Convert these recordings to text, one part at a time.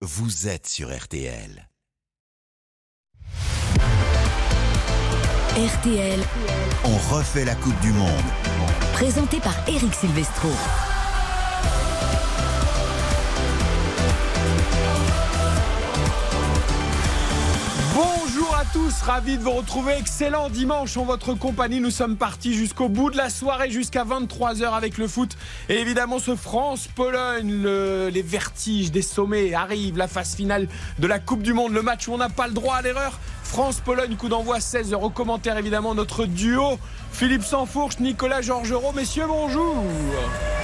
vous êtes sur RTL. RTL, On refait la Coupe du Monde. présenté par Eric Silvestro. Tous, ravi de vous retrouver. Excellent dimanche en votre compagnie. Nous sommes partis jusqu'au bout de la soirée, jusqu'à 23h avec le foot. Et évidemment, ce France-Pologne, le- les vertiges des sommets arrivent. La phase finale de la Coupe du Monde, le match où on n'a pas le droit à l'erreur. France-Pologne, coup d'envoi 16h. Au commentaire, évidemment, notre duo. Philippe Sansfourche, Nicolas Georgerot. Messieurs, bonjour.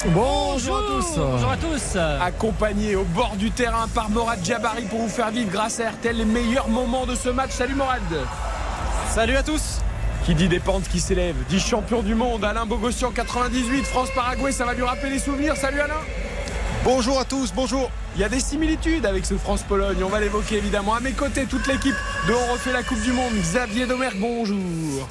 Bonjour à tous. Bonjour à tous. Accompagné au bord du terrain par Morad Jabari pour vous faire vivre grâce à RTL les meilleurs moments de ce match. Salut Morad. Salut à tous. Qui dit des pentes qui s'élèvent, dit champion du monde, Alain Bogossian 98, France-Paraguay, ça va lui rappeler les souvenirs. Salut Alain Bonjour à tous. Bonjour. Il y a des similitudes avec ce France-Pologne, on va l'évoquer évidemment. À mes côtés, toute l'équipe de On refait la Coupe du Monde. Xavier Domergue, bonjour.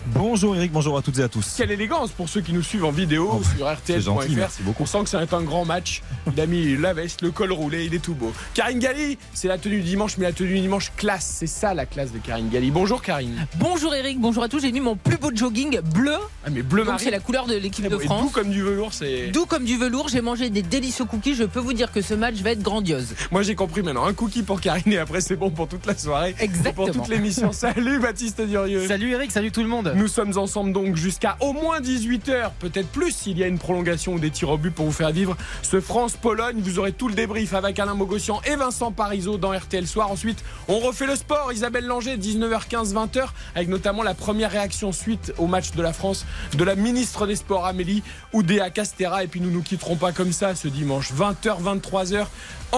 Bonjour Eric, bonjour à toutes et à tous. Quelle élégance pour ceux qui nous suivent en vidéo Oh, sur c'est RTL.fr. On sent que ça va être un grand match. Il a mis la veste, le col roulé, il est tout beau. Karine Galli, c'est la tenue du dimanche, mais la tenue du dimanche classe. C'est ça la classe de Karine Galli. Bonjour Karine. Bonjour Eric, bonjour à tous. J'ai mis mon plus beau jogging bleu. Ah mais bleu marine. c'est la couleur de l'équipe Très de France. doux comme du velours, c'est. Doux comme du velours, j'ai mangé des délicieux cookies. Je peux vous dire que ce match va être grandiose. Moi j'ai compris maintenant. Un cookie pour Karine et après c'est bon pour toute la soirée. Exactement. Pour toute l'émission. Salut Baptiste Durieux. Salut Eric. Salut tout le monde. Nous sommes ensemble donc jusqu'à au moins 18h, peut-être plus s'il y a une prolongation ou des tirs au but pour vous faire vivre ce France-Pologne. Vous aurez tout le débrief avec Alain Mogossian et Vincent Parisot dans RTL Soir. Ensuite, on refait le sport. Isabelle Langer, 19h15, 20h, avec notamment la première réaction suite au match de la France de la ministre des Sports Amélie Oudéa Castera. Et puis nous nous quitterons pas comme ça ce dimanche. 20h, 23h,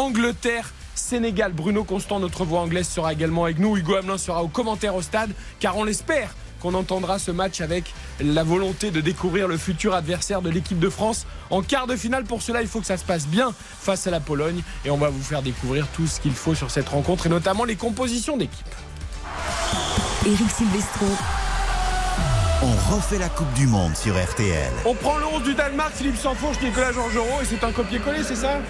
Angleterre. Sénégal, Bruno Constant, notre voix anglaise, sera également avec nous. Hugo Hamelin sera au commentaire au stade, car on l'espère qu'on entendra ce match avec la volonté de découvrir le futur adversaire de l'équipe de France en quart de finale. Pour cela, il faut que ça se passe bien face à la Pologne et on va vous faire découvrir tout ce qu'il faut sur cette rencontre et notamment les compositions d'équipe. Eric Silvestro, On refait la Coupe du Monde sur RTL. On prend le 11 du Danemark, Philippe Sanfourche, Nicolas Georgerot et c'est un copier-coller, c'est ça?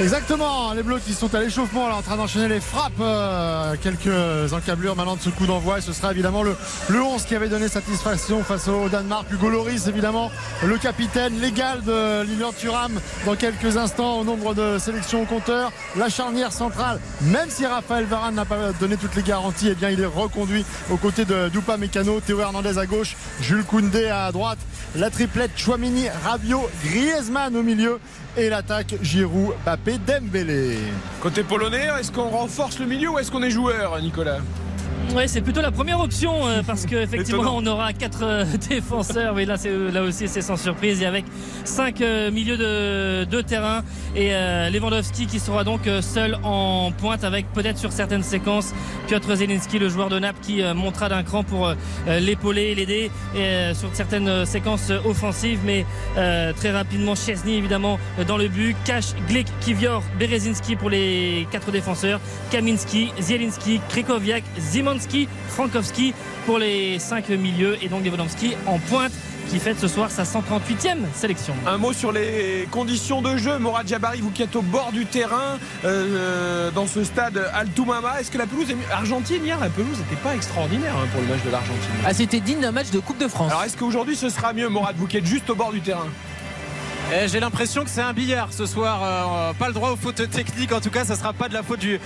Exactement, les Bleus qui sont à l'échauffement là, en train d'enchaîner les frappes, euh, quelques encablures maintenant de ce coup d'envoi et ce sera évidemment le, le 11 qui avait donné satisfaction face au Danemark. Hugo Loris évidemment, le capitaine légal de Lilian Thuram dans quelques instants au nombre de sélections au compteur. La charnière centrale, même si Raphaël Varane n'a pas donné toutes les garanties, eh bien il est reconduit aux côtés de Dupa Mécano, Théo Hernandez à gauche, Jules Koundé à droite, la triplette Chouamini, Rabiot, Griezmann au milieu et l'attaque Giroud, Mbappé, Dembélé. Côté polonais, est-ce qu'on renforce le milieu ou est-ce qu'on est joueur, Nicolas? Ouais, c'est plutôt la première option euh, parce que effectivement Étonnant. on aura quatre euh, défenseurs, mais là c'est là aussi c'est sans surprise et avec cinq euh, milieux de, de terrain et euh, Lewandowski qui sera donc euh, seul en pointe avec peut-être sur certaines séquences Piotr Zelinski, le joueur de Naples qui euh, montera d'un cran pour l'épauler, l'aider et, euh, sur certaines séquences offensives, mais euh, très rapidement Chesney évidemment dans le but, Cash, Glick, Kivior, Berezinski pour les quatre défenseurs, Kaminski, Zielinski, Krikoviak, Frankowski pour les cinq milieux et donc Lewandowski en pointe qui fête ce soir sa 138e sélection. Un mot sur les conditions de jeu. Morad Jabari, vous qui êtes au bord du terrain, euh, dans ce stade Altoumama, est-ce que la pelouse est mieux Argentine, hier, la pelouse n'était pas extraordinaire hein, pour le match de l'Argentine. Ah, c'était digne d'un match de Coupe de France. Alors est-ce qu'aujourd'hui ce sera mieux, Morad, vous qui êtes juste au bord du terrain J'ai l'impression que c'est un billard ce soir. Euh, pas le droit aux fautes techniques. En tout cas, ça sera pas de la faute du,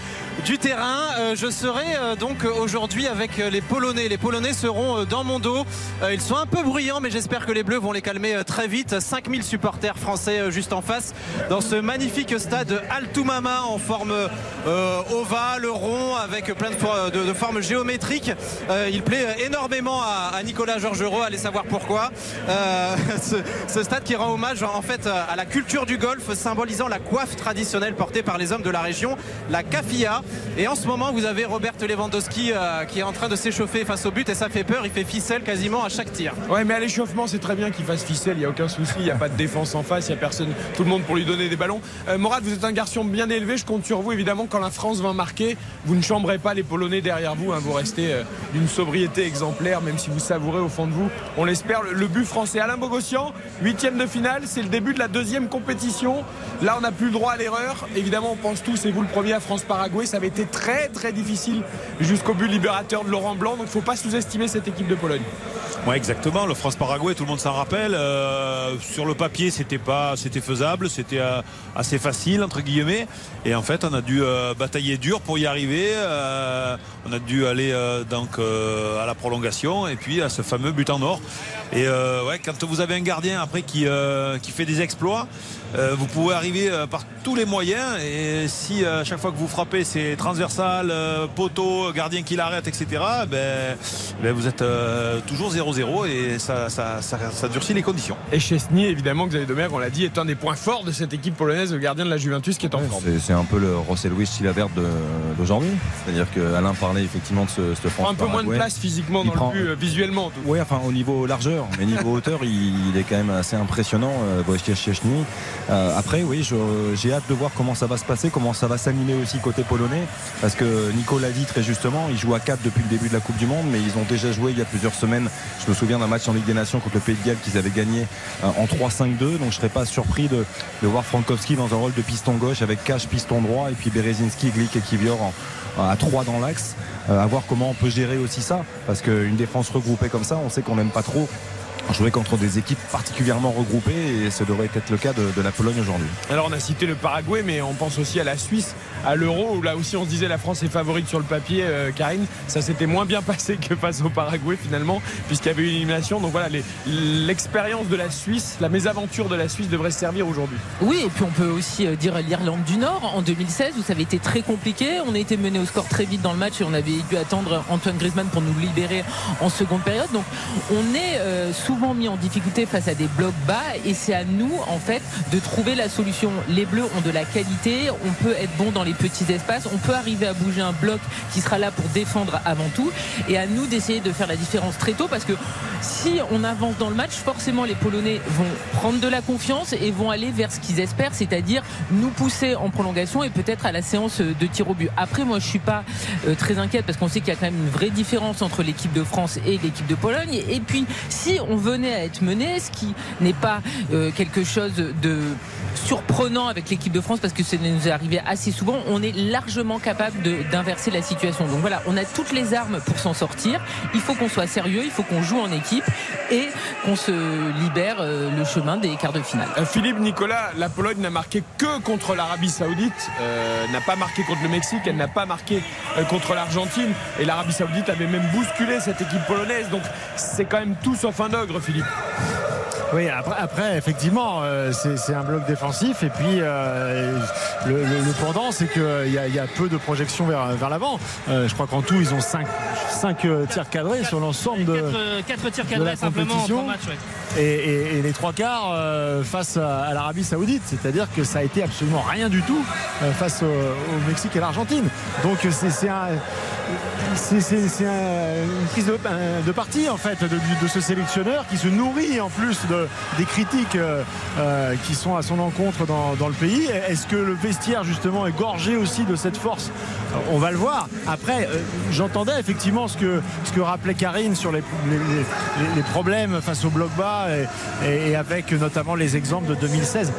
terrain. Euh, je serai euh, donc aujourd'hui avec les Polonais. Les Polonais seront dans mon dos. Ils sont un peu bruyants, mais j'espère que les Bleus vont les calmer très vite. 5000 supporters français juste en face dans ce magnifique stade Altoumama en forme ovale, rond, avec plein de, for- de- de formes géométriques. Il plaît énormément à, Nicolas Georgerot. Allez savoir pourquoi. Ce, ce stade qui rend hommage en fait à la culture du golf, symbolisant la coiffe traditionnelle portée par les hommes de la région, la kafia. Et en ce moment, vous avez Robert Lewandowski euh, qui est en train de s'échauffer face au but et ça fait peur. Il fait ficelle quasiment à chaque tir. Ouais, mais à l'échauffement, c'est très bien qu'il fasse ficelle, il n'y a aucun souci, il n'y a pas de défense en face, il n'y a personne, tout le monde pour lui donner des ballons. Euh, Morad, vous êtes un garçon bien élevé, je compte sur vous, évidemment, quand la France va marquer, vous ne chambrez pas les Polonais derrière vous, hein, vous restez euh, d'une sobriété exemplaire, même si vous savourez au fond de vous, on l'espère, le, le but français. Alain Bogossian, huitième de finale, c'est le début début de la deuxième compétition. Là, on n'a plus le droit à l'erreur. Évidemment, on pense tous, et vous le premier à France-Paraguay, ça avait été très très difficile jusqu'au but libérateur de Laurent Blanc. Donc, il ne faut pas sous-estimer cette équipe de Pologne. Ouais, exactement. Le France-Paraguay, tout le monde s'en rappelle. Euh, sur le papier, c'était pas, c'était faisable, c'était euh, assez facile entre guillemets. Et en fait, on a dû euh, batailler dur pour y arriver. On a dû aller donc à la prolongation et puis à ce fameux but en or. Et ouais, quand vous avez un gardien après qui qui fait exploits. Euh, vous pouvez arriver euh, par tous les moyens et si euh, à chaque fois que vous frappez c'est transversal, poteau, gardien qui l'arrête, etc. Ben, ben vous êtes toujours 0-0 et ça, ça, ça, ça durcit les conditions. Et Chesney, évidemment, Xavier Domergue, on l'a dit, est un des points forts de cette équipe polonaise, le gardien de la Juventus qui est en forme. C'est- un peu le Russell Louis Chilavert de- d'aujourd'hui. C'est-à-dire qu'Alain parlait effectivement de ce, ce France Un peu moins de place physiquement Il dans prend- le but, visuellement. en tout cas. Oui, enfin au niveau largeur, mais niveau hauteur, il, il est quand même assez impressionnant, Wojciech Szczęsny. Euh, après, oui, j'ai hâte de voir comment ça va se passer, comment ça va s'animer aussi côté polonais, parce que Nico l'a dit très justement, ils jouent à 4 depuis le début de la Coupe du Monde, mais ils ont déjà joué il y a plusieurs semaines. Je me souviens d'un match en Ligue des Nations contre le Pays de Galles qu'ils avaient gagné euh, en 3-5-2, donc je serais pas surpris de, de voir Frankowski dans un rôle de piston gauche avec Cash piston droit et puis Berezinski, Glick et Kivior en- à 3 dans l'axe. Euh, à voir comment on peut gérer aussi ça, parce qu'une défense regroupée comme ça, on sait qu'on n'aime pas trop jouer contre des équipes particulièrement regroupées et ce devrait être le cas de, de la Pologne aujourd'hui. Alors on a cité le Paraguay, mais on pense aussi à la Suisse, à l'Euro, où là aussi on se disait la France est favorite sur le papier, euh, Karine. Ça s'était moins bien passé que face au Paraguay finalement, puisqu'il y avait eu une élimination. Donc voilà, l'expérience de la Suisse, la mésaventure de la Suisse devrait se servir aujourd'hui. Oui, et puis on peut aussi euh, dire l'Irlande du Nord en 2016 où ça avait été très compliqué. On a été mené au score très vite dans le match et on avait dû attendre Antoine Griezmann pour nous libérer en seconde période. Donc on est euh, souvent mis en difficulté face à des blocs bas et c'est à nous en fait de trouver la solution. Les Bleus ont de la qualité, on peut être bon dans les petits espaces, on peut arriver à bouger un bloc qui sera là pour défendre avant tout et à nous d'essayer de faire la différence très tôt parce que si on avance dans le match, forcément les Polonais vont prendre de la confiance et vont aller vers ce qu'ils espèrent, c'est-à-dire nous pousser en prolongation et peut-être à la séance de tir au but. Après, moi, je suis pas euh, très inquiète parce qu'on sait qu'il y a quand même une vraie différence entre l'équipe de France et l'équipe de Pologne. Et puis, si on venait à être mené, ce qui n'est pas euh, quelque chose de surprenant avec l'équipe de France parce que ça nous est arrivé assez souvent, on est largement capable d'inverser la situation. Donc voilà, on a toutes les armes pour s'en sortir. Il faut qu'on soit sérieux, il faut qu'on joue en équipe et qu'on se libère euh, le chemin des quarts de finale. Euh, Philippe Nicolas, la Pologne n'a marqué que contre l'Arabie Saoudite, n'a pas marqué contre le Mexique, elle n'a pas marqué contre l'Argentine. Et l'Arabie Saoudite avait même bousculé cette équipe polonaise. Donc c'est quand même tout sauf un Philippe. Oui, après, après, effectivement, euh, c'est un bloc défensif. Et puis, euh, le, le- le pendant, c'est qu'il y, a- y a peu de projections vers, vers l'avant. Euh, je crois qu'en tout, ils ont 5 tirs cadrés sur l'ensemble de. 4, tirs de la cadrés simplement en ouais. Et, et- et les trois quarts face à, à l'Arabie Saoudite, c'est-à-dire que ça a été absolument rien du tout face au, au Mexique et l'Argentine. Donc c'est c'est un- c'est- c'est- c'est un- une prise de, parti en fait de, ce sélectionneur qui se nourrit en plus de, des critiques euh, euh, qui sont à son encontre dans, le pays. Est-ce que le vestiaire justement est gorgé aussi de cette force? On va le voir. Après, euh, j'entendais effectivement ce que, ce que rappelait Karine sur les, les- problèmes face au bloc bas et avec notamment les exemples de 2016.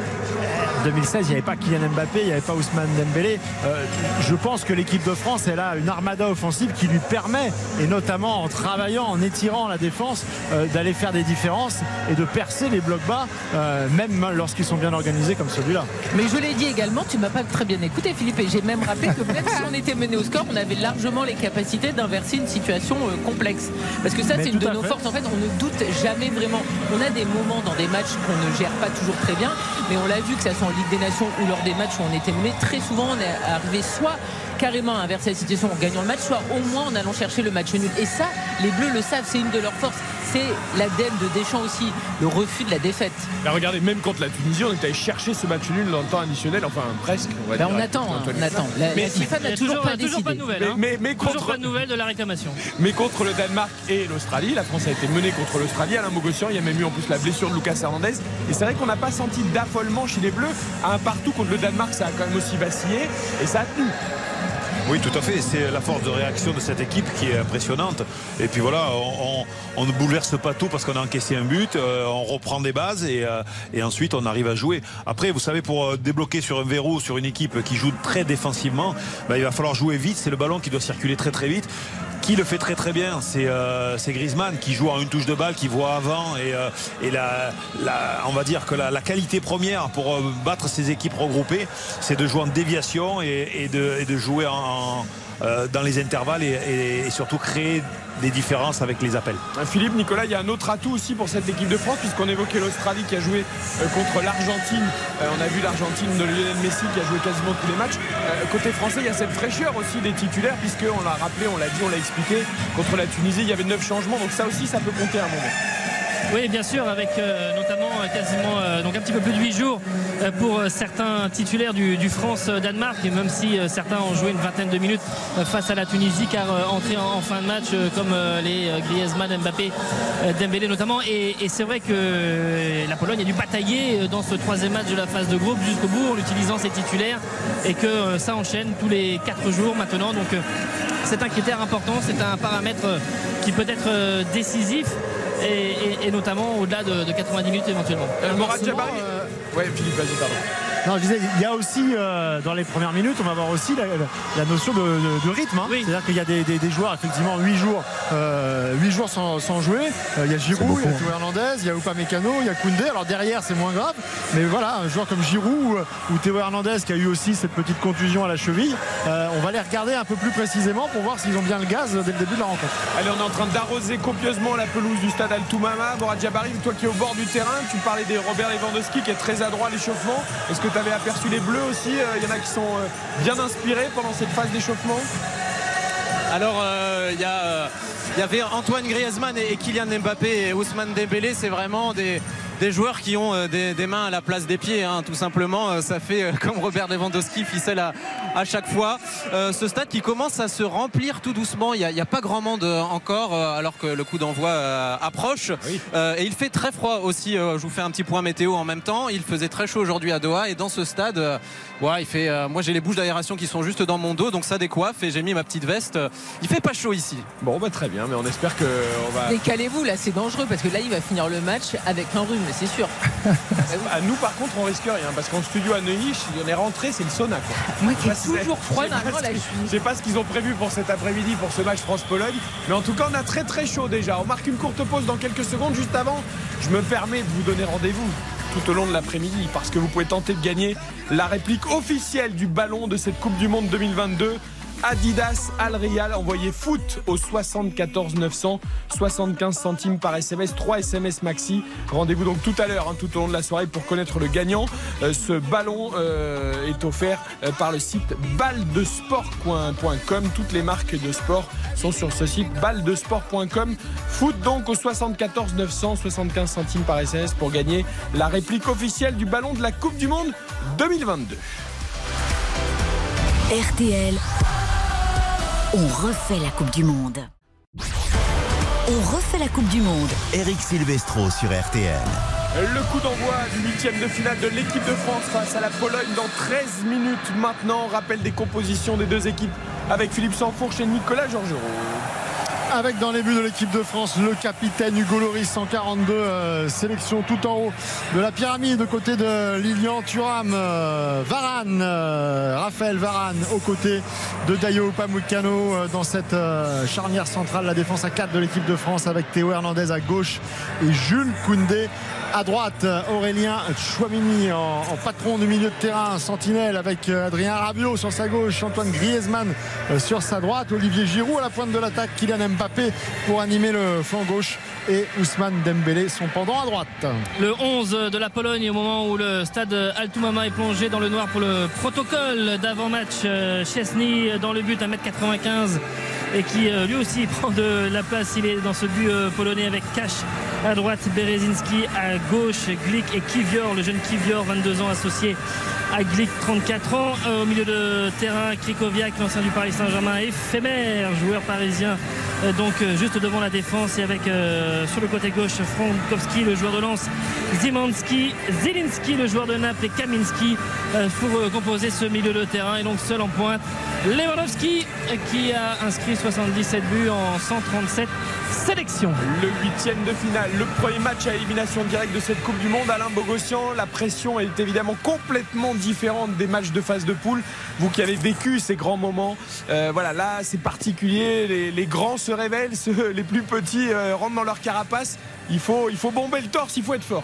2016, il n'y avait pas Kylian Mbappé, il n'y avait pas Ousmane Dembélé. Euh, je pense que l'équipe de France, elle a une armada offensive qui lui permet, et notamment en travaillant, en étirant la défense, euh, d'aller faire des différences et de percer les blocs bas, euh, même lorsqu'ils sont bien organisés comme celui-là. Mais je l'ai dit également, tu m'as pas très bien écouté Philippe et j'ai même rappelé que même si on était mené au score, on avait largement les capacités d'inverser une situation complexe. Parce que ça c'est une de nos fait. forces. En fait, on ne doute jamais vraiment. On a des moments dans des matchs qu'on ne gère pas toujours très bien, mais on l'a vu que ça soit Ligue des Nations ou lors des matchs où on était mené, très souvent on est arrivé soit carrément à inverser la situation en gagnant le match, soit au moins en allant chercher le match nul. Et ça, les Bleus le savent, c'est une de leurs forces. C'est l'ADEME de Deschamps aussi, le refus de la défaite. Là, regardez, même contre la Tunisie, on était allé chercher ce match nul dans le temps additionnel, enfin presque. On, va Ben, dire, on attend, hein, on attend. La, Mais FIFA n'a toujours, pas toujours décidé. pas de nouvelles. Mais, hein. mais- mais Toujours contre, pas de nouvelles de la réclamation. mais contre le Danemark et l'Australie, la France a été menée contre l'Australie. Alain Mogossian, il y a même eu en plus la blessure de Lucas Hernandez. Et c'est vrai qu'on n'a pas senti d'affolement chez les Bleus. À un partout contre le Danemark, ça a quand même aussi vacillé et ça a tenu. Oui, tout à fait. C'est la force de réaction de cette équipe qui est impressionnante. Et puis voilà, on, ne bouleverse pas tout parce qu'on a encaissé un but. euh, on reprend des bases et, euh, et ensuite on arrive à jouer. Après, vous savez, pour euh, débloquer sur un verrou, sur une équipe qui joue très défensivement, bah, il va falloir jouer vite. C'est le ballon qui doit circuler très très vite. Qui le fait très très bien, c'est euh, Griezmann qui joue en une touche de balle, qui voit avant et, euh, et la, on va dire que la, qualité première pour euh, battre ces équipes regroupées, c'est de jouer en déviation et, de, jouer en, euh, dans les intervalles et, surtout créer des différences avec les appels. Euh, Philippe, Nicolas, il y a un autre atout aussi pour cette équipe de France, puisqu'on évoquait l'Australie qui a joué euh, contre l'Argentine. On a vu l'Argentine de Lionel Messi qui a joué quasiment tous les matchs. Côté français, il y a cette fraîcheur aussi des titulaires, puisqu'on l'a rappelé, on l'a dit, on l'a expliqué. Contre la Tunisie, il y avait 9 changements, donc ça aussi, ça peut compter à un moment. Oui, bien sûr, avec euh, notamment euh, quasiment euh, donc un petit peu plus de 8 jours pour certains titulaires du, France-Danemark, et même si certains ont joué une vingtaine de minutes face à la Tunisie, car entrés en, fin de match, comme les Griezmann, Mbappé, Dembélé notamment. Et, et c'est vrai que la Pologne a dû batailler dans ce troisième match de la phase de groupe jusqu'au bout en utilisant ses titulaires, et que ça enchaîne tous les 4 jours maintenant. Donc c'est un critère important, c'est un paramètre qui peut être décisif. Et, et- et notamment au-delà de, de 90 minutes éventuellement. Euh, Morad Inversement, Jabari. euh, Ouais, Philippe, vas-y, pardon. Non, je disais, il y a aussi euh, dans les premières minutes, on va voir aussi la, la notion de, de- de rythme. hein. Oui. C'est-à-dire qu'il y a des, des- des joueurs, effectivement, 8 jours, euh, huit jours sans, sans jouer. Euh, il y a Giroud, il y a hein. Théo Hernandez, il y a Upamecano, il y a Koundé. Alors derrière, c'est moins grave. Mais voilà, un joueur comme Giroud ou, ou Théo Hernandez qui a eu aussi cette petite contusion à la cheville, euh, on va les regarder un peu plus précisément pour voir s'ils ont bien le gaz dès le début de la rencontre. Allez, on est en train d'arroser copieusement la pelouse du stade Al-Toumama. Morad Jabari, toi qui es au bord du terrain, tu parlais des Robert Lewandowski qui est très adroit à l'échauffement. Est-ce que tu avais aperçu les Bleus aussi Euh, Il y en a qui sont euh, bien inspirés pendant cette phase d'échauffement Alors, il y, a, euh, il y avait Antoine Griezmann et, et Kylian Mbappé et Ousmane Dembélé. C'est vraiment des, des joueurs qui ont euh, des, des mains à la place des pieds, hein, tout simplement. Euh, Ça fait euh, comme Robert Lewandowski, ficelle à, à chaque fois. Euh, ce stade qui commence à se remplir tout doucement. Il n'y a, pas grand monde encore, alors que le coup d'envoi euh, approche. Euh, et il fait très froid aussi. je vous fais un petit point météo en même temps. Il faisait très chaud aujourd'hui à Doha. Et dans ce stade, ouais, il fait, euh, moi j'ai les bouches d'aération qui sont juste dans mon dos, donc ça décoiffe. Et j'ai mis ma petite veste. Il fait pas chaud ici. Bon, bah, très bien, mais on espère qu'on va. Décalez-vous, là, c'est dangereux parce que là, il va finir le match avec un rhume, c'est sûr. À nous, par contre, on risque rien parce qu'en studio à Neuilly, on est rentré, c'est le sauna. Quoi. Moi qui ai toujours froid, je suis. Je sais pas ce qu'ils ont prévu pour cet après-midi, pour ce match France-Pologne. Mais en tout cas, on a très très chaud déjà. On marque une courte pause dans quelques secondes. Juste avant, je me permets de vous donner rendez-vous tout au long de l'après-midi parce que vous pouvez tenter de gagner la réplique officielle du ballon de cette Coupe du Monde 2022. Adidas Al Real, envoyez foot au 74 900, 75 centimes par SMS, 3 SMS maxi. Rendez-vous donc tout à l'heure, hein, tout au long de la soirée pour connaître le gagnant. Euh, ce ballon euh, est offert euh, par le site baldesport.com. Toutes les marques de sport sont sur ce site baldesport.com. Foot donc au 74 900, 75 centimes par SMS pour gagner la réplique officielle du ballon de la Coupe du Monde 2022. RTL, on refait la Coupe du Monde. On refait la Coupe du Monde. Eric Silvestro sur RTL. Le coup d'envoi du huitième de finale de l'équipe de France face à la Pologne dans 13 minutes maintenant. Rappel des compositions des deux équipes avec Philippe Sansfourche et Nicolas Georgerot. Avec dans les buts de l'équipe de France le capitaine Hugo Loris 142 euh, sélection tout en haut de la pyramide aux côtés de Lilian Thuram euh, Varane euh, Raphaël Varane aux côtés de Dayo Upamecano dans cette charnière centrale la défense à 4 de l'équipe de France avec Théo Hernandez à gauche et Jules Koundé à droite Aurélien Chouamini en, patron du milieu de terrain sentinelle avec euh, Adrien Rabiot sur sa gauche Antoine Griezmann euh, sur sa droite Olivier Giroud à la pointe de l'attaque Kylian Mbappé pour animer le flanc gauche et Ousmane Dembélé son pendant à droite Le 11 de la Pologne au moment où le stade Altoumama est plongé dans le noir pour le protocole d'avant-match. Euh, Chesney dans le but 1m95 et qui lui aussi prend de la place. Il est dans ce but polonais avec Cash à droite, Berezinski à gauche, Glick et Kivior, le jeune Kivior, 22 ans associé à Glick, 34 ans. Au milieu de terrain, Krikoviak, l'ancien du Paris Saint-Germain, éphémère, joueur parisien, donc juste devant la défense et avec sur le côté gauche Frankowski, le joueur de Lens, Zimanski, Zelinski, le joueur de Naples et Kaminski pour composer ce milieu de terrain et donc seul en pointe Lewandowski qui a inscrit 77 buts en 137 sélections. Le huitième de finale, le premier match à élimination directe de cette Coupe du Monde. Alain Bogossian, la pression est évidemment complètement différente des matchs de phase de poule. Vous qui avez vécu ces grands moments, euh, voilà, là c'est particulier. Les, grands se révèlent, les plus petits euh, rentrent dans leur carapace. Il faut, il faut bomber le torse, il faut être fort.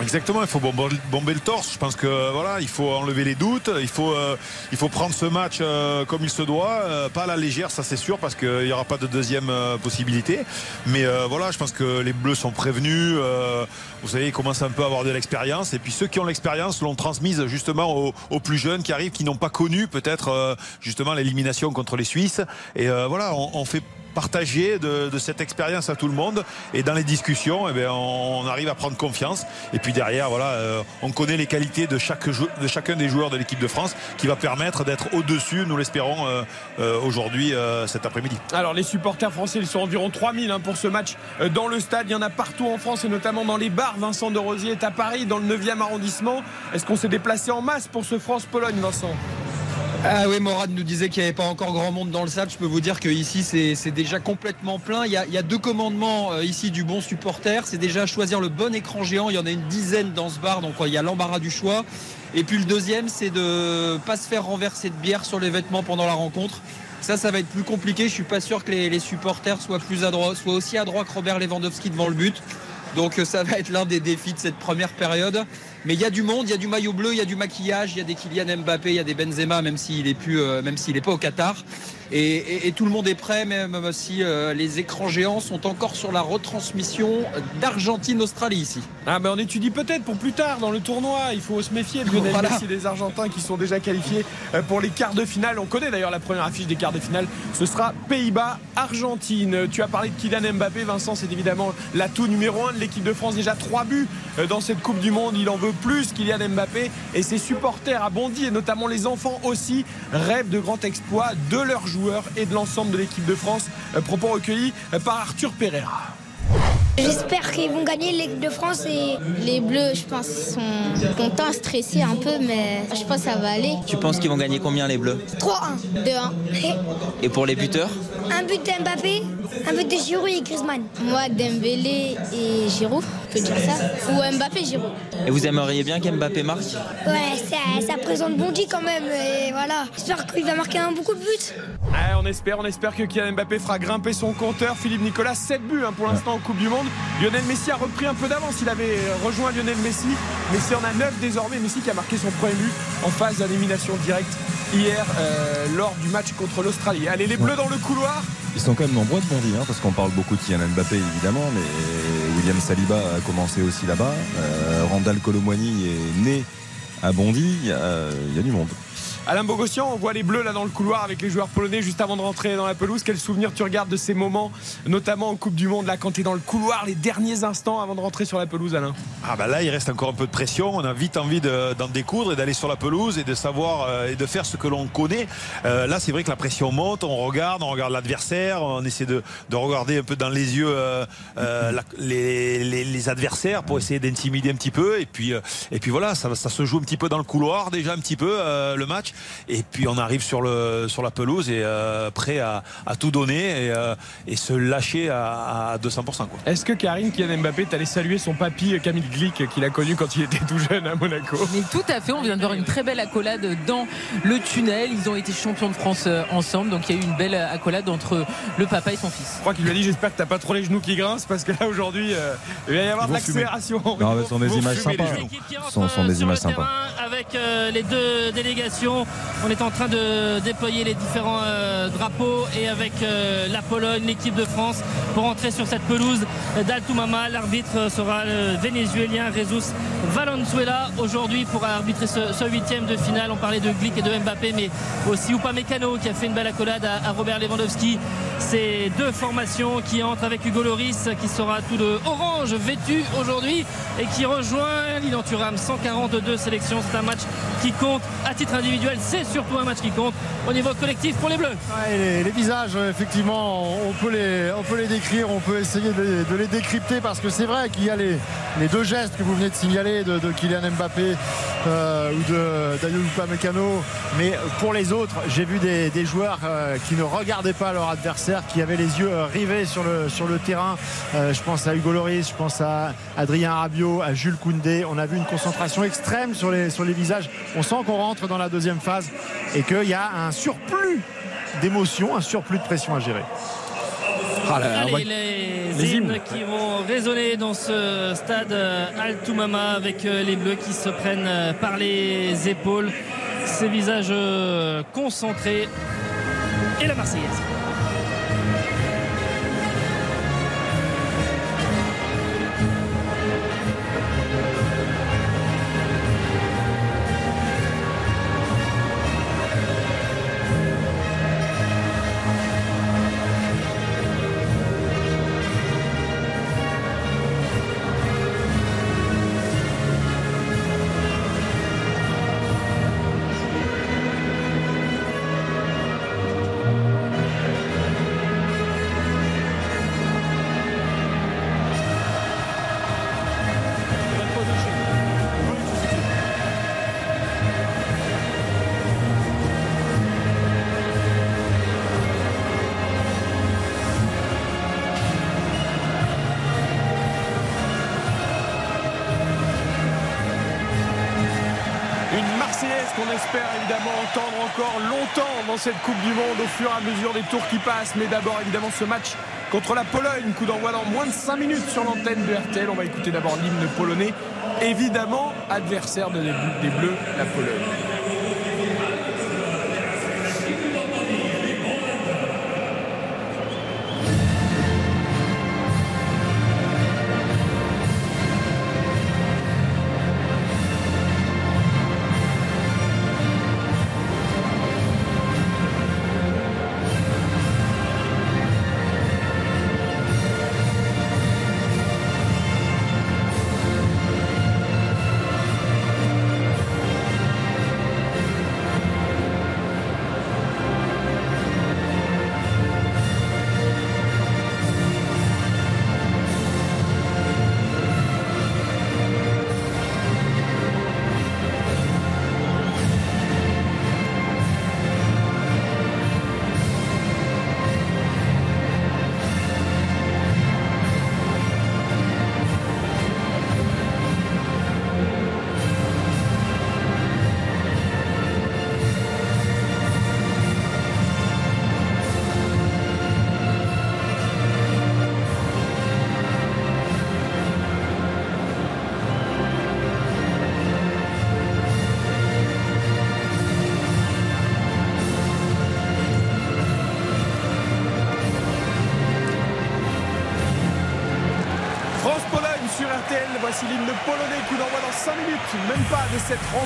Exactement, il faut bomber le torse. Je pense que voilà, il faut enlever les doutes. Il faut, euh, il faut prendre ce match euh, comme il se doit, euh, pas à la légère, ça c'est sûr, parce qu'il n'y aura pas de deuxième possibilité. Mais voilà, je pense que les Bleus sont prévenus. vous savez, ils commencent un peu à avoir de l'expérience. Et puis ceux qui ont l'expérience l'ont transmise justement aux, plus jeunes qui arrivent, qui n'ont pas connu peut-être justement l'élimination contre les Suisses. Et voilà, on, on fait partager de, cette expérience à tout le monde. Et dans les discussions, eh bien, on, arrive à prendre confiance. Et puis derrière, voilà, euh, on connaît les qualités de, chaque de chacun des joueurs de l'équipe de France qui va permettre d'être au-dessus, nous l'espérons, euh, euh, aujourd'hui, cet après-midi. Alors les supporters français, ils sont environ 3000 hein, pour ce match dans le stade. Il y en a partout en France et notamment dans les bars. Vincent de Rosier est à Paris, dans le 9e arrondissement. Est-ce qu'on s'est déplacé en masse pour ce France-Pologne, Vincent? Ah oui, Morad nous disait qu'il n'y avait pas encore grand monde dans le stade. Je peux vous dire qu'ici, c'est déjà complètement plein. Il y, a, deux commandements euh, ici du bon supporter. C'est déjà choisir le bon écran géant. Il y en a une dizaine dans ce bar, donc il y a l'embarras du choix. Et puis le deuxième, c'est de ne pas se faire renverser de bière sur les vêtements pendant la rencontre. Ça, ça va être plus compliqué. Je suis pas sûr que les, les supporters soient plus adroits, soient aussi adroits que Robert Lewandowski devant le but. Donc euh, ça va être l'un des défis de cette première période. Mais il y a du monde, il y a du maillot bleu, il y a du maquillage, il y a des Kylian Mbappé, il y a des Benzema, même s'il n'est plus, euh, n'est pas au Qatar. Et, tout le monde est prêt, même si euh, les écrans géants sont encore sur la retransmission d'Argentine-Australie ici. Ah ben on étudie peut-être pour plus tard dans le tournoi. Il faut se méfier de Lionel Messi des Argentins qui sont déjà qualifiés euh, pour les quarts de finale. On connaît d'ailleurs la première affiche des quarts de finale. Ce sera Pays-Bas-Argentine. Tu as parlé de Kylian Mbappé, Vincent. C'est évidemment l'atout numéro un de l'équipe de France. Déjà trois buts dans cette Coupe du Monde. Il en veut plus Kylian Mbappé et ses supporters à Bondy et notamment les enfants aussi rêvent de grands exploits de leurs joueurs et de l'ensemble de l'équipe de France. Euh, propos recueillis euh, par Arthur Pereira. J'espère qu'ils vont gagner l'équipe de France et les Bleus, je pense, sont contents, stressés un peu, mais je pense que ça va aller. Tu penses qu'ils vont gagner combien les Bleus? 3-1, 2-1. Et pour les buteurs? Un but d'Mbappé, un but de Giroud et Griezmann. Moi, Dembélé et Giroud, on peut dire ça. Ou Mbappé, Giroud. Et vous aimeriez bien qu'Mbappé marque Ouais, ça, ça présente Bondy quand même. Et voilà, j'espère qu'il va marquer un beaucoup de buts. on espère, on espère que Kylian Mbappé fera grimper son compteur. Philippe Nicolas, 7 buts hein, pour l'instant en Coupe du Monde. Lionel Messi a repris un peu d'avance. Il avait rejoint Lionel Messi. Messi en a 9 désormais. Messi qui a marqué son premier but en phase d'élimination directe hier euh, lors du match contre l'Australie. Allez, les Bleus dans le couloir. Ils sont quand même nombreux de Hein, parce qu'on parle beaucoup de Kylian Mbappé évidemment, mais William Saliba a commencé aussi là-bas. Euh, Randall Colomwani est né à Bondy. Il y a du monde. Alain Bogossian, on voit les bleus là dans le couloir avec les joueurs polonais juste avant de rentrer dans la pelouse. Quel souvenir tu regardes de ces moments, notamment en Coupe du Monde, là quand tu es dans le couloir, les derniers instants avant de rentrer sur la pelouse, Alain? Ah bah là, il reste encore un peu de pression. On a vite envie d'en découdre et d'aller sur la pelouse et de savoir euh, et de faire ce que l'on connaît. Euh, là, c'est vrai que la pression monte. On regarde, on regarde l'adversaire, on essaie de, regarder un peu dans les yeux euh, les, adversaires pour essayer d'intimider un petit peu. Et puis, et puis voilà, ça, ça, se joue un petit peu dans le couloir déjà un petit peu le match. Et puis on arrive sur, le, sur la pelouse et euh, prêt à, tout donner et, euh, se lâcher à, 200%. Est-ce que Karine Kylian Mbappé allé saluer son papy Camille Glick qu'il a connu quand il était tout jeune à Monaco? Mais tout à fait, on vient de voir une très belle accolade dans le tunnel. Ils ont été champions de France euh, ensemble, donc il y a eu une belle accolade entre le papa et son fils. Je crois qu'il lui a dit j'espère que t'as pas trop les genoux qui grincent parce que là aujourd'hui il va y avoir de l'accélération. ce sont des images sympas. Ce sont, des images sympas. Avec les deux délégations On est en train de déployer les différents euh, drapeaux et avec euh, la Pologne, l'équipe de France pour entrer sur cette pelouse d'Altumama. L'arbitre sera le vénézuélien Jesus Valenzuela aujourd'hui pour arbitrer ce, huitième de finale. On parlait de Glick et de Mbappé, mais aussi Upamecano qui a fait une belle accolade à, Robert Lewandowski. Ces deux formations qui entrent avec Hugo Loris qui sera tout de orange vêtu aujourd'hui et qui rejoint Lilian Thuram. 142 sélections. C'est un match qui compte à titre individuel. C'est surtout un match qui compte au niveau collectif pour les Bleus. les, visages, effectivement, on peut les, on peut les décrire, on peut essayer de, les décrypter parce que c'est vrai qu'il y a les, les, deux gestes que vous venez de signaler de, Kylian Mbappé euh, ou de Daniel. Mais pour les autres, j'ai vu des, joueurs euh, qui ne regardaient pas leur adversaire, qui avaient les yeux rivés sur le, sur le terrain. Euh, je pense à Hugo Loris, je pense à Adrien Rabiot, à Jules Koundé. On a vu une concentration extrême sur les, sur les visages. On sent qu'on rentre dans la deuxième phase et qu'il y a un surplus d'émotion, un surplus de pression à gérer. Ah les, hymnes qui vont résonner dans ce stade euh, Altoumama avec euh, les Bleus qui se prennent euh, par les épaules, ces visages concentrés et la Marseillaise. Dans cette Coupe du Monde au fur et à mesure des tours qui passent. Mais d'abord, évidemment, ce match contre la Pologne. Coup d'envoi dans moins de 5 minutes sur l'antenne de RTL. On va écouter d'abord l'hymne polonais. Évidemment, adversaire des Bleus, la Pologne.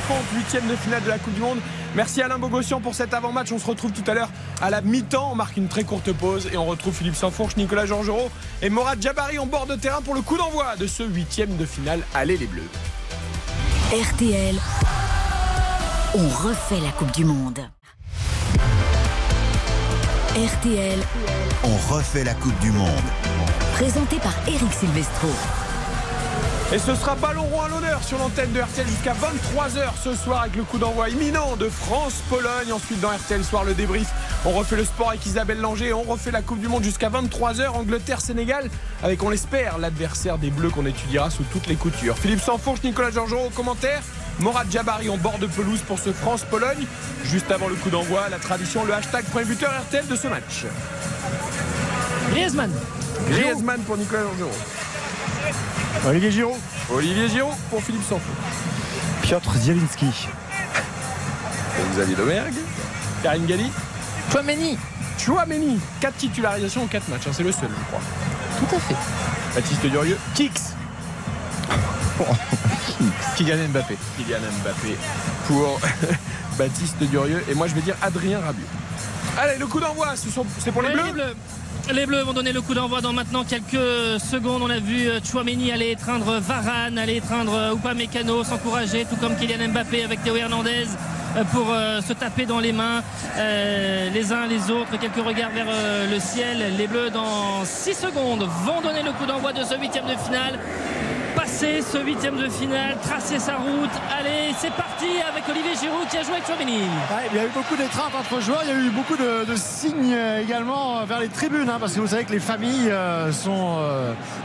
Rencontre huitième de finale de la Coupe du Monde. Merci Alain Bogossian pour cet avant-match. On se retrouve tout à l'heure à la mi-temps. On marque une très courte pause et on retrouve Philippe Sanfourche, Nicolas Georgerot et Morad Jabari en bord de terrain pour le coup d'envoi de ce huitième de finale. Allez les Bleus. RTL, on refait la Coupe du Monde. RTL, on refait la Coupe du Monde. Présenté par Eric Silvestro. Et ce sera ballon rond à l'honneur sur l'antenne de RTL jusqu'à 23h ce soir avec le coup d'envoi imminent de France-Pologne. Ensuite dans RTL Soir le débrief. On refait le sport avec Isabelle Langer. On refait la Coupe du Monde jusqu'à 23h. Angleterre-Sénégal avec, on l'espère, l'adversaire des Bleus qu'on étudiera sous toutes les coutures. Philippe Sanfourche, Nicolas Georgerot au commentaire. Morad Jabari en bord de pelouse pour ce France-Pologne. Juste avant le coup d'envoi, la tradition, le hashtag point buteur RTL de ce match. Griezmann. Griezmann pour Nicolas Georgerot. Olivier Giraud. Olivier Giraud pour Philippe Sanfou. Piotr Zielinski. Xavier Domergue. Karine Galli. Chouameni. Chouameni. 4 titularisations en 4 matchs. hein, c'est le seul, je crois. Tout à fait. Baptiste Durieux. Kix. Kylian Mbappé. Kylian Mbappé pour Baptiste Durieux. Et moi, je vais dire Adrien Rabiot. Allez, le coup d'envoi, c'est pour les Bleus. Les Bleus vont donner le coup d'envoi dans maintenant quelques secondes. On a vu euh, Chouameni aller étreindre Varane, aller étreindre euh, Upamecano, s'encourager, tout comme Kylian Mbappé avec Théo Hernandez euh, pour se taper dans les mains les uns les autres. Quelques regards vers le ciel. Les Bleus dans 6 secondes vont donner le coup d'envoi de ce huitième de finale. Passer ce huitième de finale, tracer sa route. Allez, c'est parti avec Olivier Giroud qui a joué avec Chouameni. Ouais, il y a eu beaucoup d'étreintes entre joueurs, il y a eu beaucoup de, signes euh, également euh, vers les tribunes, hein, parce que vous savez que les familles euh, sont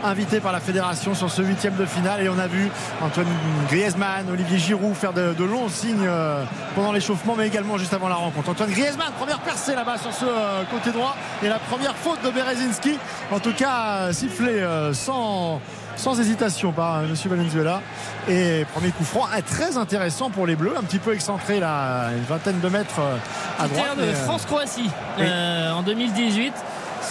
invitées par la fédération sur ce huitième de finale et on a vu Antoine Griezmann, Olivier Giroud faire de, longs signes pendant l'échauffement, mais également juste avant la rencontre. Antoine Griezmann, première percée là-bas sur ce côté droit et la première faute de Berezinski, en tout cas sifflé sans sans hésitation par euh, Monsieur Valenzuela. Et premier coup franc très intéressant pour les Bleus, un petit peu excentré là, une vingtaine de mètres euh, à droite. de mais, euh, France-Croatie euh, en 2018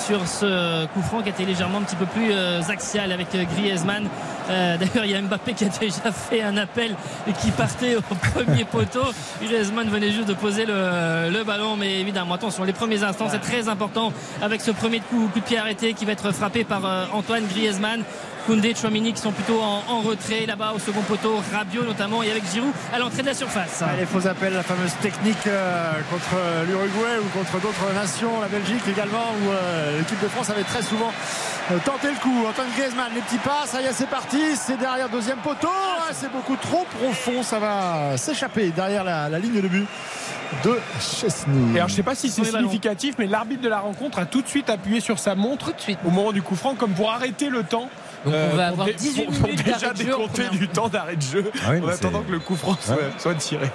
sur ce coup franc qui était légèrement un petit peu plus axial avec Griezmann. Euh, D'ailleurs, il y a Mbappé qui a déjà fait un appel et qui partait au premier poteau. Griezmann venait juste de poser le, le ballon, mais évidemment, attention, les premiers instants, c'est très important avec ce premier coup, coup de pied arrêté qui va être frappé par euh, Antoine Griezmann. Koundé, Chouamini qui sont plutôt en, en retrait là-bas au second poteau, Rabiot notamment et avec Giroud à l'entrée de la surface. Ah, les faux appels, la fameuse technique euh, contre euh, l'Uruguay ou contre d'autres nations, la Belgique également, où euh, l'équipe de France avait très souvent euh, tenté le coup. Antoine Griezmann, les petits pas, ça y est, c'est parti, c'est derrière deuxième poteau, Ah, c'est beaucoup trop profond, ça va s'échapper derrière la, la ligne de but de Chesney. Et alors, je sais pas si c'est significatif, mais l'arbitre de la rencontre a tout de suite appuyé sur sa montre au moment du coup franc, comme pour arrêter le temps. Donc, on va pour avoir dé- 18 pour- déjà d'arrêt de jeu en décompter du temps d'arrêt de jeu Ah oui, en attendant que le coup franc soit, Ouais. soit tiré.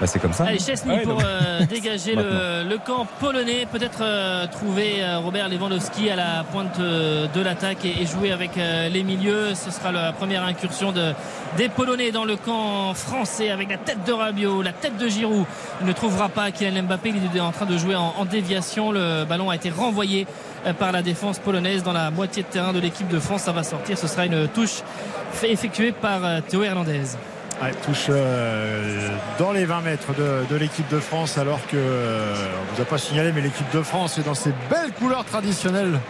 Bah, c'est comme ça. Allez, Chesney Ouais, pour euh, dégager le, le camp polonais. Peut-être euh, trouver euh, Robert Lewandowski à la pointe euh, de l'attaque et, et jouer avec euh, les milieux. Ce sera la première incursion de, des Polonais dans le camp français avec la tête de Rabiot, la tête de Giroud. Il ne trouvera pas Kylian Mbappé. Il est en train de jouer en, en déviation. Le ballon a été renvoyé euh, par la défense polonaise dans la moitié de terrain de l'équipe de France. Ça va sortir. Ce sera une touche fait- effectuée par euh, Théo Hernandez. Ouais, touche euh, dans les 20 mètres de, l'équipe de France alors que euh, on vous a pas signalé mais l'équipe de France est dans ses belles couleurs traditionnelles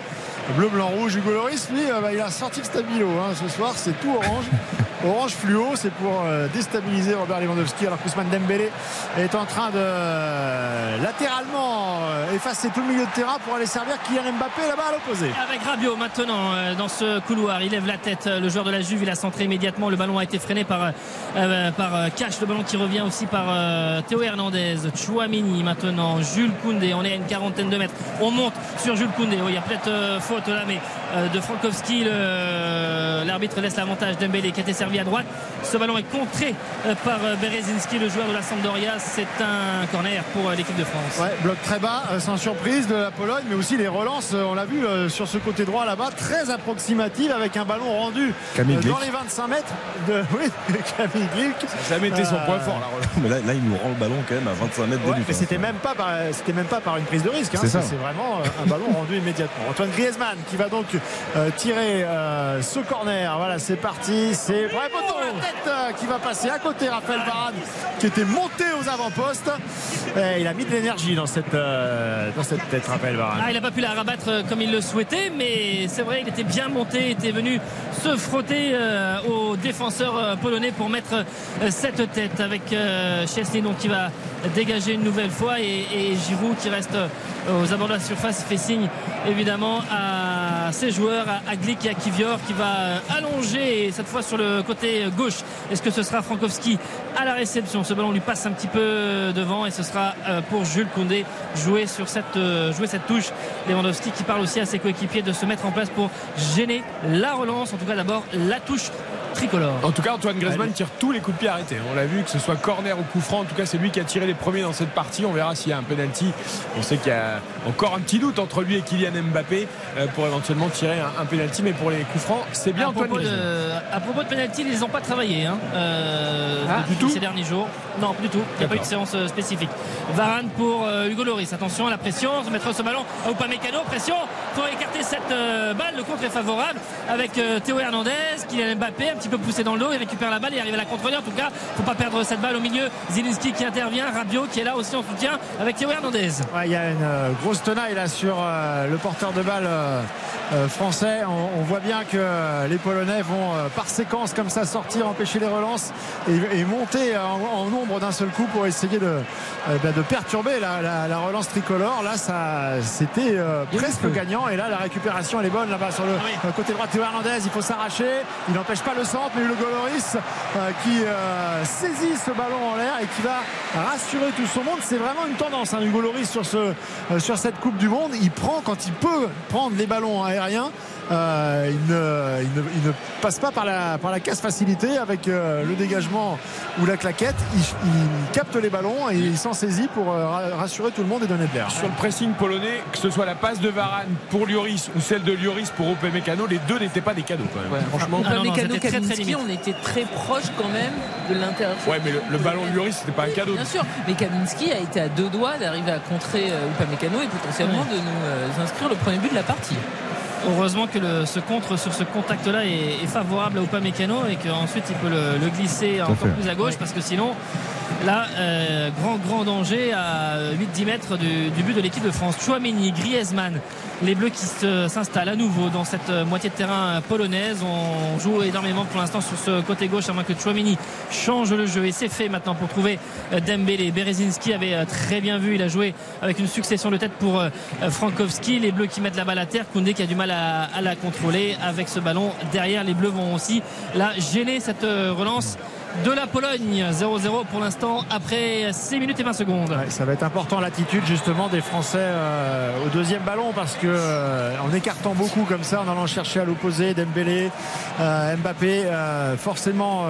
bleu blanc rouge Hugo Loris lui euh, bah, il a sorti le stabilo hein, ce soir c'est tout orange orange fluo c'est pour euh, déstabiliser Robert Lewandowski alors qu'Ousmane Dembélé est en train de euh, latéralement euh, effacer tout le milieu de terrain pour aller servir Kylian Mbappé là-bas à l'opposé Avec Rabiot maintenant dans ce couloir, il lève la tête. Le joueur de la Juve, il a centré immédiatement. Le ballon a été freiné par euh, par Cash. Le ballon qui revient aussi par euh, Théo Hernandez, Chouamini maintenant, Jules Koundé. On est à une quarantaine de mètres. On monte sur Jules Koundé. Oui, il y a peut-être euh, faute mais euh, de Frankowski, le- l'arbitre laisse l'avantage Dembélé qui a été servi à droite. Ce ballon est contré euh, par euh, Berezinski, le joueur de la Sampdoria. C'est un corner pour euh, l'équipe de France. Ouais, bloc très bas, euh, sans surprise de la Pologne, mais aussi les relances, euh, on l'a vu euh, sur ce côté droit là-bas, très approximative avec un ballon rendu Camille euh, dans Glick. les 25 mètres de oui, Camille Glick. Ça jamais été son Euh, point fort, la relance. Mais là, là, il nous rend le ballon quand même à 25 mètres de Ouais, mais c'était même pas par, c'était même pas par une prise de risque. hein. C'est ça. C'est vraiment euh, un ballon rendu immédiatement. Antoine Griezmann qui va donc euh, tirer euh, ce corner. Voilà, c'est parti. C'est vrai. La tête euh, qui va passer à côté. Raphaël Varane qui était monté aux avant-postes. Il a mis de l'énergie dans cette dans cette tête, Raphaël Varane. Ah, il n'a pas pu la rabattre comme il le souhaitait, mais c'est vrai, il était bien monté, il était venu se frotter aux défenseurs euh, polonais pour mettre cette tête avec Chesney donc qui va dégager une nouvelle fois et, et Giroud qui reste aux abords de la surface fait signe évidemment à ses joueurs, à, Glick et à Kivior qui va euh, allonger et cette fois sur le côté gauche. Est-ce que ce sera Frankowski à la réception? Ce ballon lui passe un petit peu devant et ce sera euh, pour Jules Koundé jouer sur cette euh, jouer cette touche. Lewandowski qui parle aussi à ses coéquipiers de se mettre en place pour gêner la relance. En tout cas d'abord la touche tricolore. En tout cas, Antoine Griezmann tire tous les coups de pied arrêtés. On l'a vu, que ce soit corner ou coup franc. En tout cas, c'est lui qui a tiré les premiers dans cette partie. On verra s'il y a un penalty. On sait qu'il y a encore un petit doute entre lui et Kylian Mbappé euh, pour éventuellement tirer un, un penalty. Mais pour les coups francs, c'est bien à Antoine Griezmann. de, à propos de penalty, ils n'ont pas travaillé hein, euh, Ah, du tout ces derniers jours. Non, du tout. Il n'y a pas eu de séance euh, spécifique. Varane pour euh, Hugo Loris. Attention à la pression. Se mettre ce ballon à Upamecano. Pression pour écarter cette euh, balle. Le contre est favorable avec Théo Hernandez, Kylian Mbappé, un petit peu poussé dans le dos. Il récupère la balle. Il arrive à la contrôler. En tout cas, faut pas perdre cette balle au milieu. Zilinski qui intervient. Rabiot qui est là aussi en soutien avec Théo Hernandez. Ouais, il y a une euh, grosse tenaille là sur euh, le porteur de balle euh, français. On, on voit bien que les Polonais vont par séquence comme ça sortir, empêcher les relances et, et monter en, en nombre d'un seul coup pour essayer de, bah, de perturber la, la- la relance tricolore. Là, ça, c'était presque gagnant. Et là, la récupération, elle est bonne là-bas sur le euh, côté droit. Théo Hernandez, il faut s'arracher. Il n'empêche pas le centre, mais le Goloris euh, qui euh, saisit ce ballon en l'air et qui va rassurer tout son monde. C'est vraiment une tendance, hein, Hugo Loris sur, ce, euh, sur cette Coupe du Monde. Il prend quand il peut prendre les ballons aériens. Euh, il, ne, il ne- il ne passe pas par la, par la casse facilité avec euh, le dégagement ou la claquette. Il, il capte les ballons et il s'en saisit pour euh, ra- rassurer tout le monde et donner de l'air. Sur le pressing polonais, que ce soit la passe de Varane pour Lloris ou celle de Lloris pour Upamecano, les deux n'étaient pas des cadeaux quand même. Franchement. Très, très Kaminski, limite. on était très proche quand même de l'intervention. Ouais, mais le, le ballon de Lloris, c'était pas un cadeau. Bien sûr, mais Kaminski a été à deux doigts d'arriver à contrer Upamecano et potentiellement de nous euh, inscrire le premier but de la partie. Heureusement que le- ce contre sur ce contact-là est, est favorable à Upamecano et qu'ensuite il peut le, le glisser encore fait. plus à gauche parce que sinon, là, euh, grand grand danger à 8-10 mètres du, du but de l'équipe de France. Chouameni, Griezmann, les Bleus qui s'installent à nouveau dans cette euh, moitié de terrain polonaise. On joue énormément pour l'instant sur ce côté gauche à moins que Chouameni change le jeu et c'est fait maintenant pour trouver euh, Dembélé. Berezinski avait euh, très bien vu, il a joué avec une succession de têtes pour Frankowski. Les Bleus qui mettent la balle à terre, Koundé qui a du mal à, à la contrôler avec ce ballon derrière. Les Bleus vont aussi la gêner cette relance de la Pologne. 0-0 pour l'instant après 6 minutes et 20 secondes. Ça va être important l'attitude justement des Français euh, au deuxième ballon parce que euh, en écartant beaucoup comme ça, en allant chercher à l'opposé Dembélé, euh, Mbappé, forcément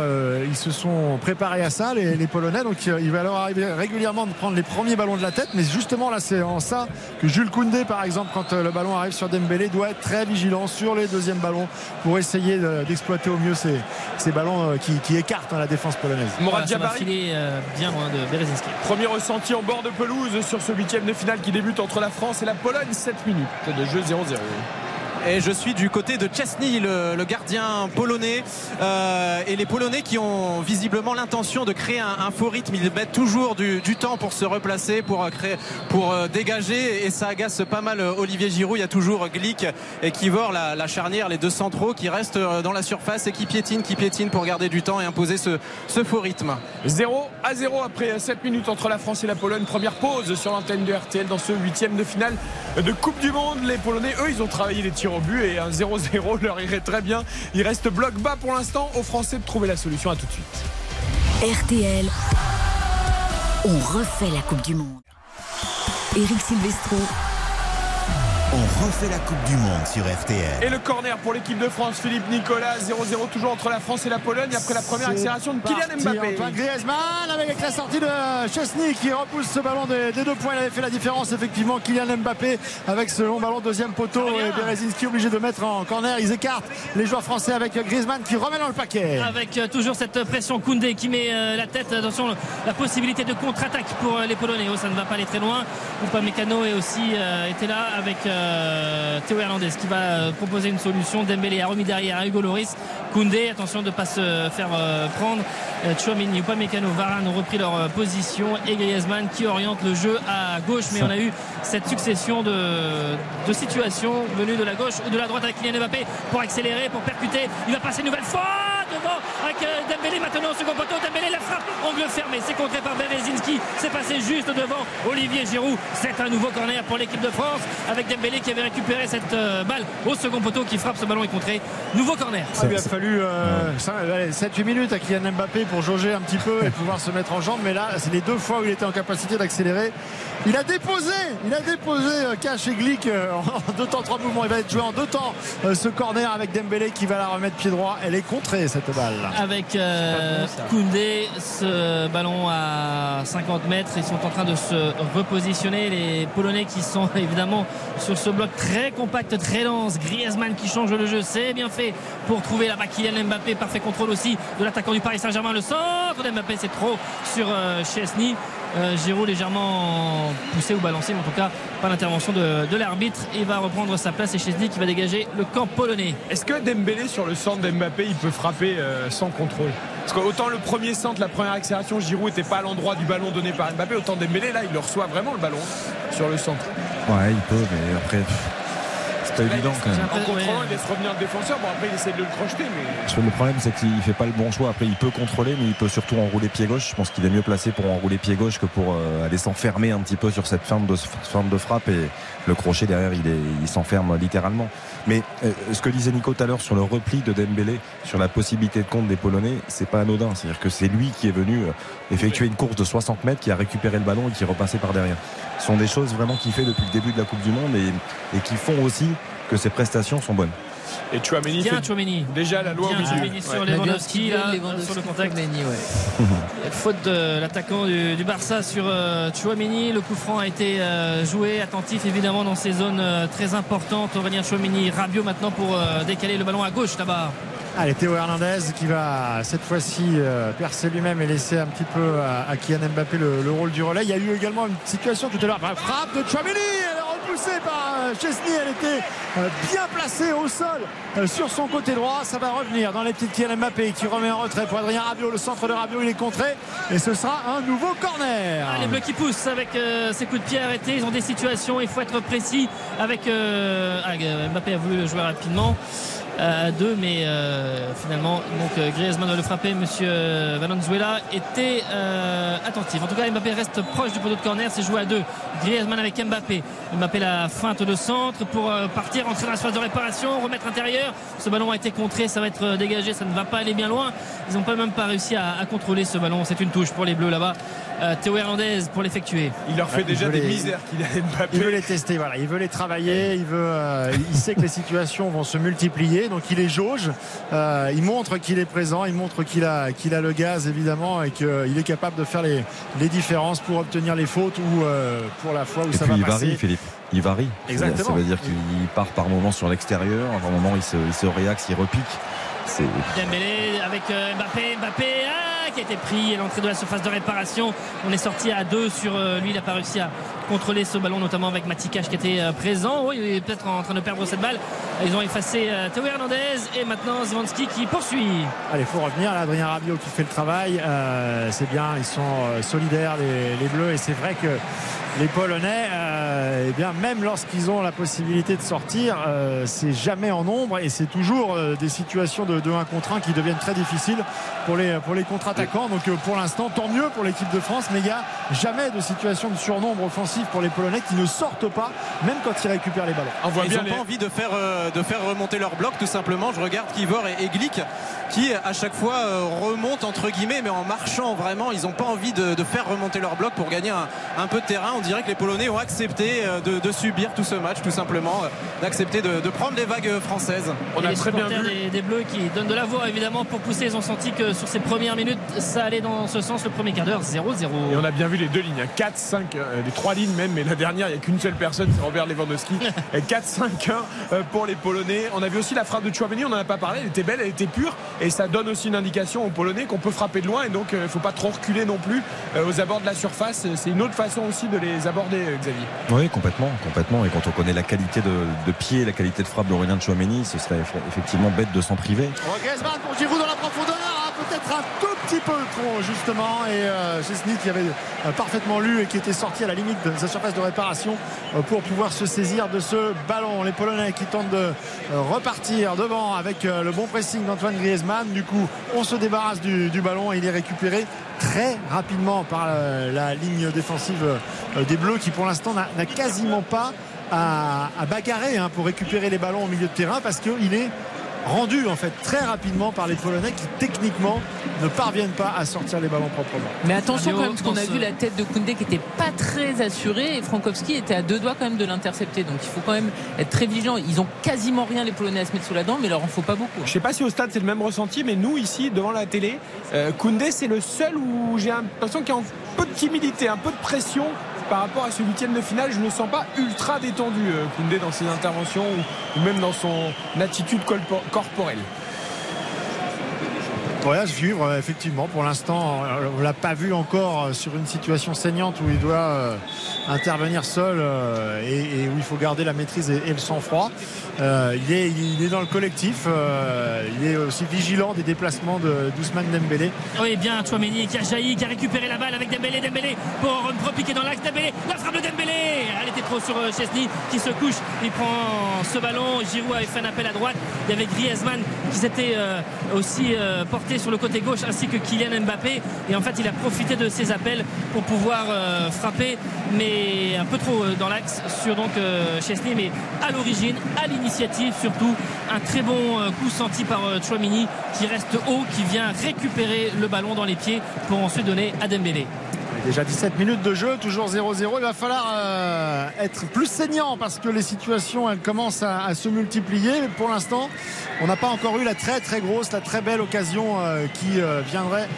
ils se sont préparés à ça les, Polonais. Donc il va leur arriver régulièrement de prendre les premiers ballons de la tête, mais justement là c'est en ça que Jules Koundé par exemple quand le ballon arrive sur Dembélé doit être très vigilant sur les deuxièmes ballons pour essayer de- d'exploiter au mieux ces, ces ballons qui, écartent hein, défense polonaise. Morad Voilà, Jabari, euh, bien loin de Berezinski. premier ressenti en bord de pelouse sur ce huitième de finale qui débute entre la France et la Pologne. 7 minutes de jeu 0-0. Et je suis du côté de Chesney, le, gardien polonais. Euh, et les Polonais qui ont visiblement l'intention de créer un, faux rythme. Ils mettent toujours du, temps pour se replacer, pour, euh, créer, pour euh, dégager. Et ça agace pas mal Olivier Giroud. Il y a toujours Glick et Kivor, la, la charnière, les deux centraux qui restent dans la surface et qui piétinent, qui piétinent pour garder du temps et imposer ce, ce faux rythme. 0 à 0 après 7 minutes entre la France et la Pologne. Première pause sur l'antenne de RTL dans ce huitième de finale de Coupe du Monde. Les Polonais, eux, ils ont travaillé les tirs au but et un 0-0 leur irait très bien. Il reste bloc bas pour l'instant aux Français de trouver la solution. À tout de suite. RTL, on refait la Coupe du Monde. Eric Silvestro, On refait la Coupe du Monde sur RTL. Et le corner pour l'équipe de France, Philippe Nicolas, 0-0 toujours entre la France et la Pologne après la première accélération de Kylian Mbappé. Antoine Griezmann avec la sortie de Chesney qui repousse ce ballon des, des deux points. Il avait fait la différence effectivement. Kylian Mbappé avec ce long ballon deuxième poteau et Berezinski obligé de mettre en corner. Ils écartent les joueurs français avec Griezmann qui remet dans le paquet. Avec euh, toujours cette pression Koundé qui met euh, la tête attention la possibilité de contre-attaque pour euh, les Polonais oh, ça ne va pas aller très loin Upamecano est aussi euh, était là avec euh, Théo Hernandez qui va euh, proposer une solution. Dembélé a remis derrière Hugo Loris Koundé. Attention de ne pas se faire euh, prendre. Euh, Chouamini Upamecano Varane ont repris leur euh, position. Et Griezmann qui oriente le jeu à gauche. Mais on a eu cette succession de, situations venues de la gauche ou de la droite avec Kylian Mbappé pour accélérer pour percuter. Il va passer une nouvelle fois devant avec euh, Dembélé. Maintenant au second poteau Dembélé la angle fermé c'est contré par Berezinski c'est passé juste devant Olivier Giroud c'est un nouveau corner pour l'équipe de France avec Dembélé qui avait récupéré cette euh, balle au second poteau qui frappe ce ballon est contré nouveau corner Il lui a fallu euh, 7-8 minutes à Kylian Mbappé pour jauger un petit peu et pouvoir se mettre en jambe. Mais là, c'est les deux fois où il était en capacité d'accélérer. Il a déposé, il a déposé euh, Cash et Glick euh, en deux temps, trois mouvements. Il va être joué en deux temps euh, ce corner avec Dembélé qui va la remettre pied droit. Elle est contrée cette balle. avec euh, Koundé ce ballon à 50 mètres. Ils sont en train de se repositionner. Les Polonais qui sont évidemment sur ce bloc très compact, très dense. Griezmann qui change le jeu. C'est bien fait pour trouver la bas Kylian Mbappé. Parfait contrôle aussi de l'attaquant du Paris Saint-Germain. Le centre d'Mbappé, c'est trop sur euh, Chesney. Euh, Giroud légèrement poussé ou balancé, mais en tout cas pas l'intervention de, de l'arbitre. Il va reprendre sa place et Chesney qui va dégager le camp polonais. Est-ce que Dembélé sur le centre d'Mbappé il peut frapper euh, sans contrôle? Parce qu'autant le premier centre, la première accélération, Giroud n'était pas à l'endroit du ballon donné par Mbappé, autant Dembélé là il le reçoit vraiment le ballon sur le centre. Ouais, il peut, mais après. C'est pas évident il quand laisse- même. En contrôlant, il laisse revenir le défenseur. Bon, après, il essaie de le crocheter, mais. Le problème, c'est qu'il fait pas le bon choix. Après, il peut contrôler, mais il peut surtout enrouler pied gauche. Je pense qu'il est mieux placé pour enrouler pied gauche que pour euh, aller s'enfermer un petit peu sur cette forme de, forme de frappe. Et le crochet derrière, il, est- il s'enferme littéralement. Mais euh, ce que disait Nico tout à l'heure sur le repli de Dembélé, sur la possibilité de compte des Polonais, c'est pas anodin. C'est-à-dire que c'est lui qui est venu euh, effectuer une course de 60 mètres, qui a récupéré le ballon et qui est repassé par derrière. Ce sont des choses vraiment qu'il fait depuis le début de la Coupe du Monde et, et qui font aussi que ses prestations sont bonnes. Et Chouameni Bien Chouameni. déjà la loi Bien au milieu. Chouameni sur Ouais. Lewandowski, là, Lewandowski sur le contact. Chouameni, ouais. Faute de l'attaquant du, du Barça sur euh, Chouameni. Le coup franc a été euh, joué, attentif évidemment dans ces zones euh, très importantes. Aurélien Chouameni, Rabiot maintenant pour euh, décaler le ballon à gauche là-bas. Allez, Théo Hernandez qui va cette fois-ci euh, percer lui-même et laisser un petit peu à, à Kylian Mbappé le, le rôle du relais. Il y a eu également une situation tout à l'heure. Frappe de Chouameni, repoussée par euh, Chesney. Elle était euh, bien placée au sol euh, sur son côté droit. Ça va revenir dans les petites Kylian Mbappé qui remet en retrait pour Adrien Rabiot. Le centre de Rabiot, il est contré et ce sera un nouveau corner. Ah, les bleus qui poussent avec euh, ces coups de pied arrêtés. Ils ont des situations, il faut être précis avec. euh, ah, Mbappé a voulu jouer rapidement. Euh, à deux, mais euh, finalement, donc euh, Griezmann doit le frapper. Monsieur euh, Valenzuela était euh, attentif. En tout cas, Mbappé reste proche du poteau de corner. C'est joué à deux. Griezmann avec Mbappé. Mbappé la feinte de centre pour partir, entrer dans la phase de réparation, remettre intérieur. Ce ballon a été contré, ça va être dégagé, ça ne va pas aller bien loin. Ils n'ont pas même pas réussi à contrôler ce ballon. C'est une touche pour les Bleus là-bas. Euh, Théo Hernandez pour l'effectuer. Il leur fait déjà des les- misères qu'il a Mbappé. Il veut les tester, voilà. Il veut les travailler. Il veut. euh, il sait que les situations vont se multiplier, donc il les jauge. Euh, il montre qu'il est présent. Il montre qu'il a, qu'il a le gaz évidemment et qu'il est capable de faire les, les différences pour obtenir les fautes ou euh, pour la fois où Et ça puis va il passer. varie, Philippe. Il varie. Exactement. Ça veut dire qu'il part par moment sur l'extérieur, par moment il se, il se réaxe, il repique. C'est Dembélé avec Mbappé, Mbappé ah, qui a été pris à l'entrée de la surface de réparation. On est sorti à deux sur euh, lui, il n'a pas réussi à contrôler ce ballon, notamment avec Matikash qui était euh, présent. Oui, il est peut-être en train de perdre cette balle. Ils ont effacé euh, Théo Hernandez et maintenant Zwanski qui poursuit. Allez, faut revenir. Là, Adrien Rabiot qui fait le travail. C'est bien, ils sont solidaires les, Bleus et c'est vrai que les Polonais, eh bien, même lorsqu'ils ont la possibilité de sortir, c'est jamais en nombre et c'est toujours des situations de, de 1 contre 1 qui deviennent très difficiles pour les, pour les contre-attaquants. Donc euh, pour l'instant, tant mieux pour l'équipe de France, mais il n'y a jamais de situation de surnombre offensif pour les Polonais qui ne sortent pas, même quand ils récupèrent les ballons. On voit Ils n'ont les- pas envie de faire, euh, de faire remonter leur bloc tout simplement. Je regarde Kivor et, et Glick qui à chaque fois euh, remontent entre guillemets mais en marchant vraiment. Ils n'ont pas envie de, de faire remonter leur bloc pour gagner un, un peu de terrain. On dirait que les Polonais ont accepté euh, de, de subir tout ce match tout simplement, euh, d'accepter de, de prendre les vagues françaises. On Et a les très bien supporters vu. des, des Bleus qui donnent de la voix évidemment pour pousser. Ils ont senti que sur ces premières minutes, ça allait dans ce sens. Le premier quart d'heure, 0-0. Et on a bien vu les deux lignes, hein. 4, 5, euh, les trois lignes même, mais la dernière, il n'y a qu'une seule personne, c'est Robert Lewandowski. Et 4, 5, 1 euh, pour les Polonais. On a vu aussi la frappe de Chouameni, on n'en a pas parlé, elle était belle, elle était pure, et ça donne aussi une indication aux Polonais qu'on peut frapper de loin, et donc il ne faut pas trop reculer non plus euh, aux abords de la surface. C'est une autre façon aussi de les aborder, euh, Xavier. Oui, complètement, complètement. Et quand on connaît la qualité de, de pied, la qualité de frappe d'Aurélien Chouameni, ce serait eff- effectivement bête de s'en priver. Griezmann pour Giroud dans la profondeur, hein, peut-être un tout petit peu trop justement. Et euh, qui avait euh, parfaitement lu et qui était sorti à la limite de sa surface de réparation euh, pour pouvoir se saisir de ce ballon. Les Polonais qui tentent de euh, repartir devant avec le bon pressing d'Antoine Griezmann. Du coup, on se débarrasse du, ballon et il est récupéré très rapidement par la ligne défensive des Bleus qui pour l'instant n'a quasiment pas à, à bagarrer hein, pour récupérer les ballons au milieu de terrain parce qu'il est rendu en fait très rapidement par les Polonais qui techniquement ne parviennent pas à sortir les ballons proprement. Mais attention quand même, parce qu'on a vu la tête de Koundé qui était pas très assurée et Frankowski était à deux doigts quand même de l'intercepter. Donc il faut quand même être très vigilant. Ils ont quasiment rien les Polonais à se mettre sous la dent, mais il leur en faut pas beaucoup. Je sais pas si au stade c'est le même ressenti, mais nous ici devant la télé, euh, Koundé c'est le seul où j'ai l'impression qu'il y a un peu de timidité, un peu de pression par rapport à ce huitième de finale. Je ne le sens pas ultra détendu euh, Koundé dans ses interventions ou, même dans son attitude corporelle. Ouais, à suivre, euh, effectivement. Pour l'instant, euh, on l'a pas vu encore euh, sur une situation saignante où il doit intervenir seul et, où il faut garder la maîtrise et, le sang-froid. Il, est, il est dans le collectif. il est aussi vigilant des déplacements de d'Ousmane Dembélé. Oui, bien Chouameni qui a jailli, qui a récupéré la balle avec Dembélé, Dembélé pour repiquer dans l'axe, Dembélé, la frappe de Dembélé Elle était trop sur Chesney qui se couche, il prend ce ballon, Giroud avait fait un appel à droite, il y avait Griezmann qui s'était aussi euh, sur le côté gauche ainsi que Kylian Mbappé et en fait il a profité de ces appels pour pouvoir euh, frapper mais un peu trop euh, dans l'axe sur donc euh, Chesney mais à l'origine, à l'initiative surtout, un très bon coup senti par Chouamini qui reste haut, qui vient récupérer le ballon dans les pieds pour ensuite donner à Dembélé. Déjà 17 minutes de jeu, toujours 0-0. Il va falloir euh, être plus saignant parce que les situations commencent à, se multiplier. Pour l'instant, on n'a pas encore eu la très très grosse, la très belle occasion euh, qui euh, viendrait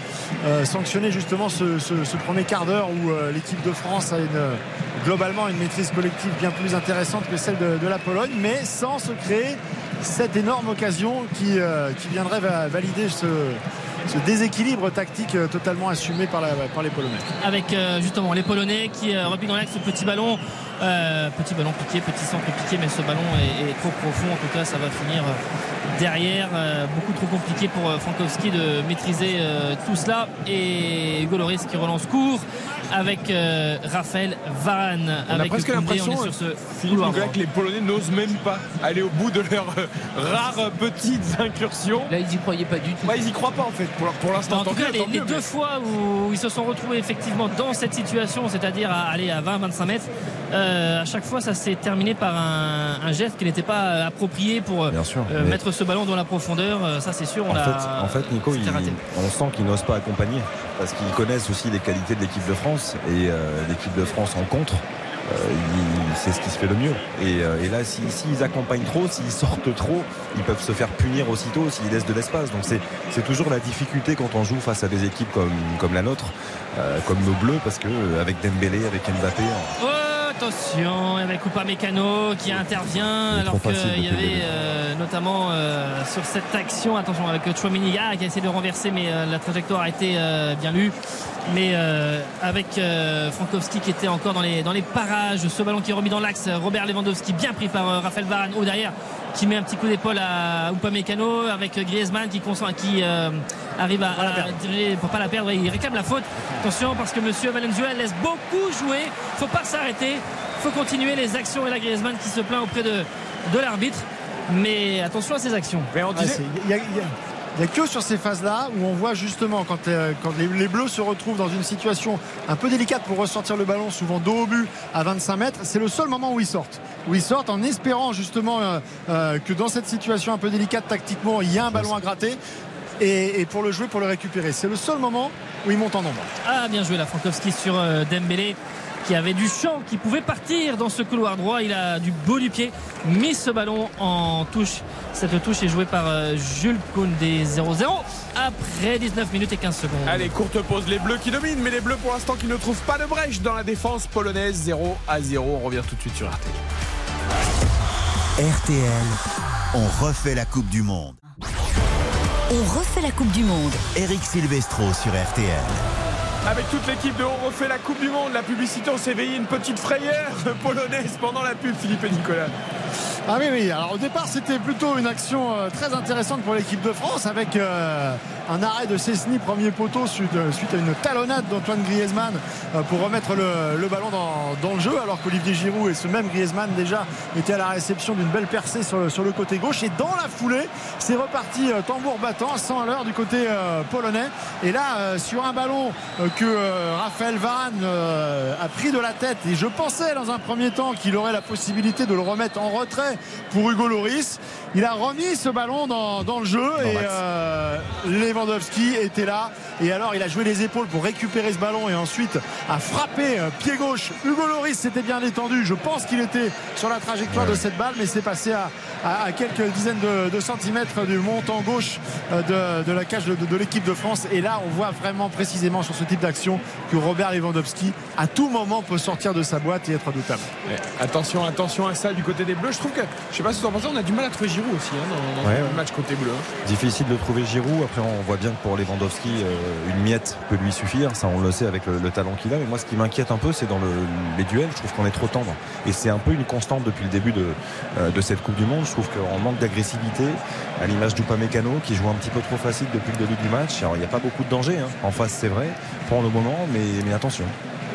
sanctionner justement ce, premier quart d'heure où l'équipe de France a une, globalement une maîtrise collective bien plus intéressante que celle de, la Pologne, mais sans se créer cette énorme occasion qui, viendrait va- valider ce, ce déséquilibre tactique euh, totalement assumé par, la- par les Polonais. avec euh, justement les Polonais qui euh, dans l'axe ce petit ballon. Euh, petit ballon piqué, petit centre piqué, mais ce ballon est, est trop profond. En tout cas, ça va finir euh, derrière. Euh, beaucoup trop compliqué pour Frankowski de maîtriser tout cela. Et Hugo qui relance court avec euh, Raphaël Varane. On a avec presque Koundé. l'impression sur ce couloir Nicolas, droit. que les Polonais n'osent même pas aller au bout de leurs euh, rares euh, petites incursions. Là, ils y croyaient pas du tout. Ouais, ils y croient pas en fait pour, pour l'instant. En tout cas, les, deux fois où ils se sont retrouvés effectivement dans cette situation, c'est-à-dire à aller à 20-25 mètres, euh, à chaque fois ça s'est terminé par un, un geste qui n'était pas euh, approprié pour euh, Bien sûr, euh, mais- mettre ce ballon dans la profondeur. Euh, ça c'est sûr, on En a. fait, en fait, Nico, il- on sent qu'ils n'osent pas accompagner parce qu'ils connaissent aussi les qualités de l'équipe de France et euh, l'équipe de France en contre. euh, c'est ce qui se fait le mieux. Et, euh, et là, si- s'ils accompagnent trop, s'ils sortent trop, ils peuvent se faire punir aussitôt s'ils laissent de l'espace. Donc c'est toujours la difficulté quand on joue face à des équipes comme, comme la nôtre, euh, comme nos Bleus, parce que euh, avec Dembélé, avec Mbappé, Oh, attention, avec Coupa Mécano qui intervient alors qu'il y avait euh, notamment euh, sur cette action, attention avec Chouamini ah, qui a essayé de renverser mais euh, la trajectoire a été euh, bien lue. Mais euh, avec euh, Frankowski qui était encore dans les, dans les parages, ce ballon qui est remis dans l'axe, Robert Lewandowski bien pris par euh, Raphaël Varane au derrière qui met un petit coup d'épaule à Upamecano avec Griezmann qui, consent- qui euh, arrive à, à diriger pour pas la perdre. Il réclame la faute. Attention parce que Monsieur Valenzuela laisse beaucoup jouer. Faut pas s'arrêter. Faut continuer les actions et la Griezmann qui se plaint auprès de, de l'arbitre. Mais attention à ces actions. Mais on Ah, disait- c'est- Il y a- il y a- il n'y a que sur ces phases-là où on voit justement quand, euh, les, Bleus se retrouvent dans une situation un peu délicate pour ressortir le ballon, souvent dos au but à 25 mètres, c'est le seul moment où ils sortent. Où ils sortent en espérant justement euh, euh, que dans cette situation un peu délicate tactiquement, il y a un ballon à gratter. Et, pour le jouer, pour le récupérer. C'est le seul moment où ils montent en nombre. Ah, bien joué la Frankowski sur Dembélé qui avait du champ, qui pouvait partir dans ce couloir droit. Il a du beau du pied, mis ce ballon en touche. Cette touche est jouée par euh, Jules Koundé 0-0 après 19 minutes et 15 secondes. Allez, courte pause, les Bleus qui dominent, mais les Bleus pour l'instant qui ne trouvent pas de brèche dans la défense polonaise 0 à 0. On revient tout de suite sur RT. RTL, on refait la Coupe du Monde. On refait la Coupe du Monde. Eric Silvestro sur RTL. Avec toute l'équipe de On refait la Coupe du Monde, la publicité, on s'est éveillé une petite frayeur polonaise pendant la pub, Philippe et Nicolas. Ah oui, oui. Alors au départ, c'était plutôt une action euh, très intéressante pour l'équipe de France avec euh, un arrêt de Cessny, premier poteau, suite, à une talonnade d'Antoine Griezmann euh, pour remettre le, le ballon dans, dans le jeu, alors qu'Olivier Giroud et ce même Griezmann déjà étaient à la réception d'une belle percée sur, le- sur le côté gauche. Et dans la foulée, c'est reparti tambour battant, à 100 à l'heure du côté polonais. Et là, sur un ballon que Raphaël Varane a pris de la tête, et je pensais dans un premier temps qu'il aurait la possibilité de le remettre en retrait retrait pour Hugo Loris. Il a remis ce ballon dans, dans le jeu et euh, Lewandowski était là. Et alors il a joué les épaules pour récupérer ce ballon et ensuite a frappé euh, pied gauche. Hugo Loris s'était bien étendu. Je pense qu'il était sur la trajectoire de cette balle, mais c'est passé à, à- à quelques dizaines de, de centimètres du montant gauche euh, de, de la cage de, de l'équipe de France. Et là, on voit vraiment précisément sur ce type d'action que Robert Lewandowski, à tout moment, peut sortir de sa boîte et être redoutable. Ouais, Attention, attention à ça du côté des Bleus. Je trouve que, je sais pas si vous en pensez, on a du mal à trouver Giroud aussi hein, dans, dans Ouais, le ouais. match côté bleu. hein. Difficile de trouver Giroud. Après, on voit bien que pour Lewandowski, euh, une miette peut lui suffire. Ça, on le sait avec le, le talent qu'il a. Mais moi, ce qui m'inquiète un peu, c'est dans le- les duels. Je trouve qu'on est trop tendre. Et c'est un peu une constante depuis le début de, euh, de cette Coupe du Monde. Je trouve qu'on manque d'agressivité, à l'image d'Upamecano, qui joue un petit peu trop facile depuis le début du match. Alors, il n'y a pas beaucoup de danger. hein. En face, c'est vrai, pour le moment, mais, mais attention.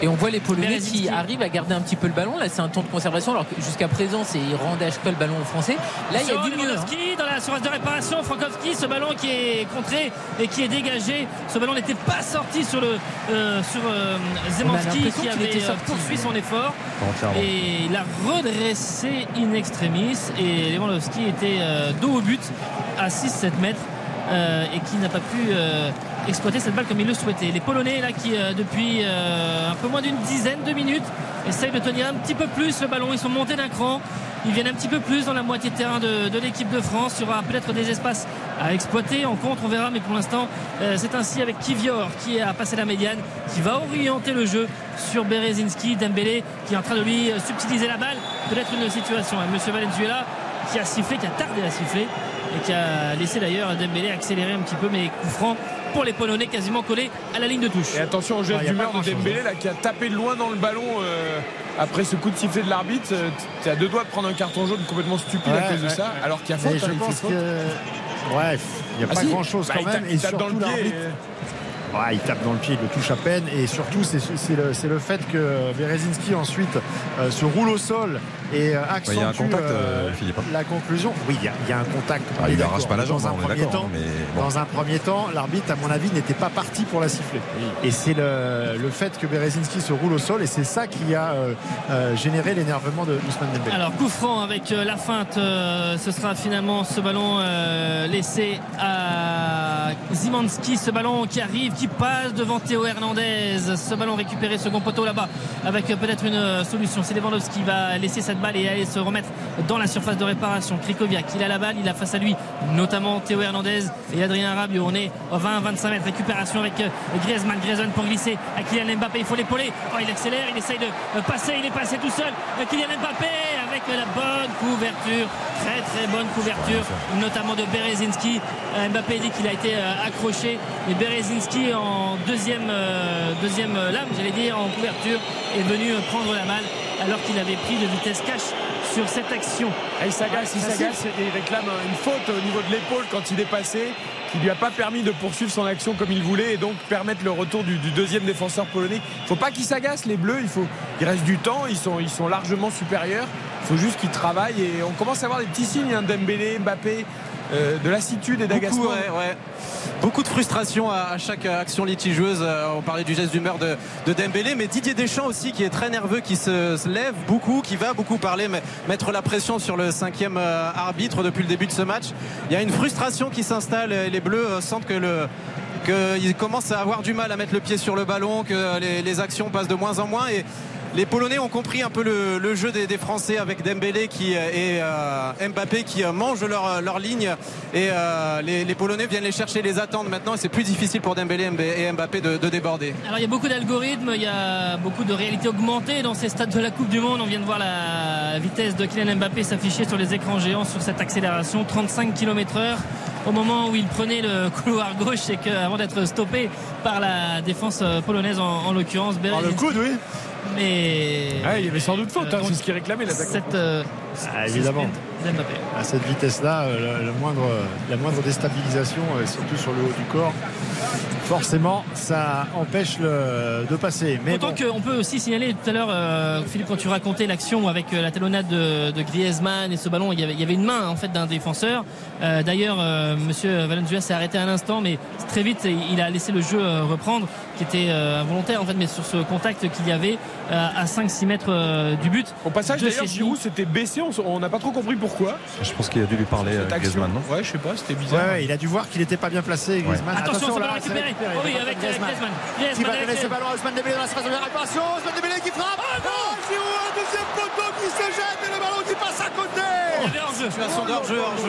Et on voit les Polonais qui arrivent à garder un petit peu le ballon. Là, c'est un temps de conservation, alors que jusqu'à présent, c'est Randage le ballon aux Français. Là, il y a du mieux. hein. Dans la surface de réparation. Frankowski, ce ballon qui est contré et qui est dégagé. Ce ballon n'était pas sorti sur le euh, sur euh, Zemanski qui avait était euh, sorti. poursuivi son effort. Et il a redressé in extremis. Et Lewandowski était euh, dos au but à 6-7 mètres euh, et qui n'a pas pu euh, exploiter cette balle comme il le souhaitait. Les Polonais là qui euh, depuis euh, un peu moins d'une dizaine de minutes essayent de tenir un petit peu plus le ballon. Ils sont montés d'un cran. Ils viennent un petit peu plus dans la moitié de terrain de, l'équipe de France. Il y aura peut-être des espaces à exploiter en contre, on verra. Mais pour l'instant, euh, c'est ainsi avec Kivior qui a passé la médiane, qui va orienter le jeu sur Berezinski, Dembélé qui est en train de lui subtiliser la balle. Peut-être une situation. Monsieur Valenzuela qui a sifflé, qui a tardé à siffler et qui a laissé d'ailleurs Dembélé accélérer un petit peu, mais coup franc pour les Polonais quasiment collés à la ligne de touche. Et attention au geste d'humeur de Dembélé là, qui a tapé de loin dans le ballon euh, après ce coup de sifflet de l'arbitre. Euh, Tu as deux doigts de prendre un carton jaune complètement stupide à Ouais, cause de ça, ouais. alors qu'il y a faute. Je hein, fait pense faute. que. Bref, il n'y a Ah pas si, grand chose bah, quand il même. tape- Et il tape dans le pied. l'arbitre. et- Ouais, il tape dans le pied, il le touche à peine. Et surtout, c'est c'est le, c'est le fait que Berezinski ensuite euh, se roule au sol et euh, accentue il y a un contact, euh, euh, Philippe. la conclusion. Oui, il y, a- il y a un contact. Ah, il d'accord. arrache pas la jambe, Dans un hein, on est premier temps, mais bon. dans un premier temps, l'arbitre, à mon avis, n'était pas parti pour la siffler. Et c'est le, le fait que Berezinski se roule au sol et c'est ça qui a euh, généré l'énervement de Ousmane Dembélé. Alors coup franc avec euh, la feinte, euh, ce sera finalement ce ballon euh, laissé à Zimanski, ce ballon qui arrive, qui passe devant Théo Hernandez, ce ballon récupéré second poteau là-bas avec euh, peut-être une solution. C'est Lewandowski qui va laisser cette balle et aller se remettre dans la surface de réparation. Krikoviak, il a la balle, il a face à lui notamment Théo Hernandez et Adrien Rabiot. On est au 20-25 mètres, récupération avec euh, Griezmann, Griezmann pour glisser à Kylian Mbappé, il faut l'épauler. Oh, il accélère, il essaye de euh, passer, il est passé tout seul. Euh, Kylian Mbappé avec la bonne couverture, très très bonne couverture, notamment de Berezinski. Mbappé dit qu'il a été accroché, mais Berezinski en deuxième, deuxième lame, j'allais dire, en couverture, est venu prendre la balle alors qu'il avait pris de vitesse cash sur cette action. Il s'agace, il s'agace et il réclame une faute au niveau de l'épaule quand il est passé, qui lui a pas permis de poursuivre son action comme il voulait et donc permettre le retour du, du deuxième défenseur polonais. Il faut pas qu'il s'agace les Bleus, il faut, il reste du temps, ils sont, ils sont largement supérieurs. Il faut juste qu'ils travaillent et on commence à avoir des petits signes, hein, Dembélé, Mbappé, euh, de lassitude et Beaucoup, d'agacement. ouais, ouais. Beaucoup de frustration à, à chaque action litigieuse. Euh, On parlait du geste d'humeur de, de Dembélé, mais Didier Deschamps aussi, qui est très nerveux, qui se, se lève beaucoup, qui va beaucoup parler, mais mettre la pression sur le cinquième euh, arbitre depuis le début de ce match. Il y a une frustration qui s'installe et les Bleus euh, sentent que le qu'ils commencent à avoir du mal à mettre le pied sur le ballon, que les, les actions passent de moins en moins et les Polonais ont compris un peu le, le jeu des, des Français avec Dembélé qui, euh, et euh, Mbappé qui euh, mangent leur, leur ligne et euh, les, les Polonais viennent les chercher, les attendre maintenant et c'est plus difficile pour Dembélé et Mbappé de, de déborder. Alors il y a beaucoup d'algorithmes, il y a beaucoup de réalité augmentée dans ces stades de la Coupe du Monde. On vient de voir la vitesse de Kylian Mbappé s'afficher sur les écrans géants sur cette accélération, 35 km/h au moment où il prenait le couloir gauche et qu'avant d'être stoppé par la défense polonaise en, en l'occurrence. Par le coude, oui. Mais Ah, il y avait sans doute faute, hein, c'est ce qu'il réclamait l'attaquant. cette, euh, Ah, évidemment. ce sprint d'Mbappé. À cette vitesse-là, euh, le, le moindre, la moindre déstabilisation, euh, surtout sur le haut du corps, forcément, ça empêche le, de passer. Mais Autant bon, qu'on peut aussi signaler tout à l'heure, euh, Philippe, quand tu racontais l'action avec euh, la talonnade de, de Griezmann et ce ballon, il y avait, il y avait une main en fait d'un défenseur. Euh, D'ailleurs, euh, Monsieur Valenzuela s'est arrêté un instant, mais très vite, il a laissé le jeu euh, reprendre, qui était euh, involontaire en fait, mais sur ce contact qu'il y avait euh, à 5-6 mètres euh, du but. Au passage, d'ailleurs. Giroud s'était baissé, on on n'a pas trop compris pourquoi. Je pense qu'il a dû lui parler. Griezmann, non? Ouais, je sais pas, c'était bizarre. ouais, il a dû voir qu'il n'était pas bien placé, Griezmann. Attention, ce là, ballon c'est récupéré. Oh oui, avec Griezmann. Qui va donner ce ballon à Ousmane Dembélé dans la surface de réparation Ousmane Dembélé qui frappe Oh, Giroud, un deuxième poteau qui se jette et le ballon qui passe Il y avait hors-jeu.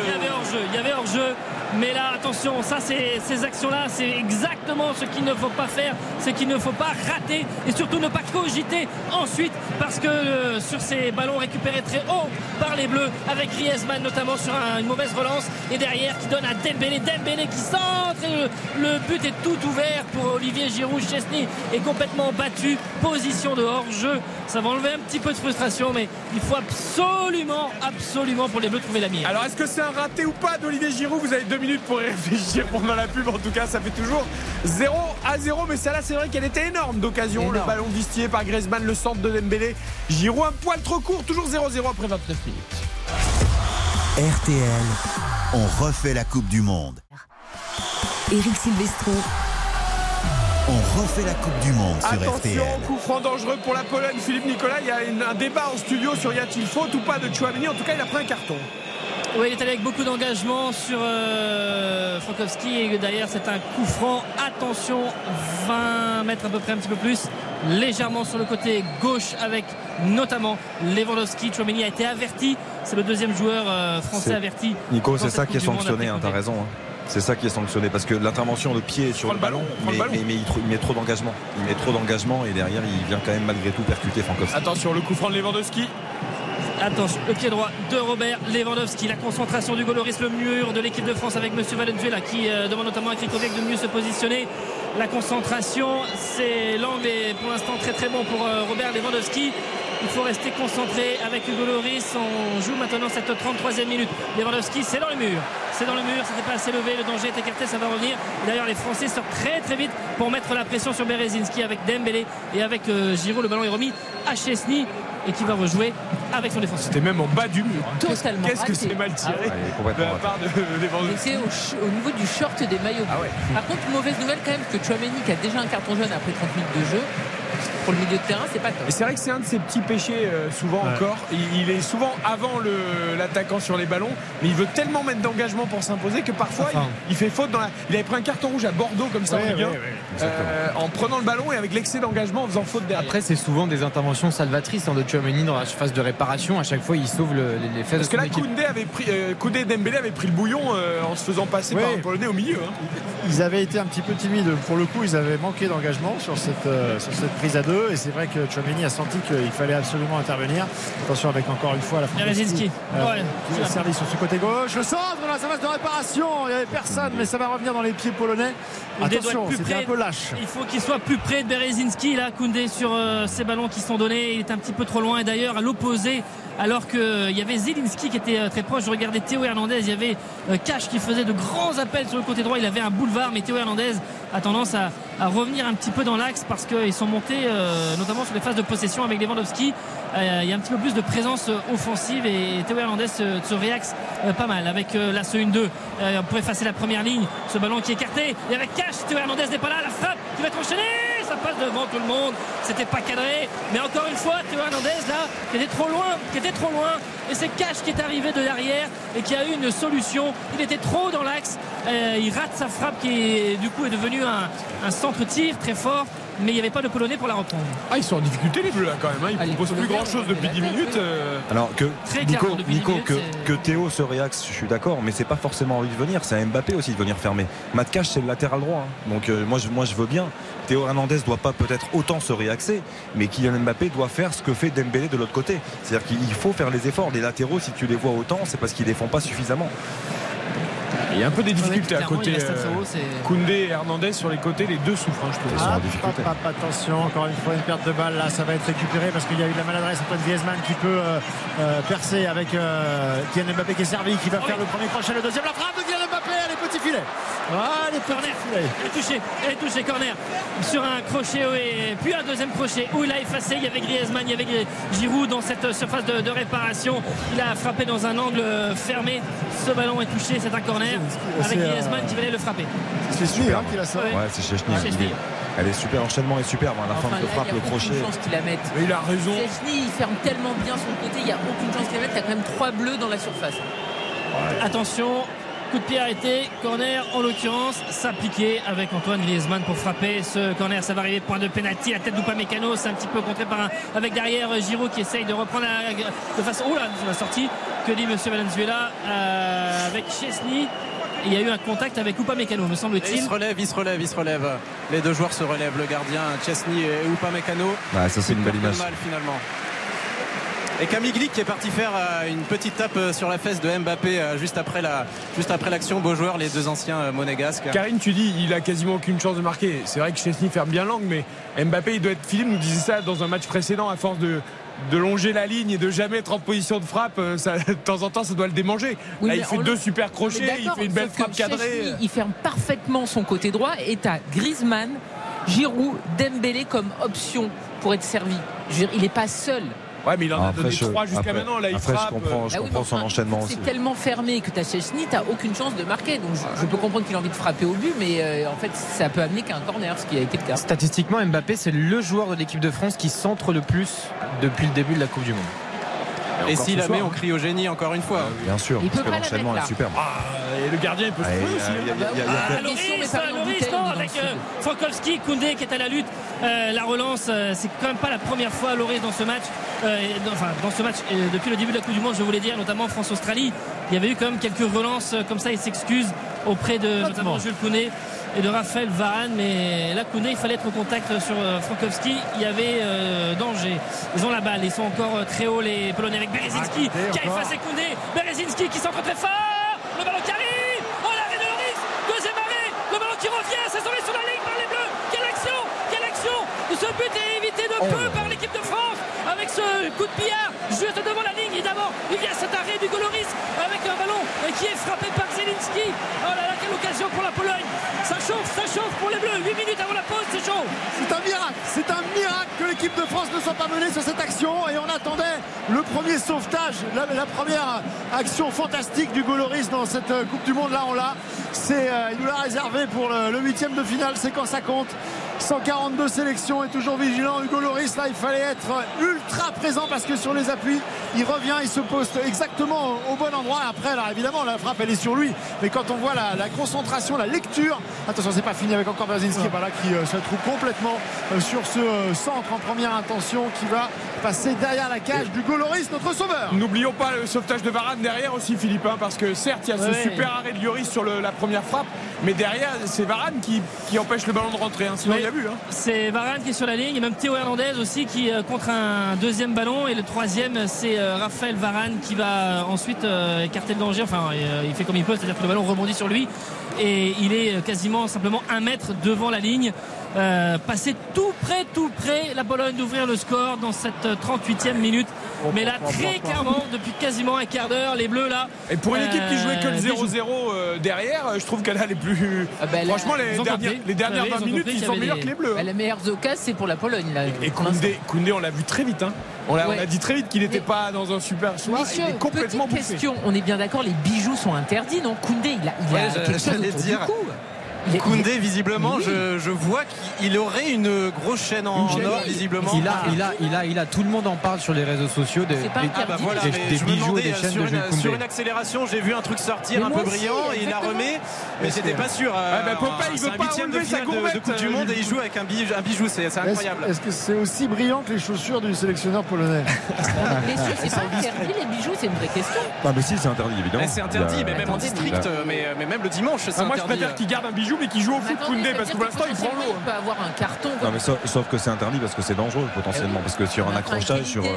Il y avait hors-jeu. Il y avait hors-jeu. Mais là, attention, ça, c'est ces actions-là, c'est exactement ce qu'il ne faut pas faire, ce qu'il ne faut pas rater et surtout ne pas cogiter ensuite parce que euh, sur ces ballons récupérés très haut par les Bleus, avec Griezmann notamment sur un- une mauvaise relance et derrière qui donne à Dembélé, Dembélé qui centre et le, le but est tout ouvert pour Olivier Giroud. Chesney est complètement battu, position de hors-jeu. Ça va enlever un petit peu de frustration, mais il faut absolument, absolument pour les Bleus trouver la mire. Alors est-ce que c'est un raté ou pas d'Olivier Giroud? Vous avez deux minutes pour y réfléchir pendant la pub. En tout cas, ça fait toujours 0 à 0. Mais celle-là, c'est vrai qu'elle était énorme d'occasion. Le ballon distillé par Griezmann, le centre de Dembélé. Giroud un poil trop court, toujours 0-0 après 29 minutes. RTL, on refait la Coupe du Monde. Eric Silvestro. On refait la Coupe du Monde sur Attention, RTL. coup franc dangereux pour la Pologne. Philippe Nicolas, il y a une- un débat en studio sur y a-t-il faute ou pas de Chouameni. En tout cas, il a pris un carton. Oui, il est allé avec beaucoup d'engagement sur euh, Frankowski et derrière c'est un coup franc. Attention, 20 mètres à peu près, un petit peu plus, légèrement sur le côté gauche avec notamment Lewandowski. Chouameni a été averti. C'est le deuxième joueur euh, français averti. Nico, c'est ça qui est sanctionné, hein, t'as raison. hein. C'est ça qui est sanctionné parce que l'intervention de pied sur le le ballon, ballon, prends le mais, ballon. mais- mais il, met trop d'engagement. Il met trop d'engagement et derrière il vient quand même malgré tout percuter Frankowski. Attention, le coup franc de Lewandowski. Attention, le pied droit de Robert Lewandowski, la concentration du Goloris, le mur de l'équipe de France avec Monsieur Valenzuela qui euh, demande notamment à Krikovic de mieux se positionner. La concentration, c'est l'angle est pour l'instant très très bon pour euh, Robert Lewandowski. Il faut rester concentré avec Hugo Loris. On joue maintenant cette 33e minute. Lewandowski, c'est dans le mur. C'est dans le mur, c'était pas assez levé, le danger est écarté, ça va revenir. D'ailleurs, les Français sortent très très vite pour mettre la pression sur Berezinski avec Dembélé et avec euh, Giroud. Le ballon est remis à Chesney et qui va rejouer avec son défenseur. C'était même en bas du mur. hein. Qu'est-ce Totalement qu'est-ce que c'est mal tiré Ah ouais. De la part de Et Lewandowski. c'est au, au niveau du short des maillots. Ah ouais. Par contre, mauvaise nouvelle quand même que Chouameni qui a déjà un carton jaune après 30 minutes de jeu, pour le milieu de terrain, c'est pas top. Et c'est vrai que c'est un de ses petits péchés, euh, souvent Ouais. encore. Il, il est souvent avant le- l'attaquant sur les ballons, mais il veut tellement mettre d'engagement pour s'imposer que parfois Enfin. il, il fait faute dans la. Il avait pris un carton rouge à Bordeaux comme ça en Ouais, Ligue 1, ouais, ouais. euh, en prenant le ballon et avec l'excès d'engagement en faisant faute derrière. Après, c'est souvent des interventions salvatrices hein, de Chouameni dans la phase de réparation. À chaque fois, il sauve le- les, les fesses Parce de que là. Koundé avait pris, euh, Koundé et Dembélé avaient pris le bouillon euh, en se faisant passer Ouais. par un Polonais au milieu. hein. Ils avaient été un petit peu timides. Pour le coup, ils avaient manqué d'engagement sur cette, euh, sur cette prise à deux. Et c'est vrai que Chouameni a senti qu'il fallait absolument intervenir. Attention avec encore une fois la Berezinski. Euh, Ouais, qui tu a l'as servi sur ce côté gauche. Le centre dans la surface de réparation. Il n'y avait personne, mais ça va revenir dans les pieds polonais. Attention, c'était un peu lâche. Il faut qu'il soit plus près de Berezinski. Là, Koundé sur euh, ces ballons qui sont donnés. Il est un petit peu trop loin. Et d'ailleurs, à l'opposé, alors qu'il y avait Zelinski qui était euh, très proche. Je regardais Théo Hernandez. Il y avait euh, Cash qui faisait de grands appels sur le côté droit. Il avait un boulevard, mais Théo Hernandez a tendance à, revenir un petit peu dans l'axe parce qu'ils sont montés, euh, notamment sur les phases de possession avec Lewandowski. Euh, il y a un petit peu plus de présence euh, offensive et Théo Hernandez se, réaxe euh, pas mal avec euh, la ce 1-2 euh, pour effacer la première ligne. Ce ballon qui est écarté et avec Cash, Théo Hernandez n'est pas là. La frappe qui va être enchaînée. Passe devant tout le monde. C'était pas cadré. Mais encore une fois, Théo Hernandez là, qui était trop loin, qui était trop loin. Et c'est Cash qui est arrivé de derrière et qui a eu une solution. Il était trop dans l'axe. Euh, il rate sa frappe qui du coup est devenue un, un centre-tir très fort. Mais il n'y avait pas de Polonais pour la reprendre. Ah, ils sont en difficulté les Bleus là quand même. hein. Ils Ah, les proposent plus grand chose depuis avait 10 la tête, minutes. euh, Alors que Très Nico, que, Théo se réaxe, je suis d'accord, mais c'est pas forcément envie de venir. C'est à Mbappé aussi de venir fermer. Matt Cash, c'est le latéral droit. hein. Donc euh, moi, je, moi je veux bien. Théo Hernandez doit pas peut-être autant se réaxer, mais Kylian Mbappé doit faire ce que fait Dembélé de l'autre côté. C'est-à-dire qu'il faut faire les efforts. Les latéraux, si tu les vois autant, c'est parce qu'ils défendent pas suffisamment. Il y a un peu des difficultés à côté. euh, Koundé et Hernandez sur les côtés, les deux souffrent, hein, je trouve. Ah, pap, pap, attention, encore une fois une perte de balle là, ça va être récupéré parce qu'il y a eu de la maladresse Antoine Griezmann qui peut euh, euh, percer avec euh, Kylian Mbappé qui est servi, qui va faire le premier crochet, le deuxième, la frappe de Kylian Mbappé, allez petit filet. Allez petit Corner. Elle est touchée, elle est touchée, corner sur un crochet et puis un deuxième crochet où il a effacé. Il y avait Griezmann, il y avait Giroud dans cette surface de, de réparation. Il a frappé dans un angle fermé. Ce ballon est touché, c'est un corner C'est, avec euh, Griezmann qui venait le frapper. C'est celui hein, qui la sort. Ouais. Ouais, c'est Chechny. Ouais, Chechny. Elle est super, l'enchaînement est superbe. hein, La Enfin, fin de là, frappe, il y a le crochet. aucune chance qu'il la mette. Mais il a raison. Chesney, il ferme tellement bien son côté, il n'y a aucune chance qu'il la mette. T'as quand même trois bleus dans la surface. Attention, coup de pied arrêté, corner en l'occurrence, s'appliquer avec Antoine Griezmann pour frapper ce corner. Ça va arriver, point de pénalty, la tête d'Upamecano, c'est un petit peu contré par un, avec derrière euh, Giroud qui essaye de reprendre la- de façon. Oh là, c'est la sortie. Que dit Monsieur Valenzuela euh, avec Chesney Il y a eu un contact avec Upamecano, me Et il semble-t-il. se relève, il se relève, il se relève. Les deux joueurs se relèvent, le gardien Chesney et Upamecano. Ouais, ça, c'est une belle image. mal finalement. Et Camille Glick qui est parti faire euh, une petite tape euh, sur la fesse de Mbappé euh, juste après la juste après l'action. Beau joueur, les deux anciens monégasques. Karine, tu dis, il a quasiment aucune chance de marquer. C'est vrai que Chesney ferme bien l'angle, mais Mbappé, il doit être. Philippe nous disait ça dans un match précédent, à force de, de longer la ligne et de jamais être en position de frappe, ça, de temps en temps, ça doit le démanger. Oui, Là, mais il fait deux super crochets, il fait une belle frappe cadrée. Chesney, il ferme parfaitement son côté droit et t'as Griezmann, Giroud, Dembélé comme option pour être servi. Je veux dire, il n'est pas seul. Ouais, mais il en a Après, donné trois jusqu'à maintenant. Là, il après, je frappe. comprends, je Bah oui, comprends mais son enfin, enchaînement aussi. C'est tellement fermé que t'as Chesney, t'as aucune chance de marquer. Donc je, je peux comprendre qu'il a envie de frapper au but, mais euh, en fait ça peut amener qu'à un corner, ce qui a été le cas. Statistiquement, Mbappé, c'est le joueur de l'équipe de France qui centre le plus depuis le début de la Coupe du Monde. Et s'il la soir, met, on crie au génie encore une fois. Bien sûr, Il parce peut que l'enchaînement est superbe. Ah, et le gardien, il peut se trouver avec euh. Frankowski, Koundé qui est à la lutte. Euh, la relance, euh, c'est quand même pas la première fois Loris dans ce match. Euh, enfin, dans ce match, euh, depuis le début de la Coupe du Monde, je voulais dire, notamment France-Australie, il y avait eu quand même quelques relances comme ça. Il s'excuse auprès de notamment Jules Koundé et de Raphaël Varane. Mais là, Koundé, il fallait être au contact sur euh, Frankowski. Il y avait euh, danger. Ils ont la balle. Ils sont encore euh, très hauts, les Polonais, avec Berezinski qui a effacé Koundé. Berezinski qui s'entre très fort. Le ballon qui arrive. Oh, l'arrêt de Loris. Deuxième arrêt. Le ballon qui revient. C'est sauvé sur la ligne par les Bleus. Quelle action Quelle action Ce but est évité de peu ce coup de billard juste devant la ligne. D'abord, il y a cet arrêt du Loris avec un ballon qui est frappé par Zelinski. Oh là là, quelle occasion pour la Pologne. Ça chauffe, ça chauffe pour les Bleus. 8 minutes avant la pause, c'est chaud. C'est un miracle, c'est un miracle que l'équipe de France ne soit pas menée sur cette action et on attendait le premier sauvetage, la, première action fantastique du Goloris dans cette euh, Coupe du Monde. Là, on l'a. Euh, il nous l'a réservé pour le huitième de finale. C'est quand ça compte. 142 sélections et toujours vigilant. Hugo Loris, là, il fallait être ultra présent parce que sur les appuis, il revient, il se poste exactement au, bon endroit. Après, alors évidemment, la frappe, elle est sur lui. Mais quand on voit la, la concentration, la lecture, attention, c'est pas fini avec encore Brzezinski voilà, qui euh, se trouve complètement euh, sur ce euh, centre en première intention qui va passer derrière la cage du Loris, notre sauveur. N'oublions pas le sauvetage de Varane derrière aussi, Philippe, hein, parce que certes, il y a ce Ouais. super arrêt de Lloris sur le- la première frappe, mais derrière, c'est Varane qui, qui empêche le ballon de rentrer. hein. Sinon, Oui. il y a hein. C'est Varane qui est sur la ligne et même Théo Hernandez aussi qui euh, contre un deuxième ballon. Et le troisième c'est euh, Raphaël Varane qui va euh, ensuite écarter le danger. Enfin il fait comme il peut c'est-à-dire que le ballon rebondit sur lui. Et il est quasiment simplement un mètre devant la ligne euh, passé tout près tout près la Pologne d'ouvrir le score dans cette euh, 38e minute mais là très clairement depuis quasiment un quart d'heure les bleus là Et pour une équipe qui jouait que le euh, 0-0 euh, derrière, euh, je trouve qu'elle a les plus. Ah bah, là, Franchement, les dernières, compris. les dernières Ouais, ils 20 ont minutes, ils sont meilleurs que les Bleus. Bah, hein. la meilleure occasion, c'est pour la Pologne. Là, Et. Koundé, Koundé, on l'a vu très vite. hein. On a dit très vite qu'il n'était pas dans un super soir. Messieurs, il est complètement petite bouffé. question. On est bien d'accord, les bijoux sont interdits, non? Koundé, il a, il a Ouais, quelque chose dire. du. Koundé, visiblement, Oui. je, je vois qu'il aurait une grosse chaîne en, or, visiblement. Il a, il a, il a, il a, tout le monde en parle sur les réseaux sociaux des, C'est pas des- interdit. Ah bah voilà, des- des bijoux et demandais, des euh, chaînes sur, de une, Koundé. sur une accélération, j'ai vu un truc sortir Mais un peu aussi, brillant et il a exactement. remet, mais j'étais pas sûr. euh, Ah bah, Popeye, il veut un pas huitième de enlever sa de, de Coupe du euh, Monde et il Jules joue avec un bijou, un bijou c'est Est-ce incroyable. est-ce que c'est aussi brillant que les chaussures du sélectionneur polonais? Messieurs, c'est pas interdit les bijoux, c'est une vraie question. Ah, mais si, c'est interdit, évidemment. Mais c'est interdit, mais même en district, euh, mais, même le dimanche, c'est Ah, moi, je préfère qu'il garde un bijou, mais qu'il joue au foot Koundé, parce que pour l'instant, il prend l'eau. Il peut avoir un carton. Non, mais sauf, sauf que c'est interdit parce que c'est dangereux potentiellement. Parce que sur un accrochage, sur. euh,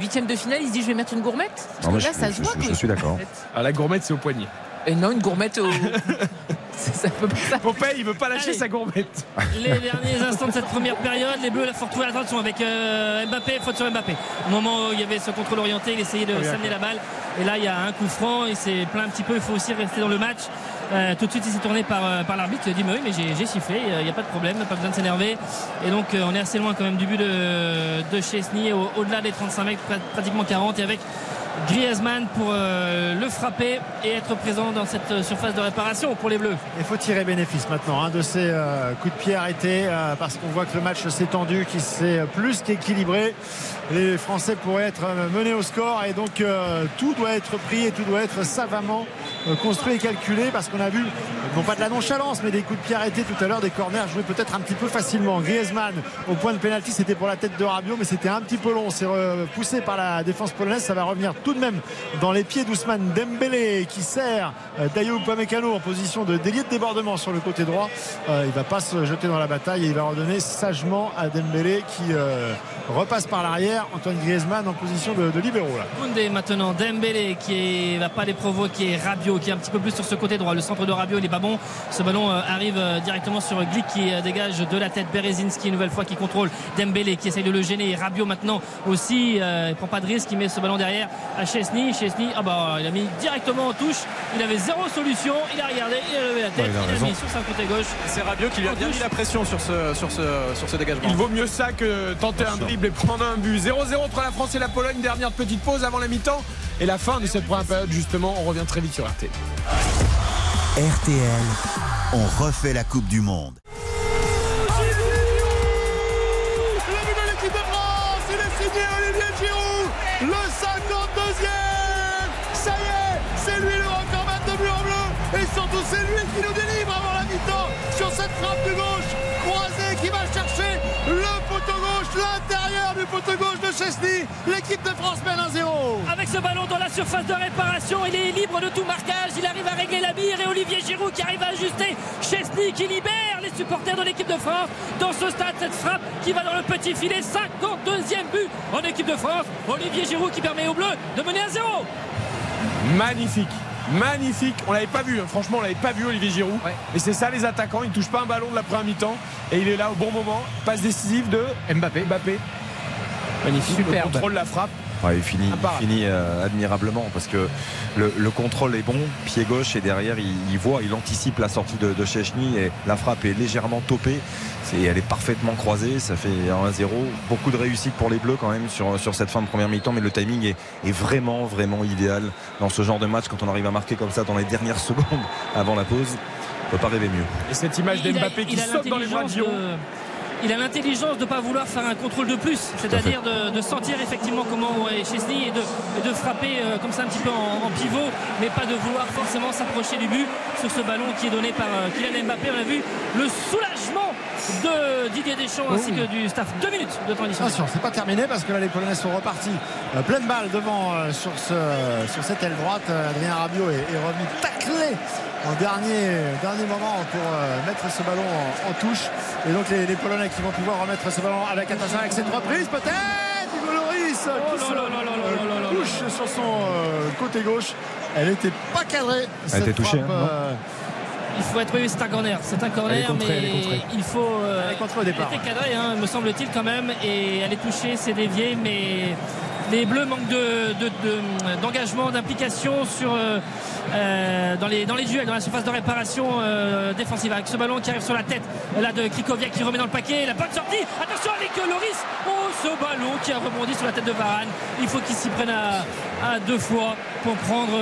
Huitième de finale, il se dit je vais mettre une gourmette. Parce Non, que mais là, je- ça je- se voit. je- suis d'accord. Ah, la gourmette, c'est au poignet. Et non, une gourmette au. ça, peut pas. ça- Popeye, il veut pas lâcher Allez. sa gourmette. les derniers instants de cette première période, les Bleus, la fort trouver attention avec euh, Mbappé, faute sur Mbappé. Au moment où il y avait ce contrôle orienté, il essayait de s'amener la balle. Et là, il y a un coup franc, il s'est plaint un petit peu, il faut aussi rester dans le match. Euh, tout de suite, il s'est tourné par, euh, par l'arbitre. Il a dit Mais oui, mais j'ai sifflé, il n'y a pas de problème, pas besoin de s'énerver. Et donc, on est assez loin quand même du but de, de Chesney, au- au-delà des 35 mètres, prat- pratiquement 40. Et avec Griezmann pour euh, le frapper et être présent dans cette euh, surface de réparation pour les Bleus. Il faut tirer bénéfice maintenant hein, de ces euh, coups de pied arrêtés parce qu'on voit que le match s'est tendu, qu'il s'est plus qu'équilibré. Les Français pourraient être menés au score et donc tout doit être pris et tout doit être savamment construit et calculé parce qu'on a vu, non pas de la nonchalance, mais des coups de pied arrêtés tout à l'heure, des corners joués peut-être un petit peu facilement. Griezmann au point de pénalty, c'était pour la tête de Rabiot, mais c'était un petit peu long. C'est repoussé par la défense polonaise. Ça va revenir tout de même dans les pieds d'Ousmane Dembélé qui sert euh, Dayo Upamecano en position de délié de débordement sur le côté droit. Euh, il va pas se jeter dans la bataille et il va redonner sagement à Dembélé qui euh, repasse par l'arrière. Antoine Griezmann en position de, de libéraux là. Maintenant, Dembélé qui va pas les provoquer, Rabiot qui est un petit peu plus sur ce côté droit. Le centre de Rabiot il n'est pas bon. Ce ballon euh, arrive euh, directement sur Glick qui euh, dégage de la tête Berezinski une nouvelle fois qui contrôle Dembélé qui essaye de le gêner. Rabiot maintenant aussi, euh, il prend pas de risque, il met ce ballon derrière à Chesney. Chesney, ah bah il a mis directement en touche. Il avait zéro solution. Il a regardé, il a levé la tête, Ouais, il a il a raison. mis sur sa côté gauche. C'est Rabiot qui lui a bien mis la pression sur ce, sur ce, sur ce dégagement. Il vaut mieux ça que tenter un dribble et prendre un but. 0-0 entre la France et la Pologne. Dernière petite pause avant la mi-temps. Et la fin de cette première période, justement, on revient très vite sur RT. RTL, on refait la Coupe du Monde. L'intérieur du poteau gauche de Chesney. L'équipe de France mène 1-0. Avec ce ballon dans la surface de réparation, il est libre de tout marquage. Il arrive à régler la mire et Olivier Giroud qui arrive à ajuster. Chesney qui libère les supporters de l'équipe de France. Dans ce stade, cette frappe qui va dans le petit filet. 52e but en équipe de France. Olivier Giroud qui permet aux Bleus de mener à 0. Magnifique. Magnifique, on l'avait pas vu, hein. franchement on l'avait pas vu Olivier Giroud. Et c'est ça les attaquants, ils touchent pas un ballon de la première mi-temps et il est là au bon moment. Passe décisive de Mbappé. Mbappé. Magnifique. Le Superbe. contrôle la frappe. Ouais, il finit, il Imparable. finit euh, admirablement parce que le, le contrôle est bon, pied gauche et derrière il, il voit, il anticipe la sortie de, de Chechny et la frappe est légèrement topée. C'est, elle est parfaitement croisée, ça fait un 1-0. Beaucoup de réussite pour les Bleus quand même sur, sur cette fin de première mi-temps, mais le timing est, est vraiment, vraiment idéal dans ce genre de match quand on arrive à marquer comme ça dans les dernières secondes avant la pause. On peut pas rêver mieux. Et cette image d'Mbappé qui saute dans les bras de- Il a l'intelligence de ne pas vouloir faire un contrôle de plus, c'est-à-dire de, de sentir effectivement comment est Chesney et de, et de frapper euh, comme ça un petit peu en, en pivot, mais pas de vouloir forcément s'approcher du but sur ce ballon qui est donné par euh, Kylian Mbappé. On a vu le soulagement de Didier Deschamps ainsi que du staff. Deux minutes de temps. Attention, c'est pas terminé parce que là les Polonais sont repartis euh, pleine balle devant euh, sur, ce, sur cette aile droite. Adrien Rabiot est, est revenu taclé en dernier, dernier moment pour euh, mettre ce ballon en, touche. Et donc les, Polonais qui vont pouvoir remettre ce ballon avec attention avec cette reprise peut-être Hugo Loris touche oh sur son euh, côté gauche. Elle n'était pas cadrée. Elle cette était touchée. Hein, euh, il faut être oui, c'est un corner, c'est un corner, mais il faut. elle est au départ. Elle était cadrée, hein, me semble-t-il quand même, et elle est touchée, c'est dévié, mais les Bleus manquent de- de- de- d'engagement, d'implication euh, euh, dans, les, duels, dans la surface de réparation euh, défensive. Avec ce ballon qui arrive sur la tête là, de Krikoviak qui remet dans le paquet. La bonne sortie. Attention avec Loris. Oh, ce ballon qui a rebondi sur la tête de Varane. Il faut qu'il s'y prenne à, deux fois pour prendre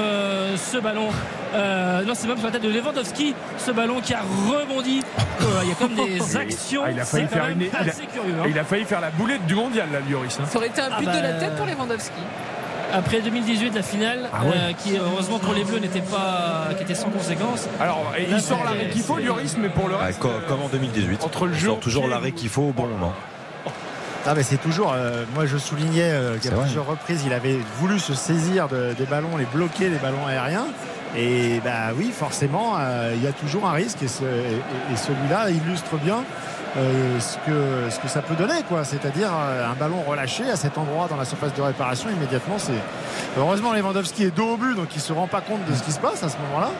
ce ballon. Euh, non, c'est même sur la tête de Lewandowski, ce ballon qui a rebondi. Euh, Il y a comme des actions. Ah, il a failli c'est quand faire même une- il a- assez curieux. hein. Il a failli faire la boulette du mondial, là, Lloris. hein. Ça aurait été un Ah but de la bah, tête pour Lewandowski. Après 2018, la finale, Ah ouais. euh, qui heureusement pour les Bleus n'était pas, qui était sans conséquence. Alors, et il sort l'arrêt qu'il faut, Lloris, mais pour le Ouais, reste. co- euh, comme en 2018. entre le jeu sort toujours l'arrêt qu'il faut au bon moment. Ah mais c'est toujours, euh, moi je soulignais euh, qu'à plusieurs reprises il avait voulu se saisir de- des ballons, les bloquer, les ballons aériens. Et bah oui, forcément, euh, il y a toujours un risque et, ce- et- et celui-là illustre bien euh, ce, que, ce que ça peut donner, quoi. C'est-à-dire euh, un ballon relâché à cet endroit dans la surface de réparation immédiatement. C'est heureusement Lewandowski est dos au but, donc il se rend pas compte de ce qui se passe à ce moment-là.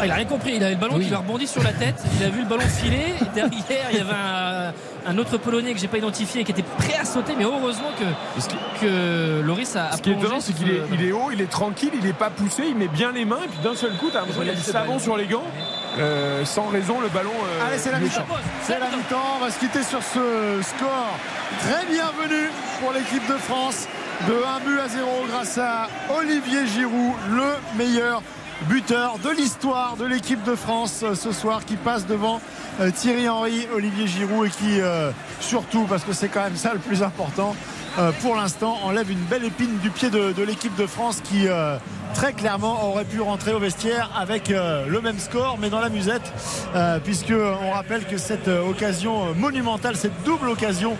Ah, il a rien compris. Il avait le ballon qui lui a rebondi sur la tête. Il a vu le ballon filer. Et derrière, il y avait un, un autre Polonais que j'ai pas identifié qui était prêt à sauter. Mais heureusement que, que Loris a, Ce qui est étonnant, c'est qu'il ce- est, il est haut, il est tranquille, il est pas poussé, il met bien les mains, et puis d'un seul coup, t'as l'impression qu'il a du savon sur les gants. Euh, sans raison, le ballon. euh, Allez, c'est la mi-temps. C'est la mi-temps. On va se quitter sur ce score très bienvenu pour l'équipe de France. de 1 but à 0 grâce à Olivier Giroud, le meilleur buteur de l'histoire de l'équipe de France euh, ce soir qui passe devant euh, Thierry Henry, Olivier Giroud et qui euh, surtout parce que c'est quand même ça le plus important pour l'instant enlève une belle épine du pied de, l'équipe de France qui très clairement aurait pu rentrer au vestiaire avec le même score mais dans la musette puisque on rappelle que cette occasion monumentale cette double occasion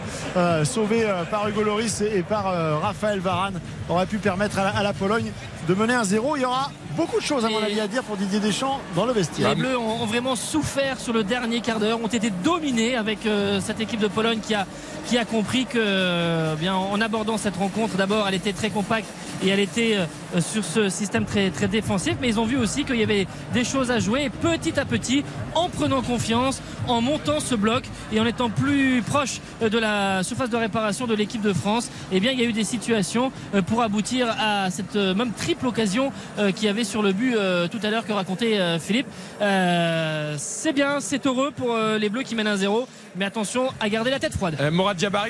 sauvée par Hugo Loris et par Raphaël Varane aurait pu permettre à la, Pologne de mener un zéro. Il y aura beaucoup de choses à mon avis à dire pour Didier Deschamps dans le vestiaire. Les Bleus ont vraiment souffert sur le dernier quart d'heure, ont été dominés avec euh, cette équipe de Pologne qui a, qui a compris que euh, bien en abordant cette rencontre, d'abord elle était très compacte et elle était euh, sur ce système très, très défensif, mais ils ont vu aussi qu'il y avait des choses à jouer petit à petit en prenant confiance, en montant ce bloc et en étant plus proche de la surface de réparation de l'équipe de France. Eh bien il y a eu des situations pour aboutir à cette même triple occasion qui avait sur le but euh, tout à l'heure que racontait euh, Philippe. Euh, c'est bien, c'est heureux pour les Bleus qui mènent 1-0 mais attention à garder la tête froide.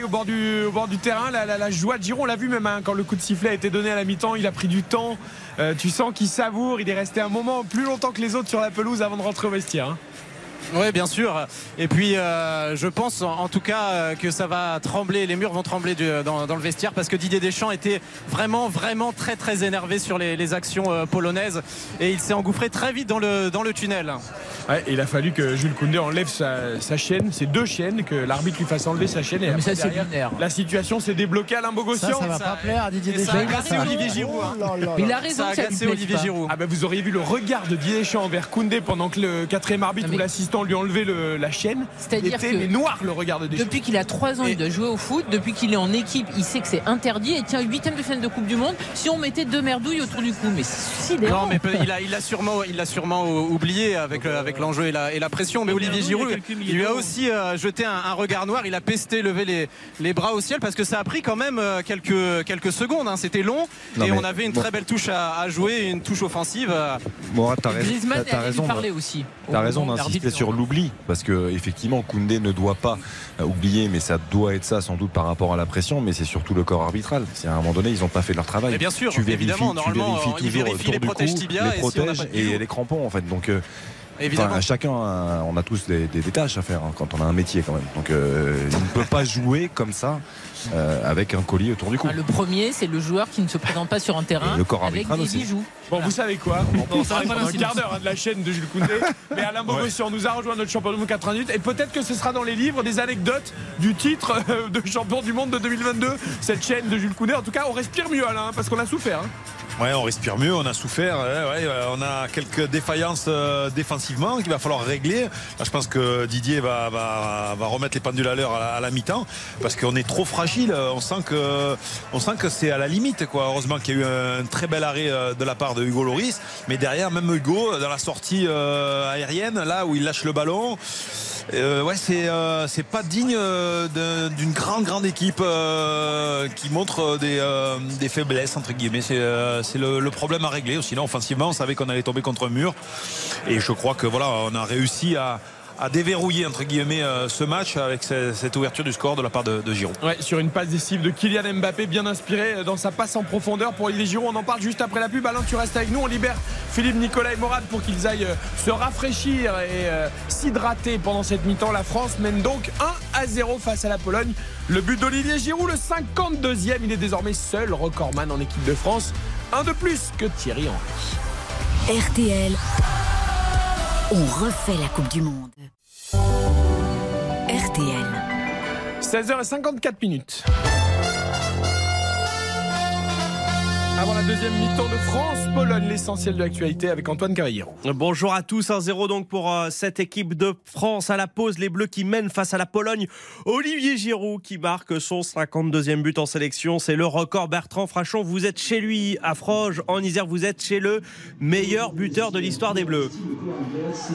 Au bord du, terrain, la, joie de Giron, on l'a vu même hein, quand le coup de sifflet a été donné à la mi-temps, il a pris du temps. tu sens qu'il savoure, il est resté un moment plus longtemps que les autres sur la pelouse avant de rentrer au vestiaire. Hein. Oui, bien sûr. Et puis, euh, je pense en, tout cas euh, que ça va trembler, les murs vont trembler dans, le vestiaire parce que Didier Deschamps était vraiment, vraiment très, très énervé sur les, actions euh, polonaises et il s'est engouffré très vite dans le, dans le tunnel. il a fallu que Jules Koundé enlève sa, chaîne, ses deux chaînes, que l'arbitre lui fasse enlever sa chaîne. Et ça, derrière, la situation s'est débloquée à Limbogossian. Ça, ça va pas plaire à Didier Deschamps. Ça a agacé Olivier Giroud. Hein. il a raison, ça a agacé Olivier Giroud. Ah bah, vous auriez vu le regard de Didier Deschamps envers Koundé pendant que le quatrième arbitre ou l'assistant lui enlevait le la chaîne. C'est-à-dire que noir le regard de Depuis qu'il a 3 ans, il doit jouer au foot. Depuis qu'il est en équipe, il sait que c'est interdit. Et tiens, huitième de finale de Coupe du Monde, si on mettait deux merdouilles autour du cou, mais c'est Non, mais il a, il a sûrement, il a sûrement oublié avec, avec l'enjeu et la, et la pression. Mais Olivier Giroud, il lui a aussi euh, jeté un, regard noir. Il a pesté, levé les, les bras au ciel parce que ça a pris quand même euh, quelques, quelques secondes. Hein. C'était long et on avait une très belle touche à, jouer, une touche offensive. Bon, t'as raison. Raison. Parler aussi. T'as raison d'insister sur l'oubli parce que effectivement Koundé ne doit pas euh, oublier, mais ça doit être ça sans doute par rapport à la pression, mais c'est surtout le corps arbitral. C'est à un moment donné, ils n'ont pas fait leur travail. bien sûr, tu vérifies, évidemment, normalement, tu vérifies toujours les protèges protèges et, les crampons en fait. Donc euh, Évidemment. chacun, on a tous des, tâches à faire hein, quand on a un métier quand même. Donc euh, il ne peut pas jouer comme ça avec un collier autour du cou. le premier, c'est le joueur qui ne se présente pas sur un terrain le corps avec des aussi. bijoux. Bon, vous savez quoi On va un quart d'heure hein, de la chaîne de Jules Koundé. mais Alain Bogossian nous a rejoint notre champion du monde 88 et peut-être que ce sera dans les livres des anecdotes du titre euh, de champion du monde de 2022. Cette chaîne de Jules Koundé. En tout cas, on respire mieux, Alain, parce qu'on a souffert. Hein. Ouais, on respire mieux, on a souffert. Euh, on a quelques défaillances euh, défensivement qu'il va falloir régler. je pense que Didier va, remettre les pendules à l'heure à, la, mi-temps parce qu'on est trop fragile. On sent que, c'est à la limite. Heureusement qu'il y a eu un très bel arrêt de la part de Hugo Loris. Mais derrière, même Hugo, dans la sortie euh, aérienne, là où il lâche le ballon, euh, ouais, c'est euh, c'est pas digne d'une grande grande équipe qui montre des, faiblesses entre guillemets. C'est le, le, problème à régler. Sinon, offensivement, on savait qu'on allait tomber contre un mur. Et je crois que voilà, on a réussi à à déverrouiller entre guillemets euh, ce match avec cette ouverture du score de la part de, Giroud. Ouais, sur une passe décisive de Kylian Mbappé bien inspiré dans sa passe en profondeur pour Olivier Giroud. On en parle juste après la pub. Alain, tu restes avec nous. On libère Philippe, Nicolas et Morad pour qu'ils aillent euh, se rafraîchir et euh, s'hydrater pendant cette mi-temps. La France mène donc 1 à 0 face à la Pologne. Le but d'Olivier Giroud, le 52e. Il est désormais seul recordman en équipe de France. Un de plus que Thierry Henry. RTL. On refait la Coupe du Monde. RTL. 16h54 minutes. Avant la deuxième mi-temps de France-Pologne, l'essentiel de l'actualité avec Antoine Cavallero. Bonjour à tous, 1-0 donc pour euh, cette équipe de France à la pause. Les Bleus qui mènent face à la Pologne. Olivier Giroud qui marque son 52e but en sélection. C'est le record. Bertrand Frachon, vous êtes chez lui à Froge, en Isère. Vous êtes chez le meilleur buteur de l'histoire des Bleus.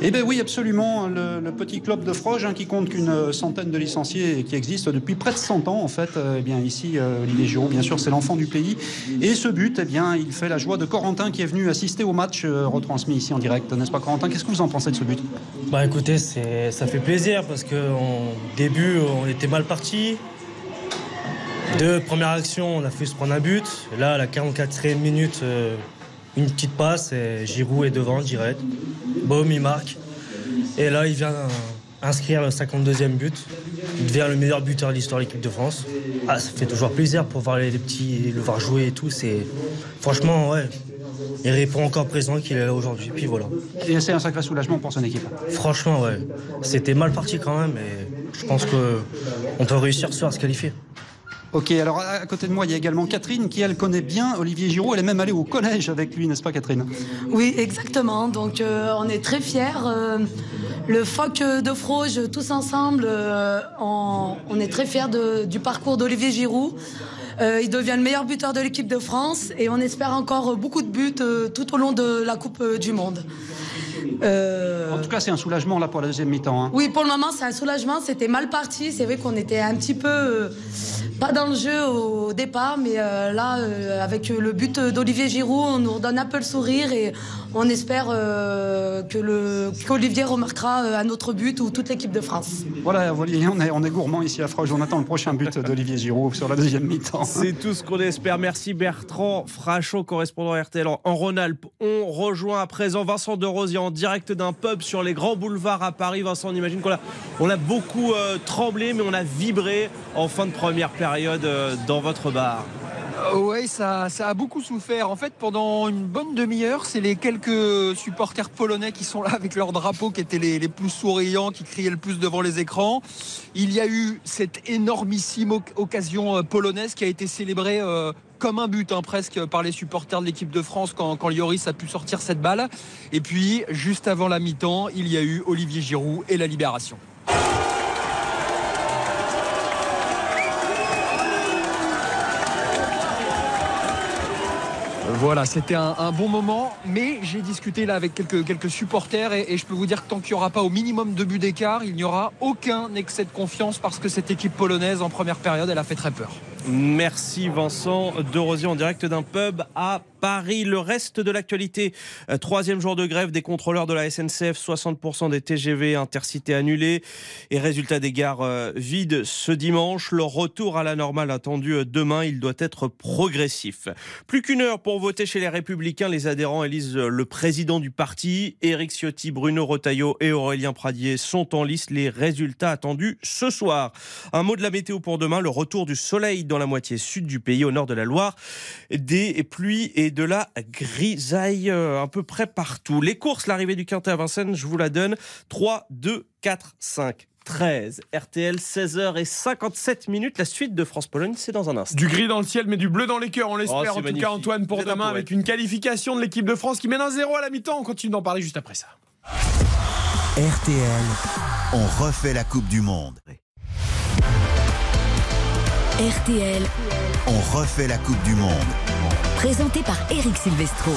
Eh bien oui, absolument. Le, petit club de Froge hein, qui compte qu'une centaine de licenciés et qui existe depuis près de 100 ans en fait. Eh bien ici, euh, Olivier Giroud, bien sûr, c'est l'enfant du pays. Et ce but, eh bien, il fait la joie de Corentin qui est venu assister au match euh, retransmis ici en direct, n'est-ce pas Corentin? Qu'est-ce que vous en pensez de ce but? Bah écoutez, ça fait plaisir parce qu'au début, on était mal parti. Deux premières actions, on a fait se prendre un but. Là, à la 44e minute, euh, une petite passe et Giroud est devant direct. Boum, il marque. Et là, il vient inscrire le 52e but. Devient le meilleur buteur de l'histoire de l'équipe de France. Ah, ça fait toujours plaisir pour voir les petits, le voir jouer et tout. C'est franchement, ouais. Il répond encore présent qu'il est là aujourd'hui. Puis voilà. Et c'est un sacré soulagement pour son équipe. Franchement, ouais. C'était mal parti quand même, mais je pense que on peut réussir ce soir à se qualifier. Ok, alors à côté de moi, il y a également Catherine qui, elle, connaît bien Olivier Giroud. Elle est même allée au collège avec lui, n'est-ce pas, Catherine? Oui, exactement. Donc, euh, on est très fiers. Euh, le FOC de Froge, tous ensemble, euh, on, est très fiers du parcours d'Olivier Giroud. Il devient le meilleur buteur de l'équipe de France et on espère encore beaucoup de buts tout au long de la Coupe du Monde. Euh... En tout cas, c'est un soulagement là pour la deuxième mi-temps. Hein. Oui, pour le moment, c'est un soulagement. C'était mal parti. C'est vrai qu'on était un petit peu euh, pas dans le jeu au départ, mais euh, là, avec le but d'Olivier Giroud, on nous redonne un peu le sourire et on espère que le qu'Olivier remarquera un autre but ou toute l'équipe de France. Voilà, on est, on est gourmand ici à Froge. On attend le prochain but d'Olivier Giroud sur la deuxième mi-temps. C'est tout ce qu'on espère. Merci Bertrand Frachot, correspondant RTL en Rhône-Alpes. On rejoint à présent Vincent de Rosier en direct d'un pub sur les grands boulevards à Paris. Vincent, on imagine qu'on a, on a beaucoup euh, tremblé, mais on a vibré en fin de première période euh, dans votre bar. Oui, ça, ça, a beaucoup souffert. En fait, pendant une bonne demi-heure, c'est les quelques supporters polonais qui sont là avec leur drapeau qui étaient les, plus souriants, qui criaient le plus devant les écrans. Il y a eu cette énormissime occasion euh, polonaise qui a été célébrée euh, comme un but hein, presque par les supporters de l'équipe de France quand, quand a pu sortir cette balle. Et puis, juste avant la mi-temps, il y a eu Olivier Giroud et la libération. Voilà, c'était un, bon moment, mais j'ai discuté là avec quelques, supporters et, et, je peux vous dire que tant qu'il n'y aura pas au minimum de buts d'écart, il n'y aura aucun excès de confiance parce que cette équipe polonaise en première période, elle a fait très peur. Merci Vincent de Rosier en direct d'un pub à Paris. Le reste de l'actualité, euh, troisième jour de grève des contrôleurs de la SNCF, 60% des TGV intercités annulés et résultat des gares euh, vides ce dimanche. Le retour à la normale attendu euh, demain, il doit être progressif. Plus qu'une heure pour voter chez les Républicains, les adhérents élisent le président du parti. Éric Ciotti, Bruno Retailleau et Aurélien Pradier sont en liste. Les résultats attendus ce soir. Un mot de la météo pour demain, le retour du soleil dans la moitié sud du pays, au nord de la Loire, des pluies et de la grisaille un peu près partout. Les courses, l'arrivée du Quintet à Vincennes, je vous la donne. 3, 2, 4, 5. 13. RTL, 16h et 57 minutes. La suite de France-Pologne, c'est dans un instant. Du gris dans le ciel, mais du bleu dans les cœurs, on l'espère Oh, en tout magnifique. cas, Antoine, pour demain, un avec une qualification de l'équipe de France qui mène un 0 à la mi-temps. On continue d'en parler juste après ça. RTL, on refait la Coupe du Monde. RTL, On refait la Coupe du Monde. présenté par Eric Silvestro.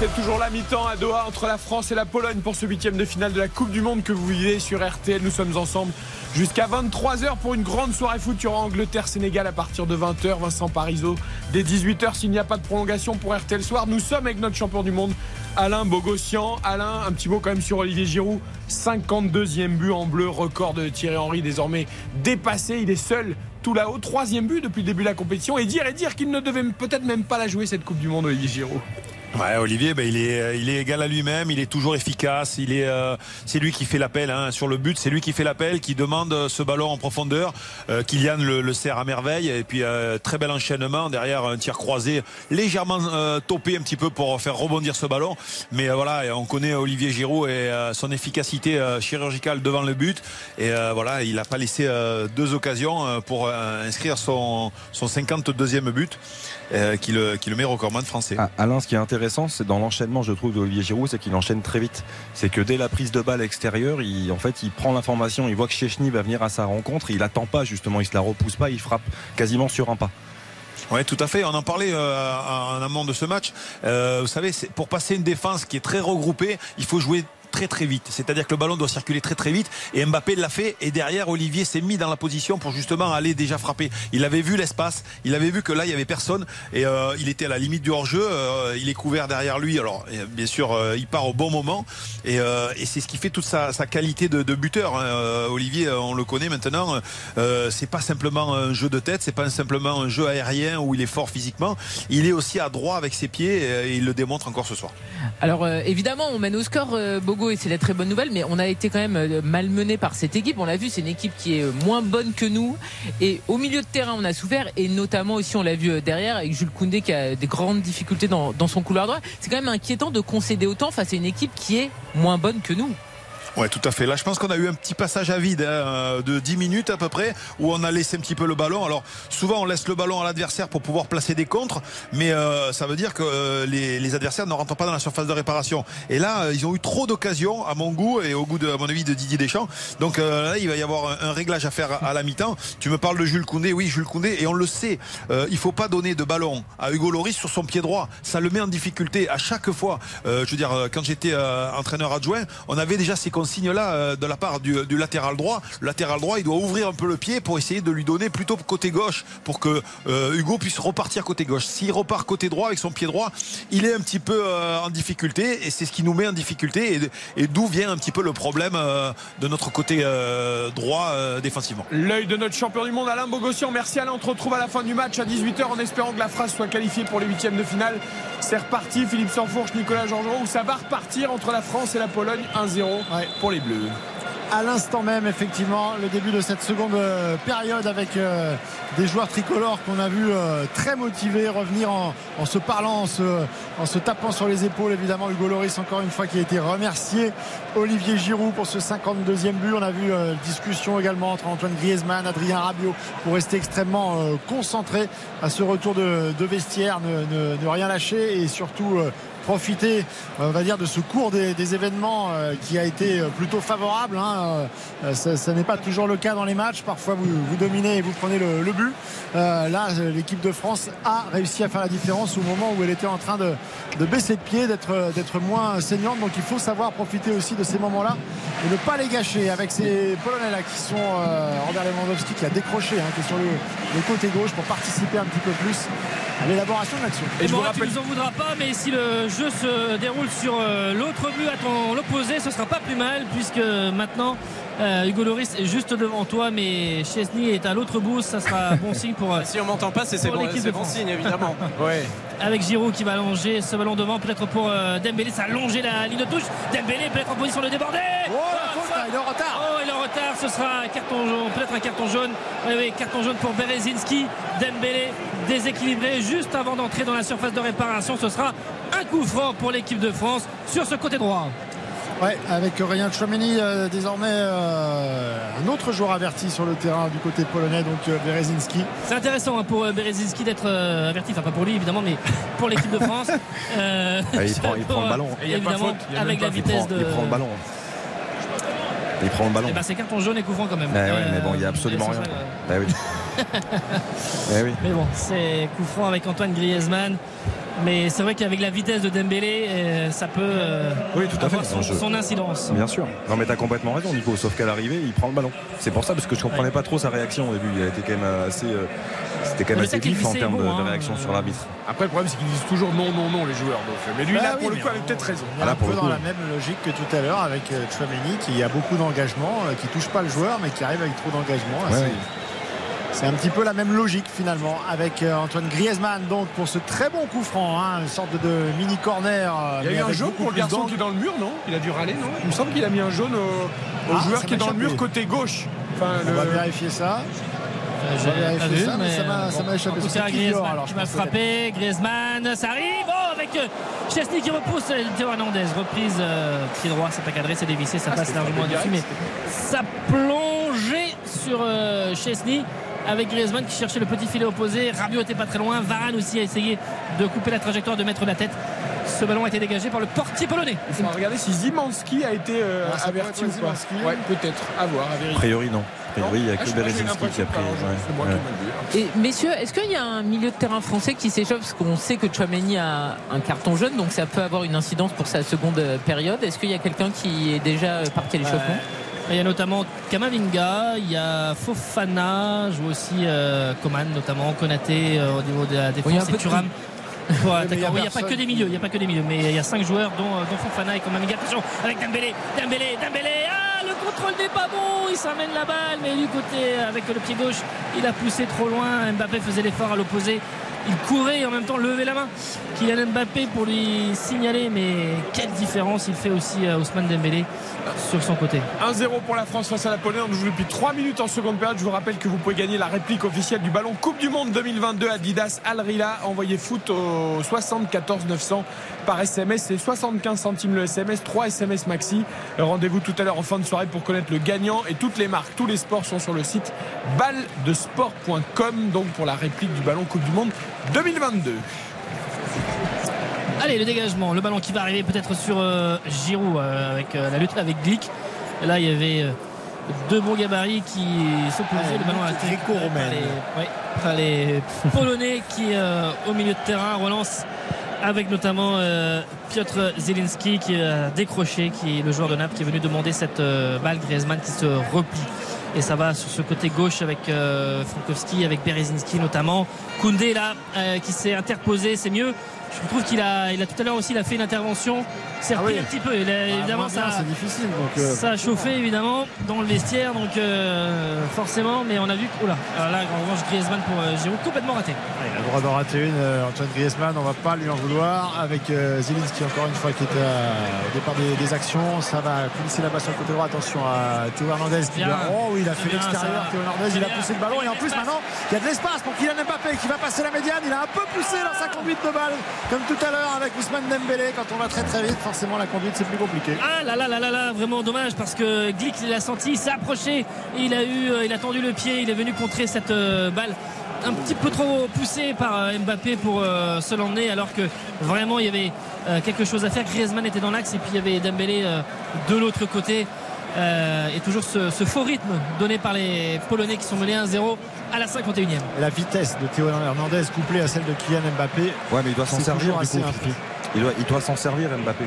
C'est toujours la mi-temps à Doha entre la France et la Pologne pour ce huitième de finale de la Coupe du Monde que vous vivez sur RTL. Nous sommes ensemble jusqu'à 23h pour une grande soirée foot. Il y aura Angleterre-Sénégal à partir de 20h. Vincent Parisot dès 18h s'il n'y a pas de prolongation pour RTL Soir. Nous sommes avec notre champion du monde, Alain Bogossian. Alain, un petit mot quand même sur Olivier Giroud. 52e but en bleu, record de Thierry Henry désormais dépassé. Il est seul tout là-haut. Troisième but depuis le début de la compétition. Et dire et dire qu'il ne devait peut-être même pas la jouer cette Coupe du Monde, Olivier Giroud. Olivier, ben, il, est, il est égal à lui-même, il est toujours efficace, euh, c'est lui qui fait l'appel hein, sur le but, c'est lui qui fait l'appel, qui demande euh, ce ballon en profondeur. Euh, Kylian le, le sert à merveille et puis euh, très bel enchaînement derrière un tir croisé légèrement euh, topé un petit peu pour faire rebondir ce ballon. Mais euh, voilà, on connaît Olivier Giroud et euh, son efficacité euh, chirurgicale devant le but. Et euh, voilà, il n'a pas laissé euh, deux occasions euh, pour euh, inscrire son, son 52e but euh, qui, le, qui le met français. Ah, qui est c'est dans l'enchaînement, je trouve, d'Olivier Giroud, c'est qu'il enchaîne très vite. C'est que dès la prise de balle extérieure, il, en fait, il prend l'information, il voit que Chechny va venir à sa rencontre, il attend pas justement, il se la repousse pas, il frappe quasiment sur un pas. Oui, tout à fait. On en parlait euh, en amont de ce match. Euh, vous savez, pour passer une défense qui est très regroupée, il faut jouer très très vite. C'est-à-dire que le ballon doit circuler très très vite et Mbappé l'a fait et derrière Olivier s'est mis dans la position pour justement aller déjà frapper. Il avait vu l'espace, il avait vu que là il y avait personne et euh, il était à la limite du hors-jeu. euh, il est couvert derrière lui. Alors euh, bien sûr, il part au bon moment et, c'est ce qui fait toute sa, qualité de, buteur. hein. Olivier, on le connaît maintenant. C'est pas simplement un jeu de tête, c'est pas simplement un jeu aérien où il est fort physiquement. Il est aussi à droit avec ses pieds et il le démontre encore ce soir. Alors évidemment, on mène au score Bogo et c'est la très bonne nouvelle, mais on a été quand même euh, malmené par cette équipe. On l'a vu, c'est une équipe qui est euh, moins bonne que nous. Et au milieu de terrain, on a souffert et notamment aussi, on l'a vu euh, derrière avec Jules Koundé qui a des grandes difficultés dans, dans son couloir droit. C'est quand même inquiétant de concéder autant face à une équipe qui est moins bonne que nous. Ouais, tout à fait. Là, je pense qu'on a eu un petit passage à vide hein, de 10 minutes à peu près, où on a laissé un petit peu le ballon. Alors, souvent, on laisse le ballon à l'adversaire pour pouvoir placer des contres, mais euh, ça veut dire que euh, les, les adversaires ne rentrent pas dans la surface de réparation. Et là, euh, ils ont eu trop d'occasions, à mon goût et au goût, de, à mon avis, de Didier Deschamps. Donc euh, là, il va y avoir un, réglage à faire à, la mi-temps. Tu me parles de Jules Koundé, oui, Jules Koundé, et on le sait, euh, il faut pas donner de ballon à Hugo Loris sur son pied droit. Ça le met en difficulté à chaque fois. Euh, je veux dire, euh, quand j'étais euh, entraîneur adjoint, on avait déjà ces consignes-là euh, de la part du, du latéral droit. Le latéral droit, il doit ouvrir un peu le pied pour essayer de lui donner plutôt côté gauche pour que euh, Hugo puisse repartir côté gauche. S'il repart côté droit avec son pied droit, il est un petit peu euh, en difficulté et c'est ce qui nous met en difficulté et, et d'où vient un petit peu le problème euh, de notre côté euh, droit euh, défensivement. L'œil de notre champion du monde, Alain Bogossian. Merci Alain. On te retrouve à la fin du match à 18h en espérant que la phrase soit qualifiée pour les huitièmes de finale. C'est reparti. Philippe Sanfourche, Nicolas Georgerot, où ça va repartir entre la France et la Pologne 1-0 pour les Bleus. à l'instant même, effectivement, le début de cette seconde euh, période avec euh, des joueurs tricolores qu'on a vu euh, très motivés revenir en, se parlant, en se, tapant sur les épaules. Évidemment, Hugo Loris, encore une fois, qui a été remercié. Olivier Giroud pour ce 52e but. On a vu discussion également entre Antoine Griezmann, Adrien Rabiot pour rester extrêmement concentré à ce retour de, vestiaire, ne, ne- rien lâcher et surtout profiter, on va dire, de ce cours des, des événements euh, qui a été euh, plutôt favorable. hein. Euh, Ça, ça n'est pas toujours le cas dans les matchs. Parfois, vous, vous dominez et vous prenez le, le but. Euh, là, l'équipe de France a réussi à faire la différence au moment où elle était en train de, de baisser de pied, d'être d'être moins saignante. Donc, il faut savoir profiter aussi de ces moments-là et ne pas les gâcher avec ces Polonais-là qui sont euh, Robert Lewandowski qui a décroché, hein, qui est sur le, le côté gauche pour participer un petit peu plus à l'élaboration de l'action. Et Morat, tu nous en voudras pas, mais si le jeu se déroule sur euh, l'autre but à ton l'opposé, ce sera pas plus mal, puisque maintenant euh, Hugo Loris est juste devant toi, mais Chesney est à l'autre bout. Ça sera bon signe pour. euh, Si on m'entend pas, c'est c'est pour bon, l'équipe c'est de bon signe, évidemment. Ouais. Avec Giroud qui va allonger ce ballon devant, peut-être pour euh, Dembélé, ça a longé la ligne de touche. Dembélé peut-être en position de déborder. Oh, faute, là, il est en retard. Oh, il est en retard, ce sera un carton jaune, peut-être un carton jaune. Oui, oui, carton jaune pour Berezinski. Dembélé déséquilibré juste avant d'entrer dans la surface de réparation. Ce sera un coup franc pour l'équipe de France sur ce côté droit. Ouais, avec Ryan Chouameni, euh, désormais euh, un autre joueur averti sur le terrain du côté polonais, donc euh, Berezinski. C'est intéressant hein, pour euh, Berezinski d'être euh, averti, enfin pas pour lui évidemment, mais pour l'équipe de France. Euh, Ah, il prend- il pour, prend le ballon. Et il Évidemment, a avec la vitesse prend, de. il prend le ballon. Il prend le ballon. Eh ben, c'est carton jaune et coup franc quand même. Eh ouais, mais bon, il n'y a absolument rien. serait, euh, Eh oui. Eh oui. Mais bon, c'est coup franc avec Antoine Griezmann. Mais c'est vrai qu'avec la vitesse de Dembélé, euh, ça peut euh, Oui, tout à avoir fait. son, Non, je- son incidence. Bien sûr. Non, mais t'as complètement raison, Nico. Sauf qu'à l'arrivée, il prend le ballon. C'est pour ça, parce que je comprenais pas trop sa réaction au début. Il a été quand même assez, euh, c'était quand même assez vif en termes de, bon, de hein. réaction sur l'arbitre. Après, le problème, c'est qu'ils disent toujours non, non, non, les joueurs. Donc, mais lui, Bah là, oui, pour le coup, avait peut-être raison. On est un peu dans la même logique que tout à l'heure avec Chouameni qui a beaucoup d'engagement, qui touche pas le joueur mais qui arrive avec trop d'engagement. Ouais. C'est un petit peu la même logique finalement avec euh, Antoine Griezmann donc pour ce très bon coup franc, hein, une sorte de, mini corner. euh, Il y a eu un jaune pour le garçon qui est dans le mur, non? Il a dû râler, non? Il me semble qu'il a mis un jaune au, au Ah, joueur qui est m'a dans le mur côté gauche. Enfin, On le- va vérifier ça. Pas vu, ça, mais ça m'a euh, m'a échappé. C'est Griezmann alors, qui que frapper. Griezmann, ça arrive. Oh, avec Chesney qui repousse. Théo Hernandez, reprise euh, pied droit, c'est pas cadré, c'est dévissé, ça Ah, passe largement frappé dessus, mais ça plongeait sur euh, Chesney. Avec Griezmann qui cherchait le petit filet opposé. Rabiot était pas très loin. Varane aussi a essayé de couper la trajectoire, de mettre la tête. Ce ballon a été dégagé par le portier polonais. Il faudra regarder si Zimanski a été euh, Ah, averti ou pas. Ouais, peut-être. À voir, à A vérifier. priori, non. A pris. Non Oui, il n'y a Ah, que Berezinski qui a pris. ouais, qui dis. Et messieurs, est-ce qu'il y a un milieu de terrain français qui s'échappe Parce qu'on sait que Chouameni a un carton jaune, donc ça peut avoir une incidence pour sa seconde euh, période. Est-ce qu'il y a quelqu'un qui est déjà euh, parti à l'échauffement? Il y a notamment Kamavinga, il y a Fofana, joue aussi euh, Coman notamment, Konaté euh, au niveau de la défense et Thuram. Pour il a. Oui, il n'y a pas que des milieux, il n'y a pas que des milieux, mais il y a cinq joueurs dont, euh, dont Fofana et Kamavinga. Attention avec Dembélé, Dembélé, Dembélé. Ah, le contrôle n'est pas bon, il s'amène la balle, mais du côté avec le pied gauche, il a poussé trop loin. Mbappé faisait l'effort à l'opposé. Il courait et en même temps levait la main. Kylian Mbappé pour lui signaler, mais quelle différence il fait aussi à Ousmane Dembélé sur son côté. 1-0 pour la France face à la Polonaise. On joue depuis 3 minutes en seconde période. Je vous rappelle que vous pouvez gagner la réplique officielle du ballon Coupe du Monde 2022 Adidas Al Rila. Envoyez foot au 74 900 par SMS. C'est 75 centimes le SMS, 3 SMS maxi. Rendez-vous tout à l'heure en fin de soirée pour connaître le gagnant. Et toutes les marques, tous les sports sont sur le site ballesport.com. Donc pour la réplique du ballon Coupe du Monde 2022. Allez, le dégagement, le ballon qui va arriver peut-être sur euh, Giroud euh, avec euh, la lutte avec Glick. Là, il y avait euh, deux bons gabarits qui s'opposaient. le ballon a été récupéré par les, ouais, par les Polonais qui, euh, au milieu de terrain, relance avec notamment euh, Piotr Zelinski qui a décroché, qui est le joueur de Naples qui est venu demander cette euh, balle. Griezmann qui se replie. Et ça va sur ce côté gauche avec euh, Frankowski, avec Berezinski notamment. Koundé là, euh, qui s'est interposé, c'est mieux. Je trouve qu'il a, il a tout à l'heure aussi, il a fait une intervention. S'est Ah oui. un petit peu. Il a- évidemment, bien, ça, difficile, donc, euh. ça a chauffé évidemment dans le vestiaire, donc euh, forcément. Mais on a vu que, oula, alors là, en revanche, Griezmann pour euh, Giroud complètement raté. Il a le droit d'en rater une, euh, Antoine Griezmann, on va pas lui en vouloir. Avec Zelinski encore une fois qui était à- au départ des, des actions, ça va coulisser là-bas sur le côté droit. Attention à Théo Hernandez qui Bien. doit- Oh oui, il a fait l'extérieur. Théo Hernandez, il a poussé le ballon et en plus maintenant il y a de l'espace pour Kylian Mbappé qui va passer la médiane. Il a un peu poussé dans sa conduite de balle, comme tout à l'heure avec Ousmane Dembélé. Quand on va très très vite, forcément la conduite c'est plus compliqué. Ah là là là là là, vraiment dommage parce que Glick il l'a senti, il s'est approché, il a eu, euh, il a tendu le pied, il est venu contrer cette euh, balle un petit peu trop poussée par euh, Mbappé pour euh, se l'emmener alors que vraiment il y avait euh, quelque chose à faire. Griezmann était dans l'axe et puis il y avait Dembélé euh, de l'autre côté. Euh, et toujours ce, ce faux rythme donné par les Polonais qui sont menés 1-0 à la 51e. Et la vitesse de Théo Hernandez couplée à celle de Kylian Mbappé. Ouais, mais il doit s'en servir du coup. Il doit, s'en servir Mbappé.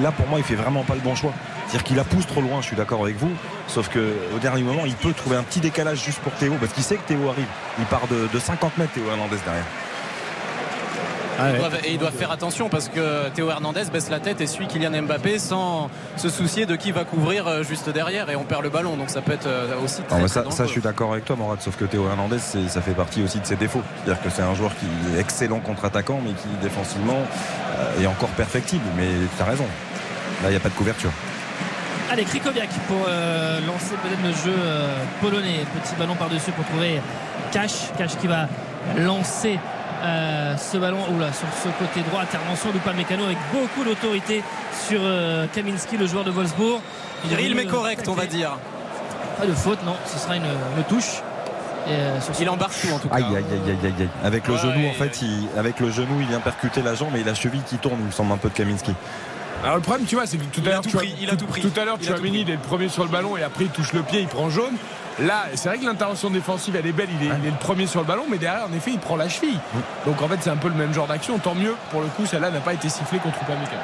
Là pour moi il fait vraiment pas le bon choix. C'est-à-dire qu'il la pousse trop loin, je suis d'accord avec vous. Sauf que au dernier moment il peut trouver un petit décalage juste pour Théo parce qu'il sait que Théo arrive. Il part de, de 50 mètres Théo Hernandez derrière. Ils doivent- et ils doivent faire attention parce que Théo Hernandez baisse la tête et suit Kylian Mbappé sans se soucier de qui va couvrir euh, juste derrière et on perd le ballon donc ça peut être euh, aussi très, Non, mais très ça, je suis d'accord avec toi, Morad. Sauf que Théo Hernandez, ça fait partie aussi de ses défauts. C'est-à-dire que c'est un joueur qui est excellent contre-attaquant, mais qui défensivement euh, est encore perfectible. Mais tu as raison. Là, il n'y a pas de couverture. Allez, Krikoviak pour euh, lancer peut-être le jeu euh, polonais. Petit ballon par-dessus pour trouver Cash. Cash qui va lancer euh, ce ballon oula, sur ce côté droit. Intervention d'Upamecano avec beaucoup d'autorité sur euh, Kaminski, le joueur de Wolfsburg. Viril, est mais venu, correct, euh, on va dire. Pas de faute, non. Ce sera une, une touche. Euh, Il embarque tout en tout cas. Aïe, aïe, aïe, aïe, aïe, aïe. Avec le genou, en fait, il, avec le genou, il vient percuter la jambe et la cheville qui tourne, il me semble un peu de Kaminski. Alors le problème, tu vois, c'est que tout Il à a l'heure, tout tu pris, vois, il a tout pris. Tout à l'heure, Il tu a as tout Mini, pris. il est le premier sur le ballon et après il touche le pied, il prend jaune. Là, c'est vrai que l'intervention défensive, elle est belle, il est, il est le premier sur le ballon, mais derrière, en effet, il prend la cheville. Donc en fait, c'est un peu le même genre d'action. Tant mieux, pour le coup, celle-là n'a pas été sifflée contre Upamecano.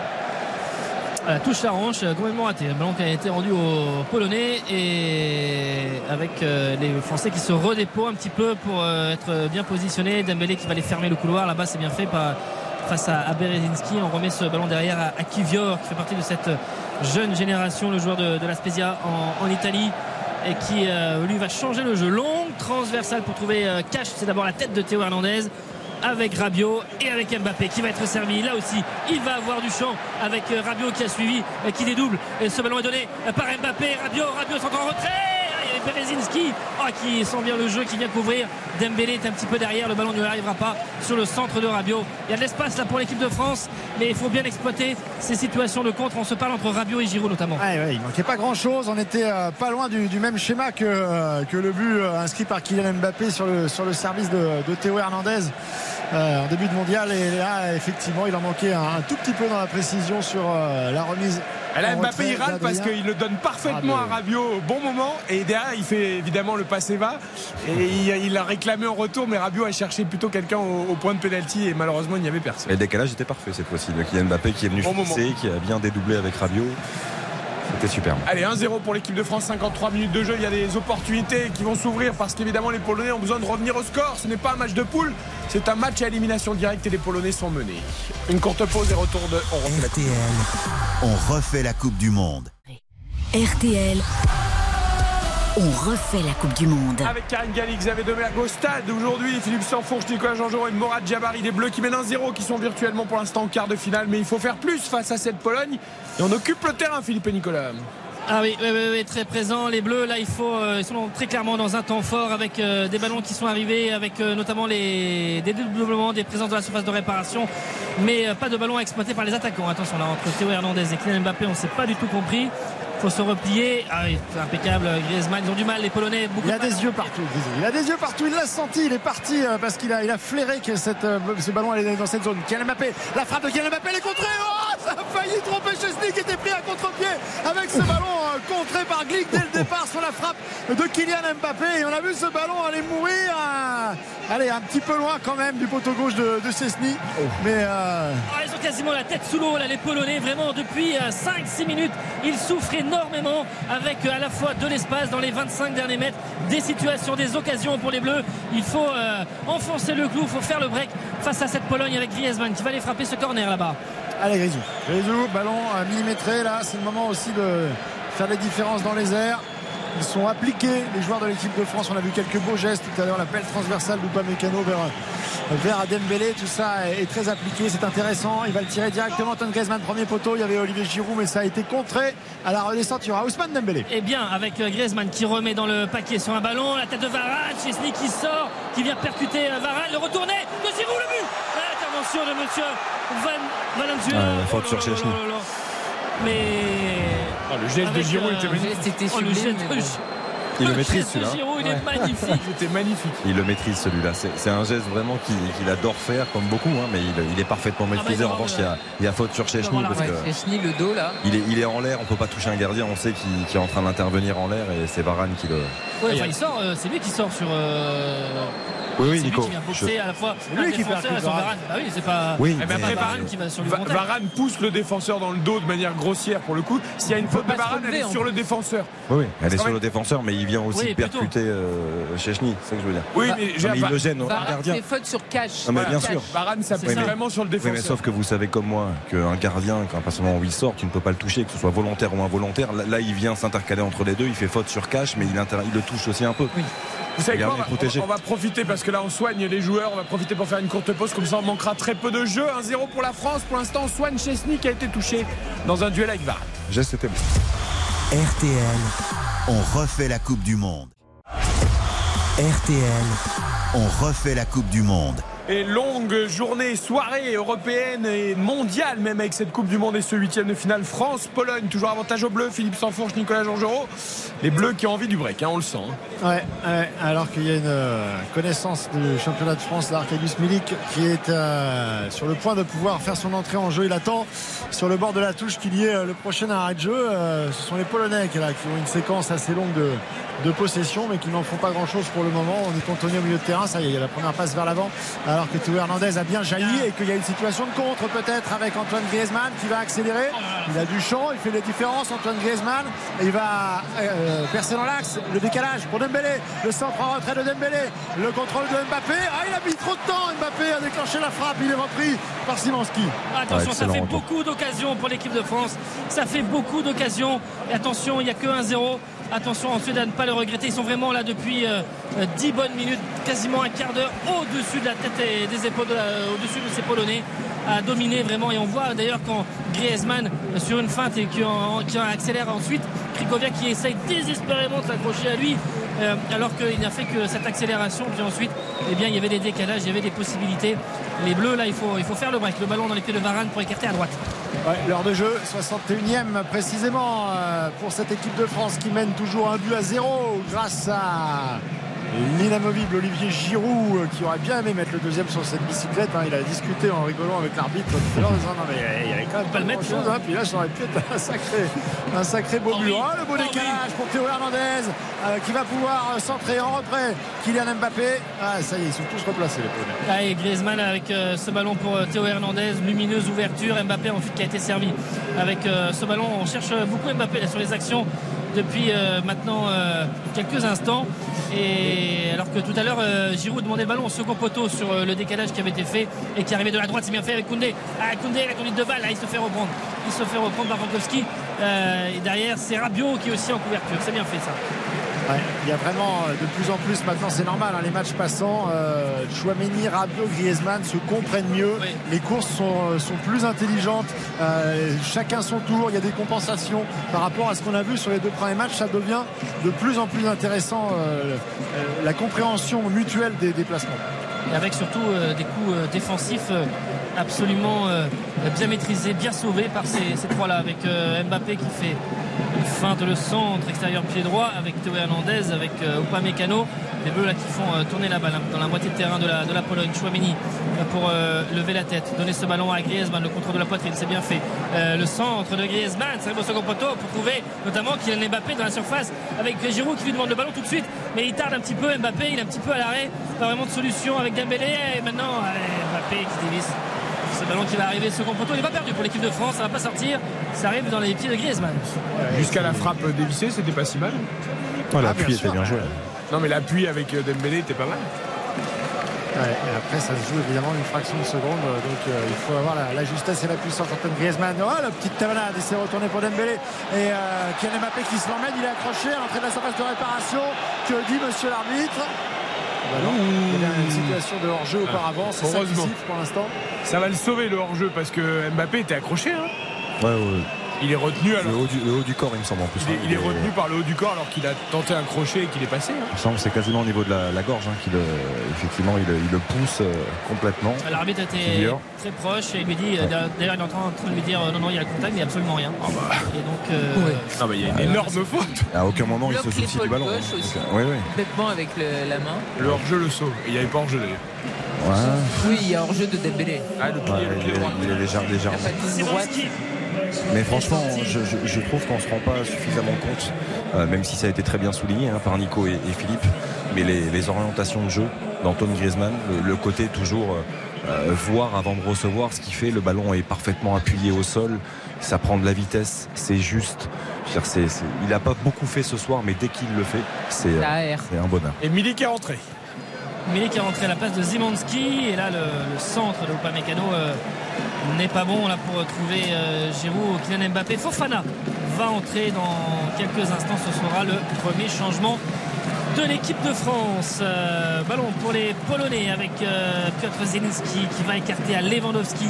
Voilà, touche la hanche, euh, complètement raté. Un ballon qui a été rendu aux Polonais et avec euh, les Français qui se redéploient un petit peu pour euh, être bien positionnés. Dembélé qui va aller fermer le couloir. Là-bas, c'est bien fait par, face à, Berezinski. On remet ce ballon derrière à, à Kivior qui fait partie de cette jeune génération, le joueur de, de la Spezia en, en Italie et qui euh, lui va changer le jeu. Longue transversale pour trouver euh, Cash. C'est d'abord la tête de Théo Hernandez avec Rabiot et avec Mbappé qui va être servi. Là aussi, il va avoir du champ avec euh, Rabiot qui a suivi, euh, qui dédouble. Et ce ballon est donné par Mbappé. Rabiot, Rabiot sont en retrait. Ah, avait Berezinski ah, qui sent bien le jeu, qui vient couvrir. Dembélé est un petit peu derrière. Le ballon ne arrivera pas sur le centre de Rabiot. Il y a de l'espace là pour l'équipe de France, mais il faut bien exploiter ces situations de contre. On se parle entre Rabiot et Giroud notamment. Ouais, ouais, il manquait pas grand chose. On était euh, pas loin du, même schéma que, euh, le but euh, inscrit par Kylian Mbappé sur le, service de, Théo Hernandez. en début de mondial. Et là, effectivement, il en manquait un, tout petit peu dans la précision sur la remise. Là, Mbappé il râle parce qu'il le donne parfaitement à Rabiot au bon moment et derrière il fait évidemment le passé va et il, il a réclamé en retour mais Rabiot a cherché plutôt quelqu'un au, au point de pénalty et malheureusement il n'y avait personne. Et le décalage était parfait cette fois-ci. Le Kylian Mbappé qui est venu Bon moment. fixer, qui a bien dédoublé avec Rabiot. C'était superbe. Allez 1-0 pour l'équipe de France, 53 minutes de jeu, il y a des opportunités qui vont s'ouvrir parce qu'évidemment les Polonais ont besoin de revenir au score, ce n'est pas un match de poule, c'est un match à élimination directe et les Polonais sont menés. Une courte pause et retour de on refait la coupe. On refait la Coupe du Monde. RTL. On refait la Coupe du Monde. Avec Karine Galli, Xavier Domergue au stade aujourd'hui, Philippe Sanfourche, Nicolas Jean-Jean et Morad Jabari, des Bleus qui mènent 1-0, qui sont virtuellement pour l'instant en quart de finale, mais il faut faire plus face à cette Pologne et on occupe le terrain, Philippe et Nicolas. Ah oui, oui, oui, oui, très présent. Les Bleus, là, il faut, euh, ils sont très clairement dans un temps fort avec euh, des ballons qui sont arrivés, avec euh, notamment les, des dédoublements, des présences de la surface de réparation, mais euh, pas de ballons exploités par les attaquants. Attention, là, entre Théo Hernandez et Kylian Mbappé, on ne s'est pas du tout compris. Il faut se replier. Ah c'est impeccable. Griezmann, ils ont du mal, les Polonais. Beaucoup Il a de des yeux partout. Il a des yeux partout, il l'a senti, il est parti euh, parce qu'il a, il a flairé que cette, euh, ce ballon allait dans cette zone. Kylian Mbappé, la frappe de Kylian Mbappé, elle est contrée. Oh, ça a failli tromper Chesney qui était pris à contre-pied avec ce ballon euh, contré par Glick dès le départ sur la frappe de Kylian Mbappé. Et on a vu ce ballon aller mourir, allez, un petit peu loin quand même du poteau gauche de, de Chesney. Mais euh, Ah, ils ont quasiment la tête sous l'eau, là, les Polonais. Vraiment, depuis 5-6 minutes, ils souffrent énormément avec euh, à la fois de l'espace dans les 25 derniers mètres, des situations, des occasions pour les Bleus. Il faut euh, enfoncer le clou, il faut faire le break face à cette Pologne avec Griezmann qui va aller frapper ce corner là-bas. Allez Grisou. Grisou, ballon à millimétré là, c'est le moment aussi de faire des différences dans les airs. Ils sont appliqués, les joueurs de l'équipe de France. On a vu quelques beaux gestes tout à l'heure, l'appel transversal d'Upamecano vers, vers Dembélé. Tout ça est, est très appliqué, c'est intéressant. Il va le tirer directement. Antoine Griezmann, premier poteau. Il y avait Olivier Giroud, mais ça a été contré. À la redescente, il y aura Ousmane Dembélé. Et bien avec euh, Griezmann qui remet dans le paquet sur un ballon, la tête de Varane, Chesney qui sort, qui vient percuter euh, Varane, le retourner de Giroud, le but L'intervention de monsieur Van Valenzuela. La Oh sur Chesney. Mais. Oh, le geste de Giroud était magnifique. Oh, le geste de. Il le le maîtrise geste de celui-là. Giroud, il est magnifique. Il le maîtrise celui-là. C'est un geste vraiment qu'il adore faire, comme beaucoup, hein, mais il, il est parfaitement bah, maîtrisé. en va revanche, il y, a, il y a faute sur Chechny parce Ouais, que le dos là. il est, il est en l'air. On peut pas toucher un gardien. On sait qu'il qu'il est en train d'intervenir en l'air et c'est Varane qui le. Ouais, enfin, il sort, euh, c'est lui qui sort sur. euh, Oui, oui, c'est lui Nico. qui vient boxer Je- à la fois lui un qui défenseur et son Varane. Varane. Bah oui, c'est pas. Oui, c'est mais pas après, Varane qui va sur le Va- contact. Varane pousse le défenseur dans le dos de manière grossière pour le coup. S'il y a une faute de Varane, elle est sur le défenseur. Oui, oui, elle est sur le défenseur, mais il vient aussi Oui, percuter euh, Chechny, c'est ça que je veux dire. Oui, mais, Non, mais il le gêne Varane gardien. fait faute sur cash. Non, mais bien sûr. Varane s'appuie mais- vraiment sur le Oui, mais défenseur. sauf que vous savez comme moi qu'un gardien, quand à partir du moment où il sort, tu ne peux pas le toucher, que ce soit volontaire ou involontaire. Là, il vient s'intercaler entre les deux, il fait faute sur cash, mais il, inter- il le touche aussi un peu. Vous savez Le quoi on va, on profiter parce que là on soigne les joueurs, on va profiter pour faire une courte pause, comme ça on manquera très peu de jeu. 1-0 pour la France, pour l'instant on soigne Chesney qui a été touché dans un duel avec Varane. Geste était bon. RTL, on refait la Coupe du Monde. RTL, on refait la Coupe du Monde. Et longue journée, soirée européenne et mondiale même avec cette Coupe du Monde et ce huitième de finale France-Pologne. Toujours avantage aux Bleus, Philippe Sanfourche, Nicolas Jean-Geraud. Les Bleus qui ont envie du break, hein, on le sent. hein. Ouais, alors qu'il y a une euh, connaissance du championnat de France d'Arcadius Milik qui est euh, sur le point de pouvoir faire son entrée en jeu. Il attend sur le bord de la touche qu'il y ait euh, le prochain arrêt de jeu. Ce sont les Polonais qui, ont une séquence assez longue de, possession mais qui n'en font pas grand chose pour le moment. On est cantonné au milieu de terrain. Ça y est, il y a la première passe vers l'avant que Théo Hernandez a bien jailli et qu'il y a une situation de contre peut-être avec Antoine Griezmann qui va accélérer. Il a du champ, il fait les différences. Antoine Griezmann, Et il va euh, percer dans l'axe. Le décalage pour Dembélé. Le centre en retrait de Dembélé. Le contrôle de Mbappé. Ah, il a mis trop de temps. Mbappé a déclenché la frappe. Il est repris par Simanski. Attention, ça fait beaucoup d'occasions pour l'équipe de France. Ça fait beaucoup d'occasions. Et attention, il n'y a que 1-0. Attention ensuite à ne pas le regretter. Ils sont vraiment là depuis euh, euh, 10 bonnes minutes, quasiment un quart d'heure au-dessus de la tête et des épaules, de la- au-dessus de ces Polonais, à dominer vraiment. Et on voit d'ailleurs quand Griezmann, euh, sur une feinte et qui, accélère ensuite, Qui essaye désespérément de s'accrocher à lui, euh, alors qu'il n'a fait que cette accélération. Puis ensuite, eh bien, il y avait des décalages, il y avait des possibilités. Les Bleus, là, il faut, il faut faire le break. Le ballon dans les pieds de Varane pour écarter à droite. L'heure de jeu, 61e précisément euh, pour cette équipe de France qui mène toujours un but à zéro grâce à l'inamovible Olivier Giroud euh, qui aurait bien aimé mettre le deuxième sur cette bicyclette. hein. Il a discuté en rigolant avec l'arbitre tout à l'heure en disant non mais il y avait quand même pas le mettre chose. hein. Puis là ça aurait pu être un sacré, un sacré beau but. Ah, le beau décalage pour Théo Hernandez euh, qui va pouvoir euh, centrer en retrait. Kylian Mbappé. Ah, ça y est, ils sont tous replacés les Polonais. Ah, et Griezmann avec euh, ce ballon pour euh, Théo Hernandez, lumineuse ouverture. Mbappé ensuite qui a été servi avec ce ballon. On cherche beaucoup Mbappé là, sur les actions depuis euh, maintenant euh, quelques instants. Et alors que tout à l'heure, euh, Giroud demandait le ballon au second poteau sur le décalage qui avait été fait et qui arrivait de la droite. C'est bien fait avec Koundé. Ah, Koundé, la conduite de balle, là, il se fait reprendre. Il se fait reprendre par Frankowski. Et derrière, c'est Rabiot qui est aussi en couverture. C'est bien fait ça. Ouais, il y a vraiment euh, de plus en plus maintenant, c'est normal, hein, les matchs passants, euh, Chouameni, Rabiot, Griezmann se comprennent mieux, les courses sont, euh, sont plus intelligentes, euh, chacun son tour, il y a des compensations par rapport à ce qu'on a vu sur les deux premiers matchs, ça devient de plus en plus intéressant euh, la compréhension mutuelle des déplacements. Et avec surtout des coups défensifs absolument euh, bien maîtrisés, bien sauvés par ces, trois-là. Avec euh, Mbappé qui fait une feinte le centre, extérieur pied droit, avec Théo Hernandez, avec euh, Upamecano. Les Bleus là qui font tourner la balle hein, dans la moitié de terrain de la, de la Pologne. Chouameni pour lever la tête, donner ce ballon à Griezmann, le contrôle de la poitrine, c'est bien fait. Le centre de Griezmann, c'est au second poteau pour trouver notamment Kylian Mbappé dans la surface avec Giroud qui lui demande le ballon tout de suite, mais il tarde un petit peu. Mbappé, il est un petit peu à l'arrêt, pas vraiment de solution avec Dembélé. Et maintenant, Mbappé qui dévisse. Ce ballon qui va arriver second poteau, il n'est pas perdu pour l'équipe de France, ça va pas sortir. Ça arrive dans les pieds de Griezmann. Jusqu'à la frappe dévissée, c'était pas si mal. Oh, l'appui était bien joué. Non, mais l'appui avec euh, Dembélé était pas mal. Ouais, et après, ça se joue évidemment une fraction de seconde. Donc, euh, il faut avoir la, la justesse et la puissance Antoine Griezmann. Oh, la petite tablade. Il s'est retourné pour Dembélé. Et euh, Kylian Mbappé qui se l'emmène. Il est accroché à l'entrée de la surface de réparation. Que dit monsieur l'arbitre? Bah non, il y a une situation de hors-jeu auparavant. C'est ça pour l'instant? Ça va le sauver le hors-jeu parce que Mbappé était accroché. hein. Ouais, ouais. Il est retenu alors. Le haut, du, le haut du corps, il me semble en plus. Il est, hein. il est retenu par le haut du corps alors qu'il a tenté un crochet et qu'il est passé. hein. Il me semble que c'est quasiment au niveau de la, la gorge hein, qu'il, euh, effectivement, il, il le pousse euh, complètement. L'arbitre était très proche et il lui dit, euh, d'ailleurs il est en train, en train de lui dire non, non, il y a le contact, mais il n'y a absolument rien. Et donc, euh, Non, mais il y a une énorme faute. À aucun moment il se soucie du ballon. gauche hein. aussi. Oui, oui. Complètement avec le- la main. Le hors-jeu le sauve. Il n'y avait pas hors-jeu d'ailleurs. Ouais. Oui, il y a hors-jeu de Dembélé. Ah, le pied, Ouais, le il, pied est, droit. il est légère- légèrement. Patin droite. Mais franchement, je, je- je trouve qu'on ne se rend pas suffisamment compte, euh, même si ça a été très bien souligné hein, par Nico et, et Philippe, mais les, les orientations de jeu d'Antoine Griezmann, le, le côté toujours euh, euh, voir avant de recevoir ce qu'il fait, le ballon est parfaitement appuyé au sol, ça prend de la vitesse, c'est juste. Il n'a pas beaucoup fait ce soir, mais dès qu'il le fait, c'est euh, un bonheur. Et Milik est rentré. Milik est rentré à la place de Zimanski et là le, le centre de Upamecano euh, n'est pas bon là pour trouver euh, Giroud Kylian Mbappé. Fofana va entrer dans quelques instants. Ce sera le premier changement de l'équipe de France. Euh, ballon pour les Polonais avec euh, Piotr Zelinski qui va écarter à Lewandowski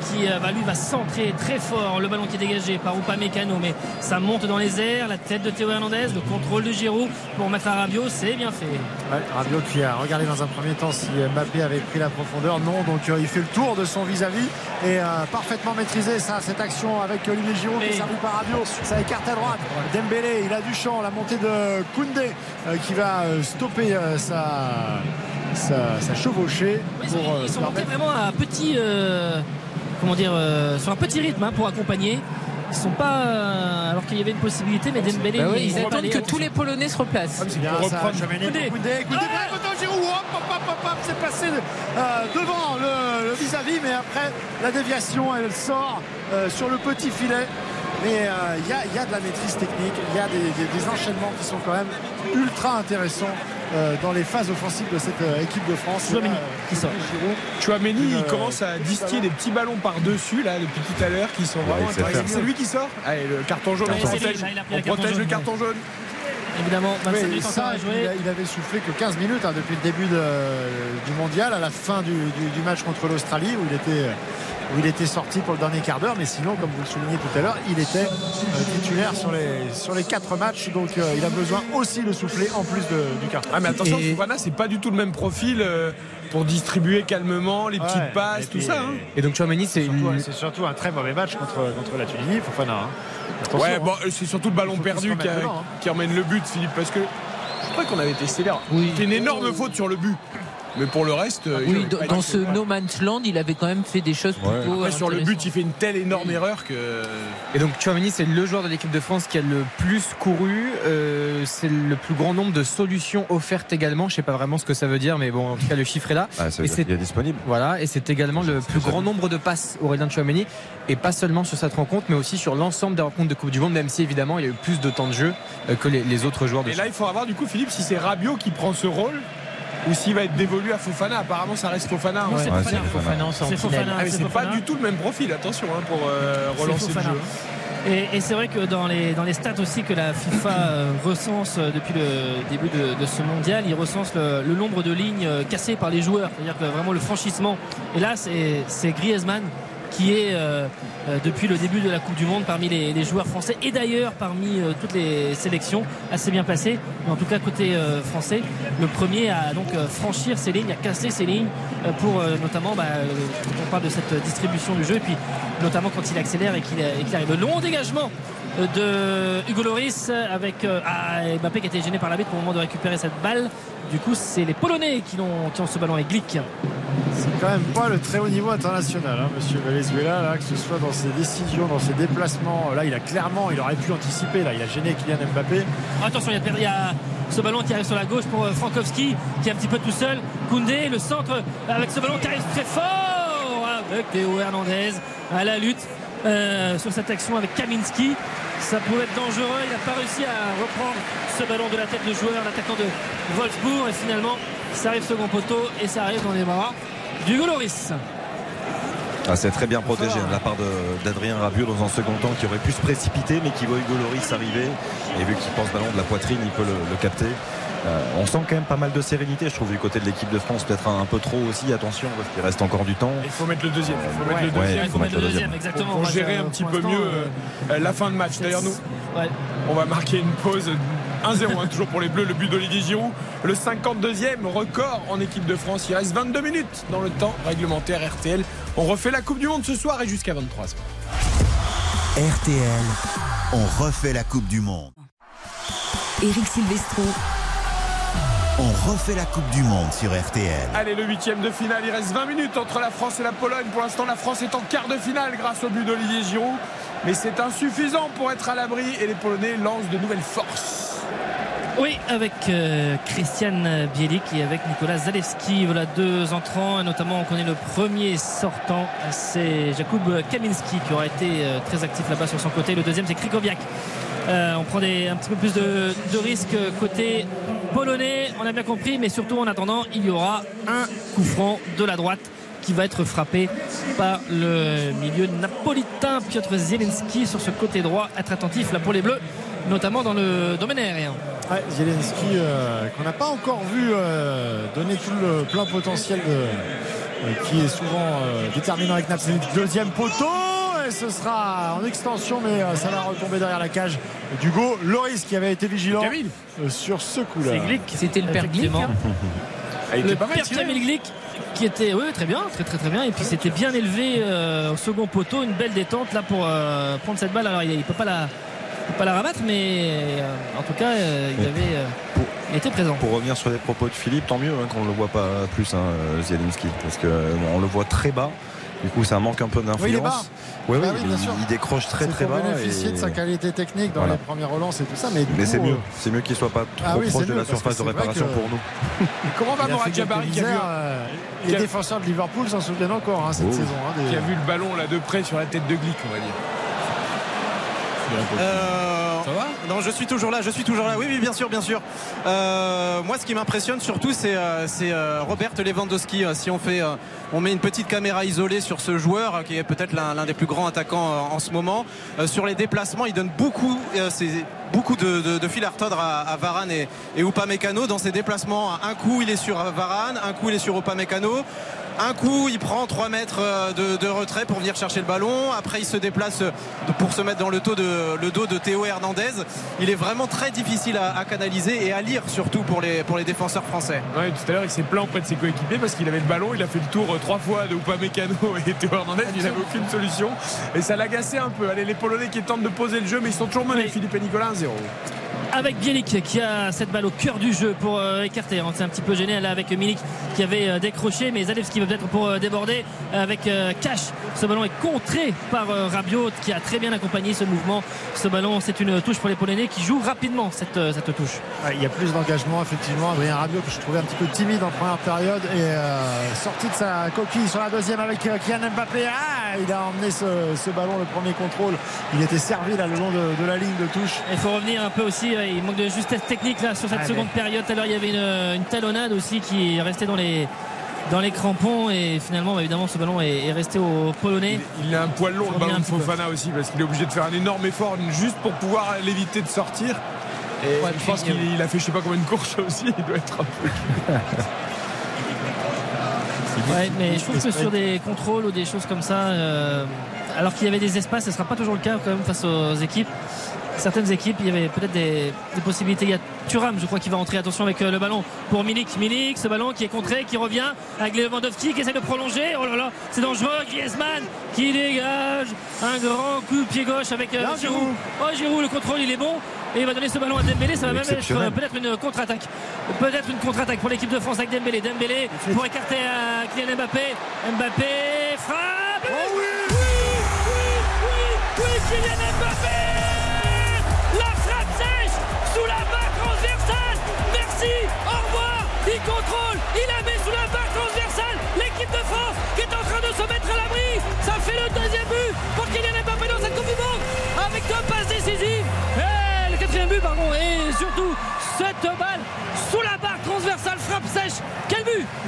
qui euh, va, lui va centrer très fort le ballon qui est dégagé par Upamecano mais ça monte dans les airs la tête de Théo Hernandez le contrôle de Giroud pour mettre à Rabiot c'est bien fait Ouais, Rabiot qui a regardé dans un premier temps si Mbappé avait pris la profondeur. Non, donc euh, il fait le tour de son vis-à-vis et euh, parfaitement maîtrisé ça, cette action avec Olivier Giroud qui Et- servi par Rabiot. Ça écarte à droite. Dembélé, il a du champ. La montée de Koundé euh, qui va euh, stopper euh, sa, sa, sa chevauchée. Ils pour, sont, euh, ils sont montés vraiment à un petit, euh, comment dire, euh, sur un petit rythme hein, pour accompagner. Ils sont pas, euh, alors qu'il y avait une possibilité, mais Dembélé. Bah oui, ils il- attendent que tous les Polonais se replacent. C'est bien ça, Ah plein content, Giroud, hop, hop, hop, hop, hop, c'est passé euh, devant le vis-à-vis, mais après la déviation, elle sort euh, sur le petit filet. Mais euh, il y, a, il y a de la maîtrise technique, il y a des, des- des enchaînements qui sont quand même ultra intéressants euh, dans les phases offensives de cette euh, équipe de France. Chouameni, Et là, euh, qui sort. Chouameni, il euh, commence à distiller des petits ballons par-dessus, là, depuis tout à l'heure, qui sont vraiment intéressants. C'est lui qui sort? Allez, le carton jaune, on protège, on le carton protège le jaune, carton jaune. Évidemment, 25 Oui, minutes ça, encore à il, jouer. il avait soufflé que 15 minutes hein, depuis le début de- du mondial, à la fin du, du- du match contre l'Australie, où il était où il était sorti pour le dernier quart d'heure, mais sinon, comme vous le soulignez tout à l'heure, il était euh, titulaire sur les, sur les quatre matchs, donc euh, il a besoin aussi de souffler en plus de- du carton. Ah mais attention, Et- Fofana, c'est pas du tout le même profil euh, pour distribuer calmement les petites Ouais, passes, tout ça. hein. Et donc Chouameni, c'est Surtout, une. C'est surtout un très mauvais match contre, contre la Tunisie, Fofana. hein. Ouais, hein. bon, c'est surtout le ballon perdu qui, remette a- dedans, hein. qui emmène le but, Philippe, parce que je après qu'on avait été sévère. Il fait une énorme faute sur le but. Mais pour le reste, euh, il Oui, dans, ce no man's land, il avait quand même fait des choses plutôt. Après, sur le but, il fait une telle énorme erreur que. Et donc Chouameni c'est le joueur de l'équipe de France qui a le plus couru. Euh, c'est le plus grand nombre de solutions offertes également. Je sais pas vraiment ce que ça veut dire, mais bon, en tout cas le chiffre est là. Ah, ça veut Et dire qu'il est disponible. Voilà, et c'est également le plus grand nombre de passes Aurélien Chouameni, et pas seulement sur cette rencontre, mais aussi sur l'ensemble des rencontres de Coupe du Monde, même si évidemment il y a eu plus de temps de jeu euh, que les, les autres joueurs de Et là, il faudra voir du coup, Philippe, si c'est Rabiot qui prend ce rôle ou s'il va être dévolu à Fofana. Apparemment, ça reste Fofana. Non, hein. c'est Ouais, Fofana. c'est Fofana. C'est Fofana, Ah, mais c'est pas du tout le même profil, attention, hein, pour euh, relancer le Fofana. jeu. Et, et c'est vrai que dans les, dans les stats aussi que la FIFA euh, recense euh, depuis le début de, de ce mondial, il recense le, le nombre de lignes cassées par les joueurs. C'est-à-dire que vraiment le franchissement. Et là, c'est c'est Griezmann qui est euh, euh, depuis le début de la Coupe du Monde parmi les, les joueurs français et d'ailleurs parmi euh, toutes les sélections assez bien placé. Mais en tout cas côté euh, français, le premier à donc euh, franchir ces lignes, à casser ces lignes euh, pour notamment bah, quand on parle de cette distribution du jeu et puis notamment quand il accélère et qu'il arrive. Le long dégagement de Hugo Loris avec euh, ah, Mbappé qui a été gêné par la bête au moment de récupérer cette balle. Du coup, c'est les Polonais qui ont, qui ont ce ballon avec Glick. C'est quand même pas le très haut niveau international, hein, monsieur Valenzuela, là, que ce soit dans ses décisions, dans ses déplacements. Là, il a clairement, il aurait pu anticiper. Là, il a gêné Kylian Mbappé. Attention, il y, a, il y a ce ballon qui arrive sur la gauche pour euh, Frankowski qui est un petit peu tout seul. Koundé, le centre avec ce ballon qui arrive très fort avec Théo Hernandez à la lutte euh, sur cette action avec Kaminski. Ça pouvait être dangereux. Il n'a pas réussi à reprendre ce ballon de la tête de joueur, l'attaquant de Wolfsburg. Et finalement, ça arrive second poteau et ça arrive dans les bras du Loris. Ah, c'est très bien protégé hein, de la part d'Adrien Rabiot dans un second temps qui aurait pu se précipiter mais qui voit Hugo Loris arriver et vu qu'il pense ballon de la poitrine il peut le, le capter. Euh, on sent quand même pas mal de sérénité je trouve du côté de l'équipe de France peut-être un, un peu trop aussi attention parce qu'il reste encore du temps. Il faut mettre le deuxième. Il faut mettre le deuxième. il faut mettre le deuxième. exactement. Pour gérer un petit peu mieux euh, euh, la fin de match. D'ailleurs, nous, Ouais. on va marquer une pause 1-0, hein, toujours pour les Bleus. Le but d'Olivier Giroud, le 52e record en équipe de France. Il reste 22 minutes dans le temps réglementaire RTL. On refait la Coupe du Monde ce soir et jusqu'à 23h. RTL, on refait la Coupe du Monde. Éric Silvestro. On refait la Coupe du Monde sur RTL. Allez, le huitième de finale, il reste 20 minutes entre la France et la Pologne. Pour l'instant, la France est en quart de finale grâce au but d'Olivier Giroud. Mais c'est insuffisant pour être à l'abri et les Polonais lancent de nouvelles forces. Oui, avec euh, Christian Bielik et avec Nicolas Zalewski. Voilà deux entrants, et notamment on connaît le premier sortant, c'est Jakub Kaminski qui aura été euh, très actif là-bas sur son côté. Le deuxième, c'est Krikoviak. Euh, on prend un petit peu plus de, risques côté polonais, on a bien compris, mais surtout en attendant, il y aura un coup franc de la droite qui va être frappé par le milieu napolitain Piotr Zielinski sur ce côté droit. Être attentif là pour les Bleus, notamment dans le domaine aérien. Ouais, Zelensky, euh, qu'on n'a pas encore vu euh, donner tout le plein potentiel qui est souvent déterminant avec Napsenic. Deuxième poteau, et ce sera en extension, mais euh, ça va retomber derrière la cage d'Hugo Loris qui avait été vigilant euh, sur ce coup-là. C'était le père Glick. Hein. Il le était pas père. Kamil Glick qui était oui, très bien, très très très bien. Et puis c'était bien élevé euh, au second poteau, une belle détente là pour euh, prendre cette balle. Alors il, il peut pas la il peut pas la rabattre, mais euh, en tout cas euh, il avait euh, il était présent. Pour revenir sur les propos de Philippe, tant mieux hein, qu'on ne le voit pas plus, hein, Zielinski, parce que euh, on le voit très bas. Du coup, ça manque un peu d'influence. Oui, oui, il, sûr. il décroche très très bas. bénéficier et- de sa qualité technique dans Voilà. les premières relances et tout ça, mais c'est mieux. euh, C'est mieux qu'il soit pas trop Ah oui, proche de mieux, la surface de réparation que- pour nous. Comment va quelques Jabari qui a vu, euh, Les qui a- défenseurs de Liverpool s'en souviennent encore hein, cette Oh. saison. hein, des- qui a vu le ballon là de près sur la tête de Glick, on va dire Euh, Non, je suis toujours là, je suis toujours là. Oui, oui, bien sûr, bien sûr. Euh, moi, ce qui m'impressionne surtout, c'est euh, euh, Robert Lewandowski. Si on fait, on met une petite caméra isolée sur ce joueur, qui est peut-être l'un des plus grands attaquants en ce moment, sur les déplacements, il donne beaucoup, beaucoup de, fil à retordre à, à Varane et, et Upamecano dans ses déplacements. Un coup, il est sur Varane, un coup, il est sur Upamecano. Un coup, il prend 3 mètres euh, de, de retrait pour venir chercher le ballon. Après, il se déplace euh, pour se mettre dans le, dos de, le dos de Théo Hernandez. Il est vraiment très difficile à, à canaliser et à lire, surtout pour les, pour les défenseurs français. Ouais, tout à l'heure, il s'est plaint auprès de ses coéquipiers parce qu'il avait le ballon. Il a fait le tour euh, trois fois de Upamecano et Théo Hernandez. Il n'avait aucune solution. Et ça l'agaçait un peu. Allez, les Polonais qui tentent de poser le jeu, mais ils sont toujours menés. Oui. Philippe et Nicolas 1-0. Avec Bielik qui a cette balle au cœur du jeu pour euh, écarter. On s'est un petit peu gêné là avec Milik qui avait euh, décroché, mais Zalewski va peut-être pour euh, déborder avec euh, Cash. Ce ballon est contré par Rabiot qui a très bien accompagné ce mouvement. Ce ballon, c'est une touche pour les Polonais qui jouent rapidement cette, cette touche. Ouais, Il y a plus d'engagement effectivement. Adrien Rabiot que je trouvais un petit peu timide en première période et sorti de sa coquille sur la deuxième avec Kylian Mbappé. Ah, il a emmené ce, ce ballon, le premier contrôle. Il était servi là le long de, de la ligne de touche. Il faut revenir un peu aussi, euh, il manque de justesse technique là sur cette Ouais, seconde période. Tout à l'heure, il y avait une, une talonnade aussi qui est restée dans les, dans les crampons et finalement, bah, évidemment, ce ballon est, est resté au Polonais. Il a un poil long, le ballon de peu. Fofana aussi, parce qu'il est obligé de faire un énorme effort juste pour pouvoir l'éviter de sortir. Et Ouais, je pense qu'il euh, il a fait je sais pas combien de courses aussi, il doit être un peu. Ouais, mais je trouve que sur des contrôles ou des choses comme ça, euh, alors qu'il y avait des espaces, ce ne sera pas toujours le cas quand même face aux équipes. Certaines équipes, il y avait peut-être des, des possibilités. Il y a Thuram, je crois, qui va entrer. Attention avec euh, le ballon pour Milik. Milik, ce ballon qui est contré, qui revient avec Lewandowski qui essaie de prolonger. Oh là là, c'est dangereux. Griezmann qui dégage un grand coup de pied gauche avec euh, Giroud. Giroud. Oh Giroud, le contrôle il est bon. Et il va donner ce ballon à Dembélé. Ça va même être euh, peut-être une contre-attaque. Peut-être une contre-attaque pour l'équipe de France avec Dembélé. Dembélé pour écarter à Kylian Mbappé. Mbappé frappe. Oh oui oui, oui, oui, Kylian Mbappé. Sous la barre transversale. Merci. Au revoir. Il contrôle. Il la met sous la barre transversale. L'équipe de France qui est en train de se mettre à l'abri. Ça fait le deuxième but pour Kylian Mbappé dans cette Coupe avec deux passes décisives. Le quatrième but, pardon. Et surtout cette balle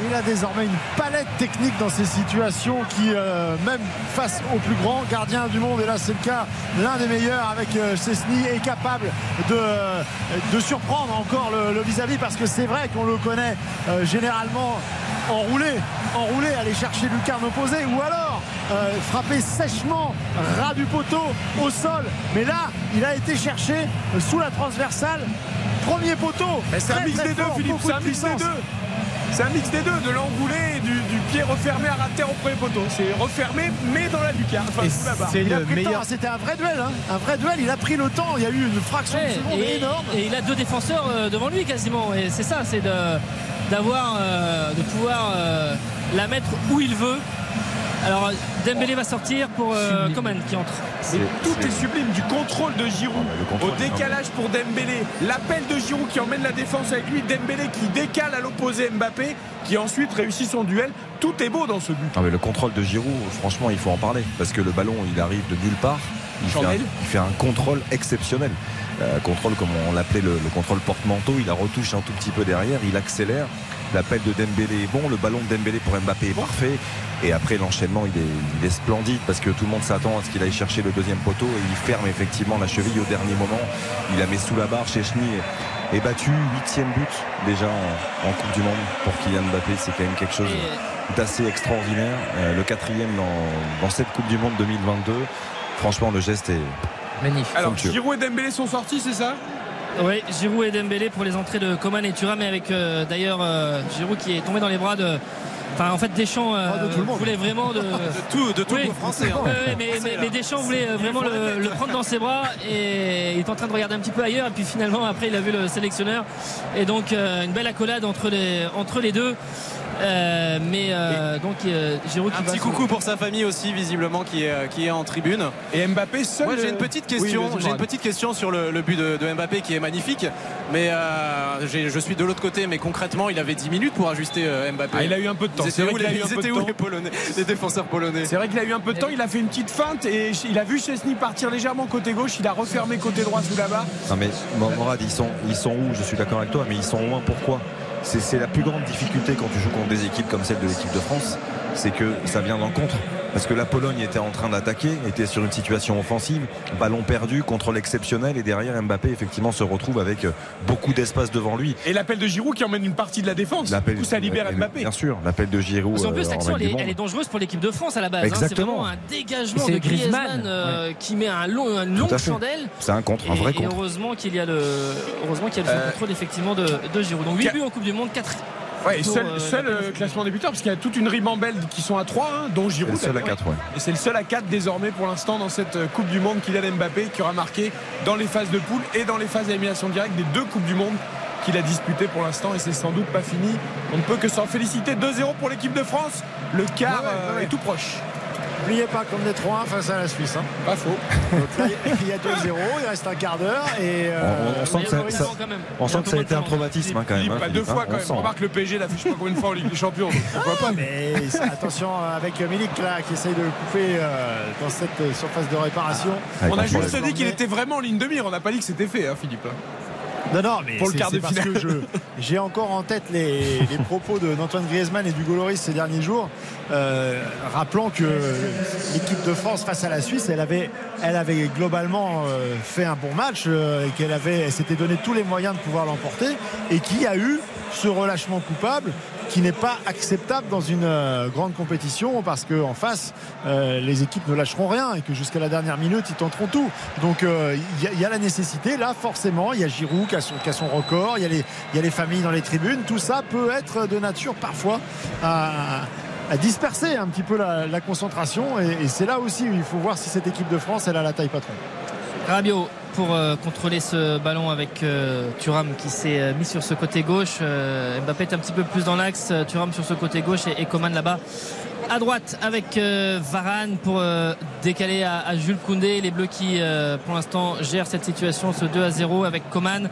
Il a désormais une palette technique dans ces situations qui, euh, même face au plus grand gardien du monde, et là c'est le cas, l'un des meilleurs avec euh, Chesney, est capable de, euh, surprendre encore le vis-à-vis parce que c'est vrai qu'on le connaît généralement enroulé, enroulé, aller chercher lucarne opposée ou alors euh, frapper sèchement ras du poteau au sol. Mais là, il a été cherché euh, sous la transversale. Premier poteau. Mais c'est un mix des deux, Philippe, c'est un de mix des deux. C'est un mix des deux, de l'enroulé et du, du pied refermé à ras de terre au premier poteau. C'est refermé, mais dans la lucarne, enfin c'est Il a le pris le temps, meilleur. hein, c'était un vrai duel, hein. un vrai duel. Il a pris le temps. Il y a eu une fraction Ouais, de seconde et, énorme. et il a deux défenseurs euh, devant lui quasiment. Et c'est ça, c'est de d'avoir, euh, de pouvoir euh, la mettre où il veut. Alors Dembélé va sortir pour euh. Coman qui entre. Tout est sublime, du contrôle de Giroud Ah, le contrôle, au décalage pour Dembélé, l'appel de Giroud qui emmène la défense avec lui, Dembélé qui décale à l'opposé Mbappé, qui ensuite réussit son duel. Tout est beau dans ce but. Non, mais le contrôle de Giroud, franchement, il faut en parler. Parce que le ballon, il arrive de nulle part. Il fait, un, Chandelle. il fait un contrôle exceptionnel. Euh, contrôle, comme on l'appelait le, le contrôle porte-manteau. Il la retouche un tout petit peu derrière. Il accélère. L'appel de Dembélé est bon. Le ballon de Dembélé pour Mbappé est parfait. Et après, l'enchaînement, il est, il est splendide. Parce que tout le monde s'attend à ce qu'il aille chercher le deuxième poteau. Et il ferme effectivement la cheville au dernier moment. Il la met sous la barre. Chechny est, est battu. Huitième but déjà en, en Coupe du Monde pour Kylian Mbappé. C'est quand même quelque chose d'assez extraordinaire. Euh, le quatrième dans, dans cette Coupe du Monde 2022. Franchement, le geste est Magnifique. Alors Somptueux. Giroud et Dembélé sont sortis, c'est ça? Oui, Giroud et Dembélé pour les entrées de Coman et Thuram, mais avec euh, d'ailleurs euh, Giroud qui est tombé dans les bras de. Enfin, en fait, Deschamps euh, Ah, de tout le monde. voulait vraiment de. De tout, de tout Oui. le français. hein. Mais, mais- mais Deschamps voulait vraiment le, le prendre dans ses bras et il est en train de regarder un petit peu ailleurs et puis finalement après il a vu le sélectionneur et donc euh, une belle accolade entre les, entre les deux Euh, mais euh, donc euh, Giroud qui Un va petit sur- coucou pour sa famille aussi, visiblement, qui est, qui est en tribune. Et Mbappé seul. Moi j'ai une petite question, j'ai une petite question sur le, le but de, de Mbappé qui est magnifique, mais euh, je suis de l'autre côté, mais concrètement il avait 10 minutes pour ajuster Mbappé. Ah, il a eu un peu de temps. C'est vrai qu'il a les, eu un peu de temps. les Polonais, les défenseurs polonais C'est vrai qu'il a eu un peu de temps, il a fait une petite feinte et il a vu Chesney partir légèrement côté gauche, il a refermé côté droit sous la barre. Non mais Mo- Morad, ils sont, ils sont où? Je suis d'accord avec toi, mais ils sont loin. Pourquoi? C'est, la plus grande difficulté quand tu joues contre des équipes comme celle de l'équipe de France, c'est que ça vient d'un contre. Parce que la Pologne était en train d'attaquer, était sur une situation offensive, ballon perdu, contrôle exceptionnel, et derrière Mbappé effectivement se retrouve avec euh, beaucoup d'espace devant lui. Et l'appel de Giroud qui emmène une partie de la défense. Coup, ça libère et- Mbappé. Bien sûr, l'appel de Giroud. Qu'en plus, euh, en l'action, elle, est- elle dangereuse pour l'équipe de France à la base. hein. C'est Exactement. vraiment un dégagement Et de c'est Griezmann, Griezmann euh, qui met un long, une longue chandelle. C'est un contre, un Et- vrai et, contre. heureusement qu'il y a le, heureusement qu'il y a le Euh, contrôle effectivement de, de Giroud. Donc 8 Ca- buts en Coupe du Monde, 4 Ouais, et seul, euh, seul, euh, classement des buteurs, parce qu'il y a toute une ribambelle qui sont à 3, dont Giroud. C'est le seul à d'ailleurs. 4, ouais. Et c'est le seul à 4 désormais pour l'instant dans cette euh, Coupe du Monde, Kylian Mbappé, qui aura marqué dans les phases de poule et dans les phases d'élimination directe des deux Coupes du Monde qu'il a disputées pour l'instant. Et c'est sans doute pas fini. On ne peut que s'en féliciter. 2-0 pour l'équipe de France. Le quart Ouais, ouais. est tout proche. N'oubliez pas qu'on est 3-1 face à la Suisse. hein. Pas faux. Donc là, il y a 2-0, il reste un quart d'heure. Et euh, On- on sent que ça- ça- on sent que ça a été un traumatisme hein, quand même. Philippe, hein, pas deux fois hein, quand on même. sent. Remarque le PSG l'a fait je sais pas combien de fois en Ligue des Champions. donc Pourquoi pas mais- attention euh, avec Milik là qui essaye de couper euh, dans cette euh, surface de réparation. Avec On a juste dit qu'il était vraiment en ligne de mire. On n'a pas dit que c'était fait, hein, Philippe. Non, non, mais Pour le quart de parce finale. que j'ai encore en tête les, les propos de- d'Antoine Griezmann et du Goloris ces derniers jours, euh, rappelant que l'équipe de France face à la Suisse, elle avait, elle avait globalement euh, fait un bon match euh, et qu'elle avait, s'était donné tous les moyens de pouvoir l'emporter et qui a eu ce relâchement coupable qui n'est pas acceptable dans une euh, grande compétition parce qu'en face, euh, les équipes ne lâcheront rien et que jusqu'à la dernière minute, ils tenteront tout. Donc euh, il y, a- il y a la nécessité, là forcément, il y a Giroud qui a son, record, il y, a les, familles dans les tribunes, tout ça peut être de nature parfois à, disperser un petit peu la, concentration et, et c'est là aussi où il faut voir si cette équipe de France, elle a la taille patron. Rabiot pour euh, contrôler ce ballon avec euh, Thuram qui s'est euh, mis sur ce côté gauche. Mbappé est un petit peu plus dans l'axe. Thuram sur ce côté gauche et, Coman là-bas à droite avec Varane pour décaler à, Jules Koundé. Les Bleus qui pour l'instant gèrent cette situation, ce 2 à 0 avec Coman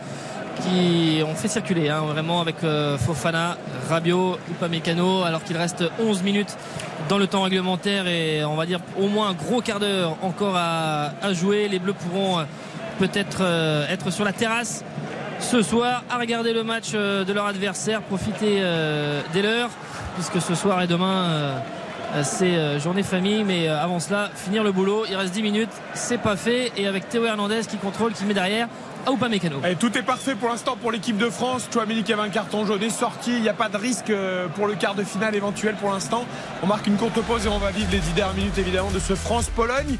qui ont fait circuler hein, vraiment avec Fofana, Rabiot, Upamecano alors qu'il reste 11 minutes dans le temps réglementaire et on va dire au moins un gros quart d'heure encore à, jouer. Les Bleus pourront peut-être euh, être sur la terrasse ce soir à regarder le match euh, de leur adversaire, profiter euh, des leurs puisque ce soir et demain c'est journée famille mais avant cela finir le boulot il reste 10 minutes c'est pas fait et avec Théo Hernandez qui contrôle qui met derrière à Upamecano Allez, tout est parfait pour l'instant pour l'équipe de France. Chouamini qui avait un carton jaune est sorti. Il n'y a pas de risque pour le quart de finale éventuel pour l'instant. On marque une courte pause et on va vivre les 10 dernières minutes évidemment de ce France-Pologne.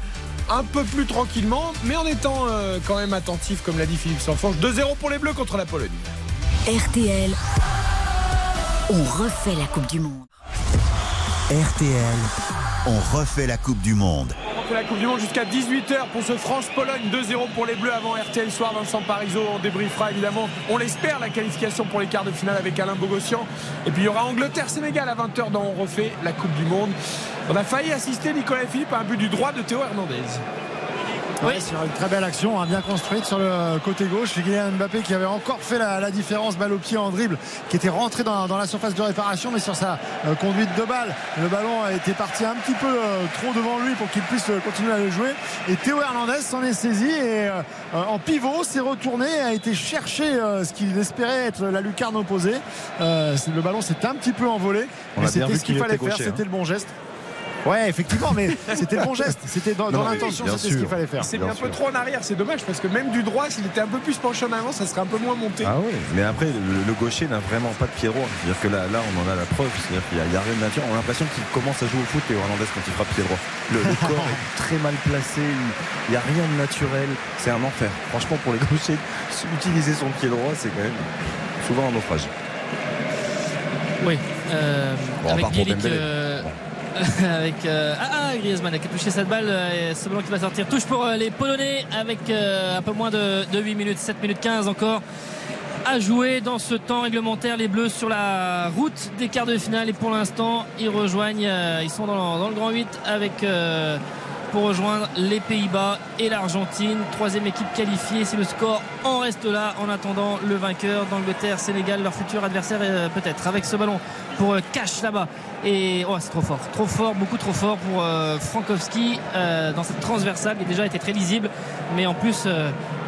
Un peu plus tranquillement, mais en étant euh, quand même attentif, comme l'a dit Philippe Sanfonge. 2-0 pour les Bleus contre la Pologne. RTL, on refait la Coupe du Monde. RTL, on refait la Coupe du Monde. La Coupe du Monde jusqu'à 18h pour ce France-Pologne. 2-0 pour les Bleus avant RTL Soir. Vincent Parisot, on débriefera évidemment, on l'espère, la qualification pour les quarts de finale avec Alain Bogossian. Et puis il y aura Angleterre-Sénégal à 20h dans On refait la Coupe du Monde. On a failli assister, Nicolas Philippe, à un but du droit de Théo Hernandez. Oui, sur une très belle action, hein, bien construite sur le côté gauche. Kylian Mbappé qui avait encore fait la, la différence, balle au pied en dribble, qui était rentré dans, dans la surface de réparation, mais sur sa euh, conduite de balle, le ballon a été parti un petit peu euh, trop devant lui pour qu'il puisse euh, continuer à le jouer. Et Théo Hernandez s'en est saisi et euh, en pivot s'est retourné, a été chercher euh, ce qu'il espérait être la lucarne opposée. Euh, le ballon s'est un petit peu envolé, On mais c'était ce qu'il fallait était faire, gaucher, c'était hein. le bon geste. Ouais, effectivement, mais c'était le bon geste. C'était dans, l'intention, c'était ce qu'il fallait faire. Mis un peu trop en arrière, c'est dommage parce que même du droit, s'il était un peu plus penché en avant, ça serait un peu moins monté. Ah oui, mais après, le, le gaucher n'a vraiment pas de pied droit. C'est-à-dire que là, là, on en a la preuve. C'est-à-dire qu'il n'y a, il y a rien de nature. On a l'impression qu'il commence à jouer au foot, Théo Hernandez, quand il frappe pied droit. Le, le corps est très mal placé. Il n'y a rien de naturel. C'est un enfer. Franchement, pour les gauchers, utiliser son pied droit, c'est quand même souvent un naufrage. Oui. euh, Bon, avec part pour Bielik, euh, avec euh, ah, ah, Griezmann qui a touché cette balle euh, et ce ballon qui va sortir. Touche pour euh, les Polonais avec un peu moins de, de 8 minutes 7 minutes 15 encore à jouer dans ce temps réglementaire. Les Bleus sur la route des quarts de finale et pour l'instant ils rejoignent ils sont dans le, grand 8 avec pour rejoindre les Pays-Bas et l'Argentine. Troisième équipe qualifiée si le score en reste là. En attendant le vainqueur d'Angleterre Sénégal leur futur adversaire peut-être. Avec ce ballon pour euh, Cash là-bas et oh, c'est trop fort trop fort beaucoup trop fort pour euh, Frankowski euh, dans cette transversale qui déjà été très lisible mais en plus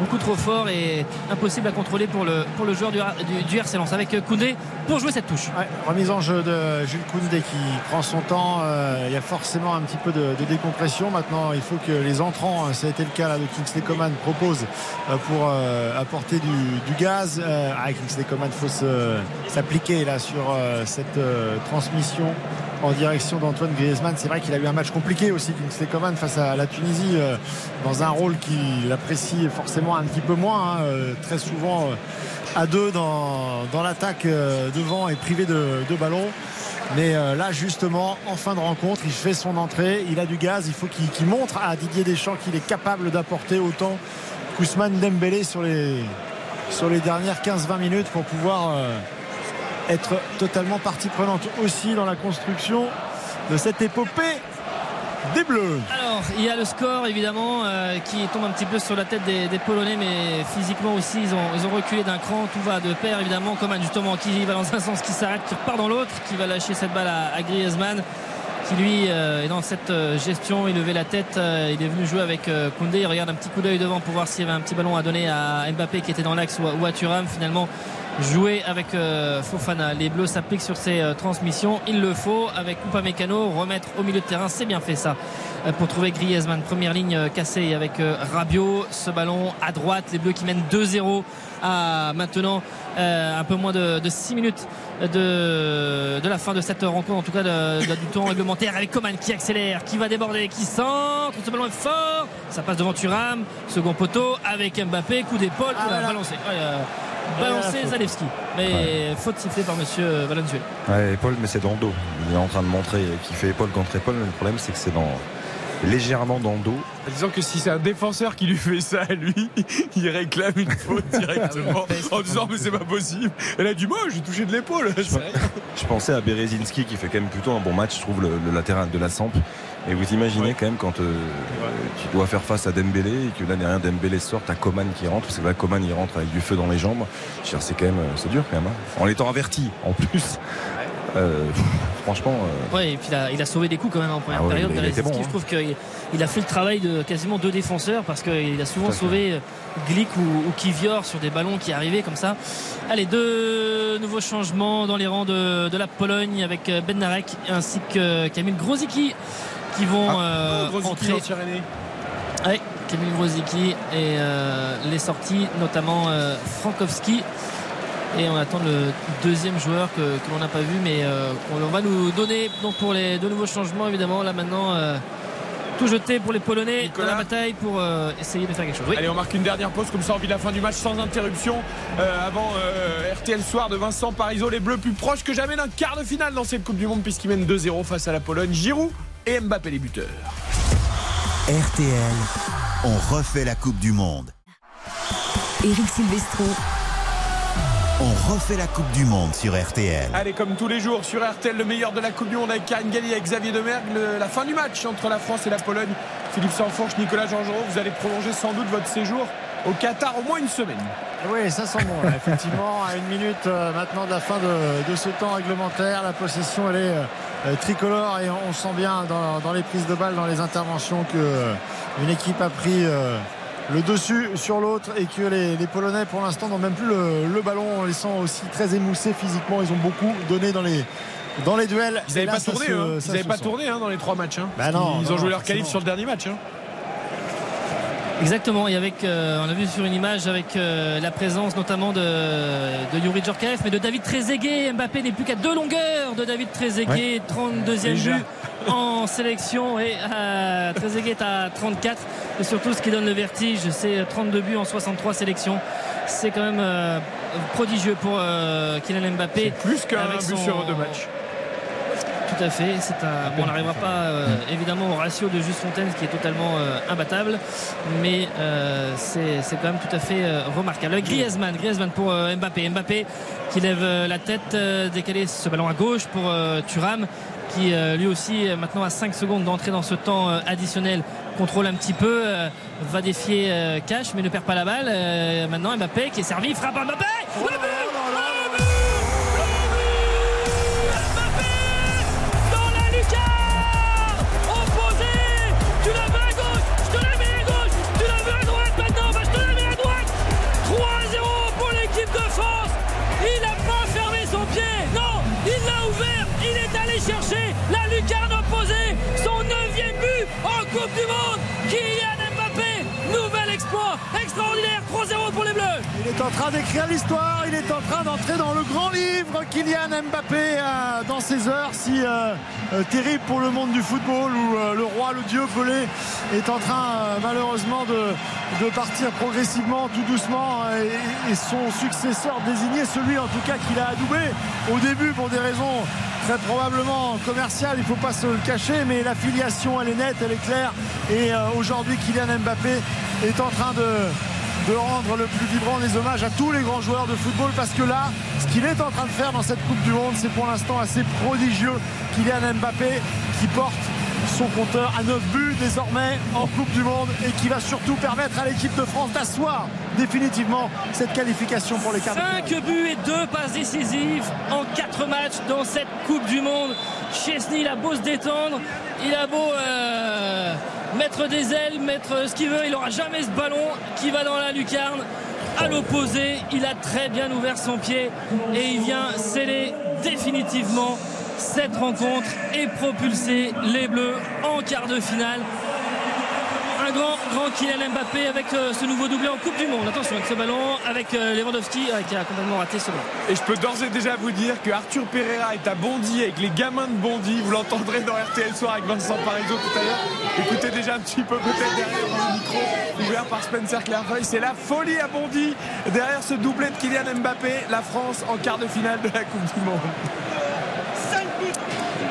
beaucoup trop fort et impossible à contrôler pour le, pour le joueur du, du, du RC avec Koundé pour jouer cette touche remise en jeu de Jules Koundé qui prend son temps. Il y a forcément un petit peu de, décompression. Maintenant, il faut que les entrants, ça a été le cas là, de Kingsley Coman, proposent pour apporter du, gaz. Ah, Kingsley Coman, il faut s'appliquer là sur cette euh, transmission en direction d'Antoine Griezmann. C'est vrai qu'il a eu un match compliqué aussi, Kingsley Coman, face à la Tunisie, euh, dans un rôle qu'il apprécie forcément un petit peu moins. hein. Euh, très souvent, à deux dans, dans l'attaque devant et privé de, ballon. Mais là, justement, en fin de rencontre, il fait son entrée. Il a du gaz. Il faut qu'il montre à Didier Deschamps qu'il est capable d'apporter autant qu'Ousmane Dembélé sur les, sur les dernières 15-20 minutes pour pouvoir être totalement partie prenante aussi dans la construction de cette épopée des Bleus. Alors, il y a le score évidemment euh, qui tombe un petit peu sur la tête des, Polonais, mais physiquement aussi, ils ont, reculé d'un cran. Tout va de pair évidemment. Coman justement qui va dans un sens, qui s'arrête, qui repart dans l'autre, qui va lâcher cette balle à, Griezmann. Qui lui euh, est dans cette euh, gestion, il levait la tête, il est venu jouer avec Koundé, il regarde un petit coup d'œil devant pour voir s'il y avait un petit ballon à donner à Mbappé qui était dans l'axe ou, ou à Thuram. Finalement, jouer avec euh, Fofana. Les Bleus s'appliquent sur ces euh, transmissions. Il le faut avec Upamecano remettre au milieu de terrain. C'est bien fait ça euh, pour trouver Griezmann. Première ligne euh, cassée avec euh, Rabiot. Ce ballon à droite. Les Bleus qui mènent 2-0 à maintenant euh, un peu moins de, 6 minutes de, de la fin de cette rencontre, en tout cas de- de- du temps réglementaire avec Coman qui accélère, qui va déborder, qui centre. Ce ballon est fort. Ça passe devant Thuram. Second poteau avec Mbappé. Coup d'épaule. Ah, Oula, là. balancé. Ouais, euh, Faute. Zalewski. Mais faute sifflée par monsieur Valenzuela. Ouais, épaule, mais c'est dans le dos. Il est en train de montrer qu'il fait épaule contre épaule, mais le problème, c'est que c'est dans légèrement dans le dos. Disons que si c'est un défenseur qui lui fait ça à lui, il réclame une faute directement en disant mais c'est pas possible. Elle a dit moi j'ai touché de l'épaule. Je pensais à Berezinski qui fait quand même plutôt un bon match, je trouve, le, le latéral de la Samp. Et vous imaginez quand même quand euh, tu dois faire face à Dembélé et que là derrière Dembélé sort, t'as Coman qui rentre, parce que là Coman il rentre avec du feu dans les jambes. Je veux dire, c'est quand même, euh, c'est dur quand même. hein. En étant averti en plus. Euh, pff, franchement. euh, Ouais, et puis il a, il a sauvé des coups quand même en première Ah ouais, période. il bon, hein. Je trouve qu'il il a fait le travail de quasiment deux défenseurs parce qu'il a souvent sauvé euh, Glick ou, ou Kivior sur des ballons qui arrivaient comme ça. Allez, deux nouveaux changements dans les rangs de, de la Pologne avec euh, Bednarek ainsi que Kamil Grozicki qui vont Oh, Grosicki, entrer. Oui, Grozicki et euh, les sorties, notamment euh, Frankowski. Et on attend le deuxième joueur que, que l'on n'a pas vu, mais euh, qu'on va nous donner donc pour les deux nouveaux changements, évidemment. Là maintenant, euh, tout jeté pour les Polonais Nicolas. dans la bataille pour euh, essayer de faire quelque chose. Oui. Allez, on marque une dernière pause, comme ça on vit la fin du match sans interruption. Avant RTL Soir de Vincent Parisot, les Bleus plus proches que jamais d'un quart de finale dans cette Coupe du Monde, puisqu'ils mènent 2-0 face à la Pologne. Giroud et Mbappé les buteurs. RTL, on refait la Coupe du Monde. Eric Silvestro. On refait la Coupe du Monde sur RTL. Allez, comme tous les jours sur RTL, le meilleur de la Coupe du Monde avec Karine Galli et Xavier Demergue. Le- la fin du match entre la France et la Pologne. Philippe Sanfourche, Nicolas Jean-Jean, vous allez prolonger sans doute votre séjour au Qatar au moins une semaine. Oui, ça sent bon. là. Effectivement, à une minute euh, maintenant de la fin de, de ce temps réglementaire, la possession elle est euh, tricolore et on sent bien dans, dans les prises de balles, dans les interventions que euh, une équipe a pris euh, le dessus sur l'autre et que les, les Polonais pour l'instant n'ont même plus le, le ballon. On les sent aussi très émoussés physiquement. Ils ont beaucoup donné dans les dans les duels. Ils n'avaient pas tourné, se- hein. Ils n'avaient pas sent. tourné hein, dans les trois matchs. hein. Bah non, Ils non, ont joué leur qualif sur le dernier match. Exactement, et avec, euh, on a vu sur une image avec euh, la présence notamment de, de Yuri Djorkaeff, mais de David Trezeguet. Mbappé n'est plus qu'à deux longueurs de David Trezeguet, 32e Déjà. but en sélection. Et euh, Trezeguet est à 34. Et surtout, ce qui donne le vertige, c'est 32 buts en 63 sélections. C'est quand même euh, prodigieux pour euh, Kylian Mbappé. Plus qu'un but sur deux matchs. Tout à fait. C'est un... bon, on n'arrivera pas euh, évidemment au ratio de Juste Fontaine qui est totalement euh, imbattable, mais euh, c'est c'est quand même tout à fait euh, remarquable. Griezmann, Griezmann pour Mbappé, Mbappé qui lève la tête, euh, décaler ce ballon à gauche pour euh, Thuram qui euh, lui aussi maintenant à 5 secondes d'entrer dans ce temps euh, additionnel contrôle un petit peu, euh, va défier euh, Cash mais ne perd pas la balle. Euh, maintenant Mbappé qui est servi, frappe à Mbappé. Le but extraordinaire 3-0 pour les Bleus. Il est en train d'écrire l'histoire, il est en train d'entrer dans le grand livre Kylian Mbappé euh, dans ces heures si euh, euh, terrible pour le monde du football où le roi, le dieu Pelé est en train malheureusement de, partir progressivement, tout doucement et, et son successeur désigné, celui en tout cas qu'il a adoubé au début pour des raisons très probablement commerciales, il ne faut pas se le cacher, mais la filiation elle est nette, elle est claire et euh, aujourd'hui Kylian Mbappé est en train de, de rendre le plus vibrant des hommages à tous les grands joueurs de football parce que là, ce qu'il est en train de faire dans cette Coupe du Monde, c'est pour l'instant assez prodigieux. Kylian Mbappé qui porte son compteur à 9 buts désormais en Coupe du Monde et qui va surtout permettre à l'équipe de France d'asseoir définitivement cette qualification pour les quarts de finale. 5 buts et 2 passes décisives en 4 matchs dans cette Coupe du Monde. Chesney, il a beau se détendre, il a beau euh, mettre des ailes, mettre ce qu'il veut, il n'aura jamais ce ballon qui va dans la lucarne. À l'opposé, il a très bien ouvert son pied et il vient sceller définitivement cette rencontre et propulser les Bleus en quart de finale. Un grand, grand Kylian Mbappé avec euh, ce nouveau doublé en Coupe du Monde. Attention avec ce ballon, avec euh, Lewandowski euh, qui a complètement raté ce ballon. Et je peux d'ores et déjà vous dire que Arthur Pereira est à Bondy avec les gamins de Bondy. Vous l'entendrez dans RTL Soir avec Vincent Parisot tout à l'heure. Écoutez déjà un petit peu peut-être derrière le micro ouvert par Spencer Clairvoy. C'est la folie à Bondy derrière ce doublé de Kylian Mbappé. La France en quart de finale de la Coupe du Monde.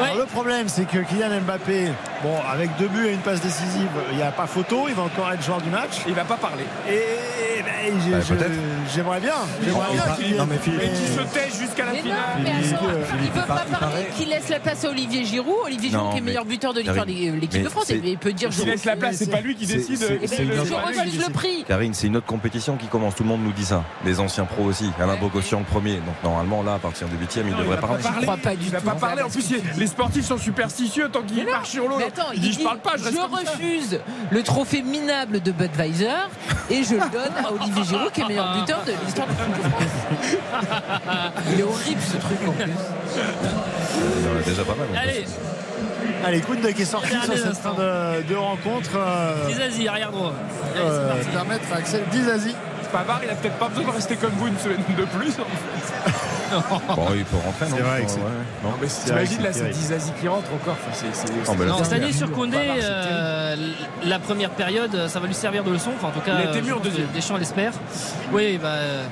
Alors, le problème, c'est que Kylian Mbappé, bon, avec deux buts et une passe décisive, il n'y a pas photo, il va encore être joueur du match. Il va pas parler. Et ben, j'ai- Bah, je- peut-être. j'aimerais bien. J'aimerais bien qu'il y ait- non, mais Philippe- Et qui se tait jusqu'à la Mais non, finale. mais attends, il veut par- pas il parler paraît- qu'il laisse la place à Olivier Giroud. Olivier Giroud Non, qui est mais- meilleur buteur de l'histoire de Karine, l'équipe mais de France. c'est- il peut dire je laisse la place, c'est pas lui qui c'est- décide. c'est- Et c'est c'est une le- autre- je refuse le prix. Karine, c'est une autre compétition qui commence. Tout le monde nous dit ça. Les anciens pros aussi. Alain Bogossian le premier. Donc normalement, là, à partir du huitième, il Non, devrait va pas parler. parler. crois pas du il va tout. pas parler. En plus, il- les sportifs sont superstitieux tant qu'il marche sur l'eau. Mais attends, Il dit je parle pas, je ça. refuse le trophée minable de Budweiser et je le donne à Olivier Giroud qui est meilleur buteur de l'histoire de l'équipe de France. Il est horrible ce truc en plus. Déjà pas mal. Allez, Allez, Koundé qui est sorti sur cette fin de, de rencontre. euh, Dizazi, arrière droit. Euh, permettre à Axel Dizazi. Pavard, il a peut-être pas besoin de rester comme vous une semaine de plus. en fait. Bon, il peut rentrer, non C'est vrai que c'est- Ouais, non. Mais C'est t'imagines là, c'est c'est. Dizazi qui rentre encore. Enfin, c'est- c'est- Non, mais là, Non, c'est cette année sur Condé, c'est euh, la première période, ça va lui servir de leçon. Enfin, en tout cas, Il euh, pense que deuxième. Deschamps l'espère. Oui, bah, euh,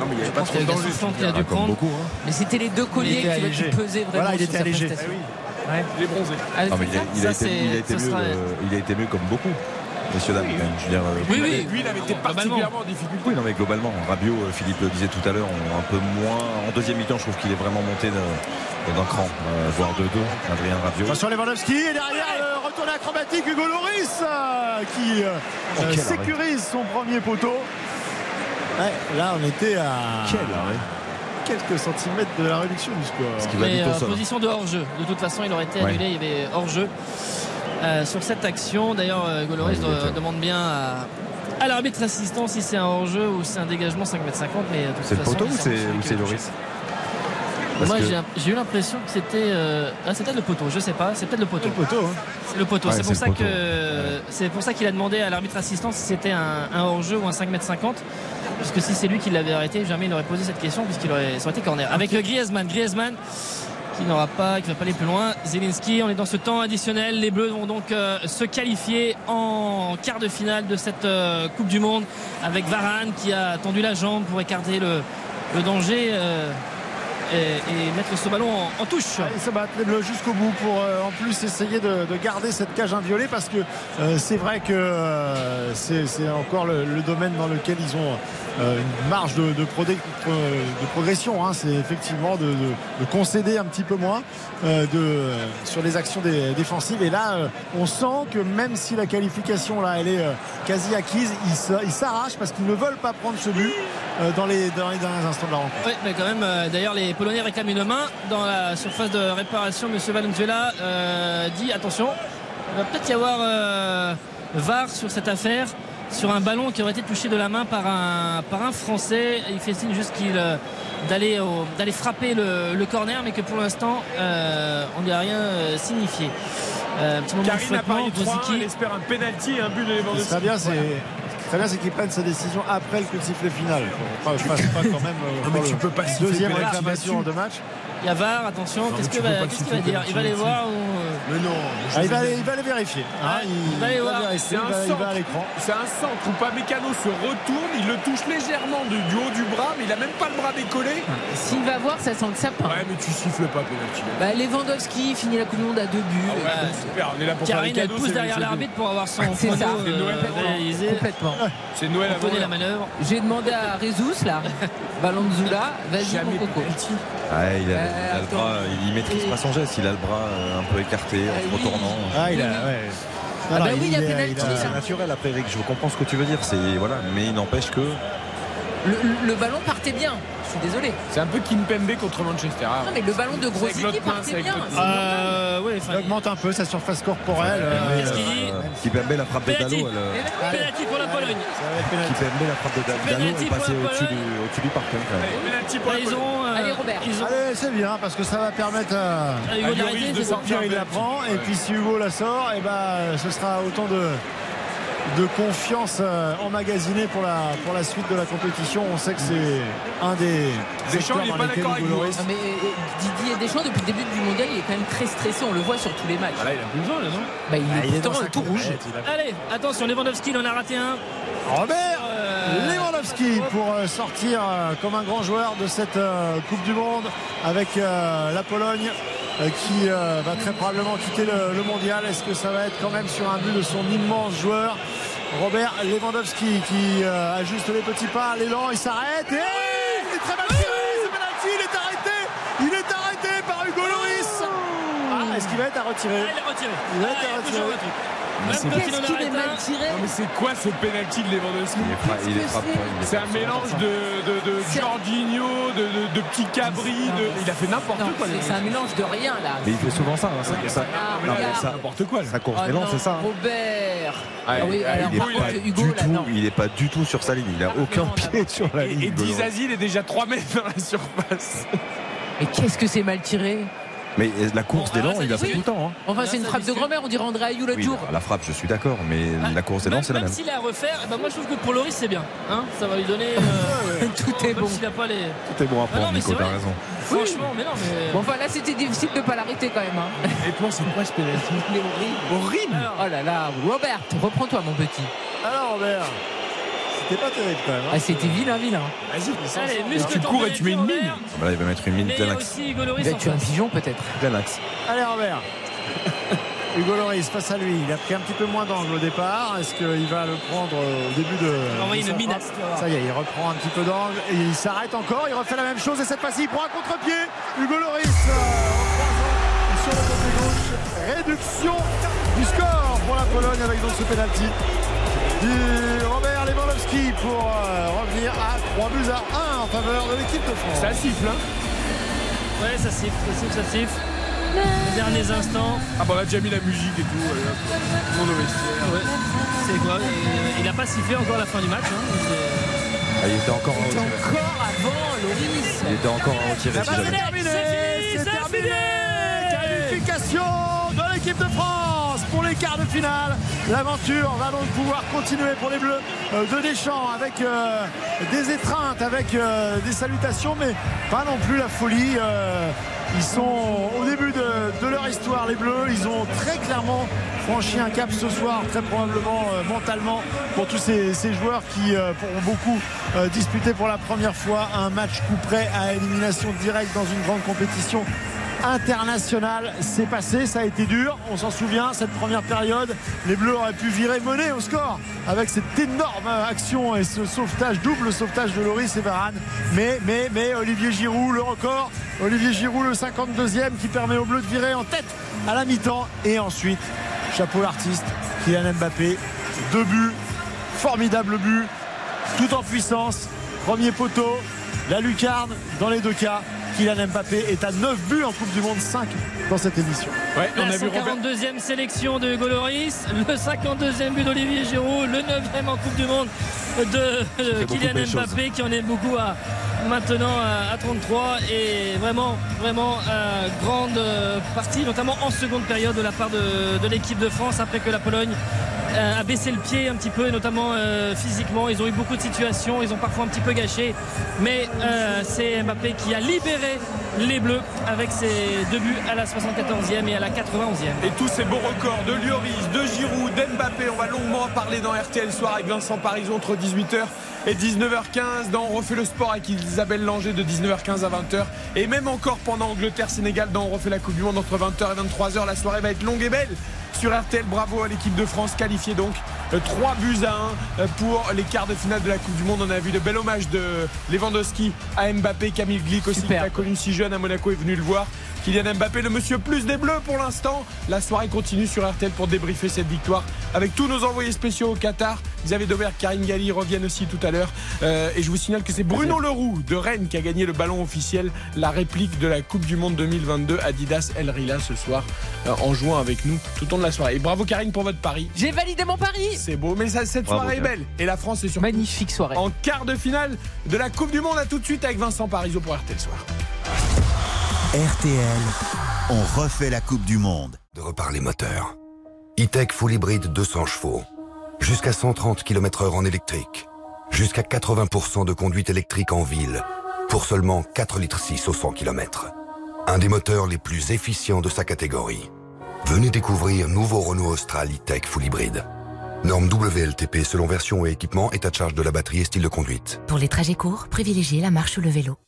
Non, mais il y je avait pas pense trop de soufflantes qu'il a Ah, dû prendre. beaucoup. hein. Mais c'était les deux colliers était qui, pesaient vraiment Voilà, il sur était allégé. Il est bronzé. Ah, Non, mais c'est il c'est- sera- euh, il a été mieux comme beaucoup. Messieurs, dames, je veux dire, euh, Oui, oui. Lui, il avait été particulièrement en difficulté. Oui, non, mais globalement, Rabiot, euh, Philippe le disait tout à l'heure, un peu moins. En deuxième mi-temps, je trouve qu'il est vraiment monté d'un d'un cran, euh, voire de dos, Adrien Rabiot. Attention Lewandowski et derrière le retour acrobatique Hugo Loris euh, qui euh, Oh, euh, sécurise son premier poteau. Ouais, là on était à Quel arrêt quelques centimètres de la réduction du score. Parce qu'il va Mais euh, position de hors-jeu. De toute façon, il aurait été Ouais. annulé. Il y avait hors-jeu euh, sur cette action. D'ailleurs, euh, Goloris Ouais, demande bien à, à l'arbitre assistant si c'est un hors-jeu ou si c'est un dégagement 5m50. Mais euh, de toute C'est le façon, poteau ou c'est empêché ou que- c'est Loris Parce Moi, que- j'ai- j'ai eu l'impression que c'était. euh, Ah, c'est peut-être le poteau, je sais pas. C'est peut-être le poteau. Le poteau, hein. C'est le poteau. Ouais, c'est c'est pour, le ça poteau. que c'est pour ça qu'il a demandé à l'arbitre assistant si c'était un, un hors-jeu ou un 5m50. Puisque si c'est lui qui l'avait arrêté, jamais il n'aurait posé cette question puisqu'il aurait, ça aurait été corner. Avec Griezmann, Griezmann qui n'aura pas, qui va pas aller plus loin. Zelinski, on est dans ce temps additionnel. Les Bleus vont donc euh, se qualifier en quart de finale de cette euh, Coupe du Monde avec Varane qui a tendu la jambe pour écarter le, le danger. euh, et, et mettre ce ballon en, en touche. Ils se battent les Bleus jusqu'au bout pour euh, en plus essayer de, de garder cette cage inviolée parce que euh, c'est vrai que euh, c'est encore le, le domaine dans lequel ils ont une marge de, de, prodé- de progression. hein. C'est effectivement de, de- de concéder un petit peu moins de, sur les actions des- défensives. Et là, on sent que même si la qualification là, elle est quasi acquise, ils s'arrachent parce qu'ils ne veulent pas prendre ce but dans, les, dans les derniers instants de la rencontre. Oui, mais quand même, d'ailleurs, les Polonais réclament une main dans la surface de réparation. Monsieur Valenzuela euh, dit attention, il va peut-être y avoir euh, VAR sur cette affaire, sur un ballon qui aurait été touché de la main par un, par un Français. Il fait signe juste qu'il euh, d'aller au- d'aller frapper le, le corner, mais que pour l'instant, euh, on lui a rien signifié. Euh, petit Karine a flottement, parié 3 Bozicki. elle espère un penalty et un but de Lewandowski. serait bien, c'est très bien, c'est qu'il prenne sa décision après le coup de sifflet final. Pas, pas, pas quand même euh, Non, mais tu peux pas deuxième réclamation en là-dessus. Il y a VAR, attention, qu'est-ce qu'il va, siffler dire Il va aller voir ou... Mais non. Ah, il, va aller, il va aller vérifier. hein, il, il va aller voir. vérifier, C'est il un. C'est un centre où Pamecano se retourne, il le touche légèrement du, du haut du bras, mais il a même pas le bras décollé. S'il va voir, ça sent le sapin. Ouais, mais tu siffles pas penalty. Bah, Lewandowski finit la Coupe du Monde à deux buts. Ah ouais, bon, super, on est là pour faire Karine, les elle cadeaux. pousse c'est- derrière c'est l'arbitre pour avoir son C'est ça. C'est euh, Noël. réalisé. Complètement. C'est Noël à la manœuvre. J'ai demandé à Rezous, là, ballon de Zula, vas-y mon coco. Ah, il, a, il a le bras, il maîtrise pas son geste, il a le bras euh, un peu écarté en Ah, se oui. retournant. Ah, il a. Ouais. Ah bah oui, il y a C'est naturel après Eric, je comprends ce que tu veux dire, c'est voilà, mais il n'empêche que Le, le ballon partait bien. Je suis désolé. C'est un peu Kimpembe contre Manchester. Ah, Non, mais le ballon de Grosicki partait bien. Euh, ouais, Il enfin, augmente un peu sa surface corporelle. euh, Qu'est-ce qu'il dit euh, la frappe de elle, euh, Penalty pour la Pologne. Kipembe la frappe de Da- Dallo, Penalty elle pour passait la au-dessus du, au-dessus du parquet. penalty pour la ils Pologne. ont, euh, Allez, Robert. Allez, c'est bien parce que ça va permettre à, Ah, Hugo d'arrêter. Pierre il la prend et puis si Hugo la sort et ben ce sera autant de de confiance euh, emmagasinée pour la pour la suite de la compétition on sait que c'est un des Deschamps, il est dans pas d'accord avec vous, mais euh, Didier Deschamps, depuis le début du mondial, il est quand même très stressé. On le voit sur tous les matchs. Là, il a plus besoin, là, non Bah, il Ah, est il est tout rouge. a- Allez, attention, Lewandowski, il en a raté un. Robert Euh, Lewandowski pour sortir comme un grand joueur de cette Coupe du Monde avec la Pologne qui euh, va très probablement quitter le, le mondial. Est-ce que ça va être quand même sur un but de son immense joueur Robert Lewandowski qui euh, ajuste les petits pas, l'élan, il s'arrête et il est très mal tiré, c'est penalty, il est arrêté, il est arrêté par Hugo Lloris. Ah, est-ce qu'il va être à retirer? Ah, il est retiré. Il va être à retirer. C'est- Qu'est-ce qu'il est mal tiré Non, mais c'est quoi ce penalty de Lewandowski Il est C'est un mélange de, de, de Jorginho, de, de, cabris, de... il a fait n'importe quoi. c'est- un mélange de rien là. Mais il fait souvent ça. hein, ça, Ah, N'importe quoi. là. sa course Oh d'élan, c'est ça. hein. Robert. Ah, Ah oui, il n'est pas du tout sur sa ligne. Il a aucun pied sur la ligne. et. Dizazi, il est déjà 3 mètres dans la surface. Mais qu'est-ce que c'est mal tiré Mais la course d'élan, ah, il a fait tout le temps. hein. Enfin, c'est une frappe de grand-mère, on dirait André Ayou l'autre Oui, jour. la frappe, je suis d'accord, mais la course d'élan, c'est la même s'il est à refaire, eh ben moi je trouve que pour Loris c'est bien. Hein ça va lui donner. euh, Tout est bon. s'il a pas les. Tout est bon à Ah non, prendre, mais Nico, c'est t'as raison. Franchement, mais non, mais. Bon, enfin là, c'était difficile de pas l'arrêter quand même. Hein. Et toi, c'est quoi ce Il est horrible. Horrible Alors, Oh là là, Robert, reprends-toi mon petit. Alors Robert, c'était pas terrible quand même. hein. Ah, c'était vilain, vilain. Vas-y, Allez, Tu cours et tu mets une mine. Ah bah là, il va mettre une mine il plein axe. aussi Hugo Loris Il tuer un pigeon peut-être. Plein axe. Allez Robert. Hugo Loris face à lui, il a pris un petit peu moins d'angle au départ. Est-ce qu'il va le prendre au début de. va envoyer de une minace, tu. Ça y est, il reprend un petit peu d'angle et il s'arrête encore. Il refait la même chose et cette fois-ci, il prend un contre-pied. Hugo Loris euh, sur le côté gauche. Réduction du score pour la Pologne avec donc ce Robert Lewandowski pour euh, revenir à 3 buts à 1 en faveur de l'équipe de France. Ça siffle, hein Ouais, ça siffle, ça siffle, ça siffle. Les derniers instants. Ah bah on a déjà mis la musique et tout. le vestiaire. Ouais. C'est quoi euh, Il n'a pas sifflé encore à la fin du match. Hein. Ah, il était encore C'était retirer. encore avant Loris. Il était encore va, jamais. c'est terminé, C'est terminé. Qualification de l'équipe de France les quarts de finale. L'aventure va donc pouvoir continuer pour les Bleus euh, de Deschamps avec euh, des étreintes, avec euh, des salutations, mais pas non plus la folie. ils sont au début de, leur histoire, les Bleus. Ils ont très clairement franchi un cap ce soir, très probablement mentalement, pour tous ces, joueurs qui euh, pourront beaucoup euh, disputer pour la première fois un match coup à élimination directe dans une grande compétition internationale. C'est passé, ça a été dur. On s'en souvient, cette première période, les Bleus auraient pu virer mener au score avec cette énorme action et ce sauvetage, double sauvetage de Loris et Varane. Mais, mais, mais Olivier Giroud, le record. Olivier Giroud, le 52e, qui permet aux Bleus de virer en tête à la mi-temps. Et ensuite, chapeau l'artiste, Kylian Mbappé. Deux buts, formidable but, tout en puissance. Premier poteau, la lucarne dans les deux cas. Kylian Mbappé est à 9 buts en Coupe du Monde, 5 dans cette émission. Ouais, on La a vu Robert. 142e sélection de Hugo Loris, le 52e but d'Olivier Giroud, le 9e en Coupe du Monde de euh, Kylian Mbappé qui en est beaucoup à maintenant à, à 33 et vraiment vraiment euh, grande euh, partie notamment en seconde période de la part de, l'équipe de France après que la Pologne euh, a baissé le pied un petit peu, et notamment euh, physiquement. Ils ont eu beaucoup de situations, ils ont parfois un petit peu gâché. Mais euh, c'est Mbappé qui a libéré les Bleus avec ses deux buts à la 74e et à la 91e. Et tous ces beaux records de Lloris, de Giroud, d'Mbappé, on va longuement en parler dans RTL Soir avec Vincent Parisot entre 18h et 19h15 dans On refait le sport avec Isabelle Langer de 19h15 à 20h et même encore pendant Angleterre-Sénégal dans On refait la Coupe du Monde entre 20h et 23h. La soirée va être longue et belle sur RTL. Bravo à l'équipe de France qualifiée donc 3 buts à 1 pour les quarts de finale de la Coupe du Monde. On a vu de bel hommage de Lewandowski à Mbappé, Camille Glick aussi qui a connu si jeune à Monaco est venu le voir. Kylian Mbappé, le monsieur plus des Bleus pour l'instant. La soirée continue sur RTL pour débriefer cette victoire avec tous nos envoyés spéciaux au Qatar. Xavier Domer, Karine Galli reviennent aussi tout à l'heure. Euh, et je vous signale que c'est Bruno Leroux de Rennes qui a gagné le ballon officiel, la réplique de la Coupe du Monde 2022 Adidas El Rila ce soir euh, en jouant avec nous tout au long de la soirée. Et bravo Karine pour votre pari. J'ai validé mon pari. C'est beau, mais ça, cette Bravo, soirée est belle. Et la France est sur magnifique soirée. En quart de finale de la Coupe du Monde. À tout de suite avec Vincent Parisot pour RTL Soir. RTL, on refait la Coupe du Monde. De reparler moteur. E-Tech Full Hybrid 200 chevaux. Jusqu'à 130 km heure en électrique. Jusqu'à 80% de conduite électrique en ville. Pour seulement 4 litres 6 au 100 km. Un des moteurs les plus efficients de sa catégorie. Venez découvrir nouveau Renault Austral E-Tech Full Hybrid. Norme WLTP selon version et équipement, état de charge de la batterie et style de conduite. Pour les trajets courts, privilégiez la marche ou le vélo.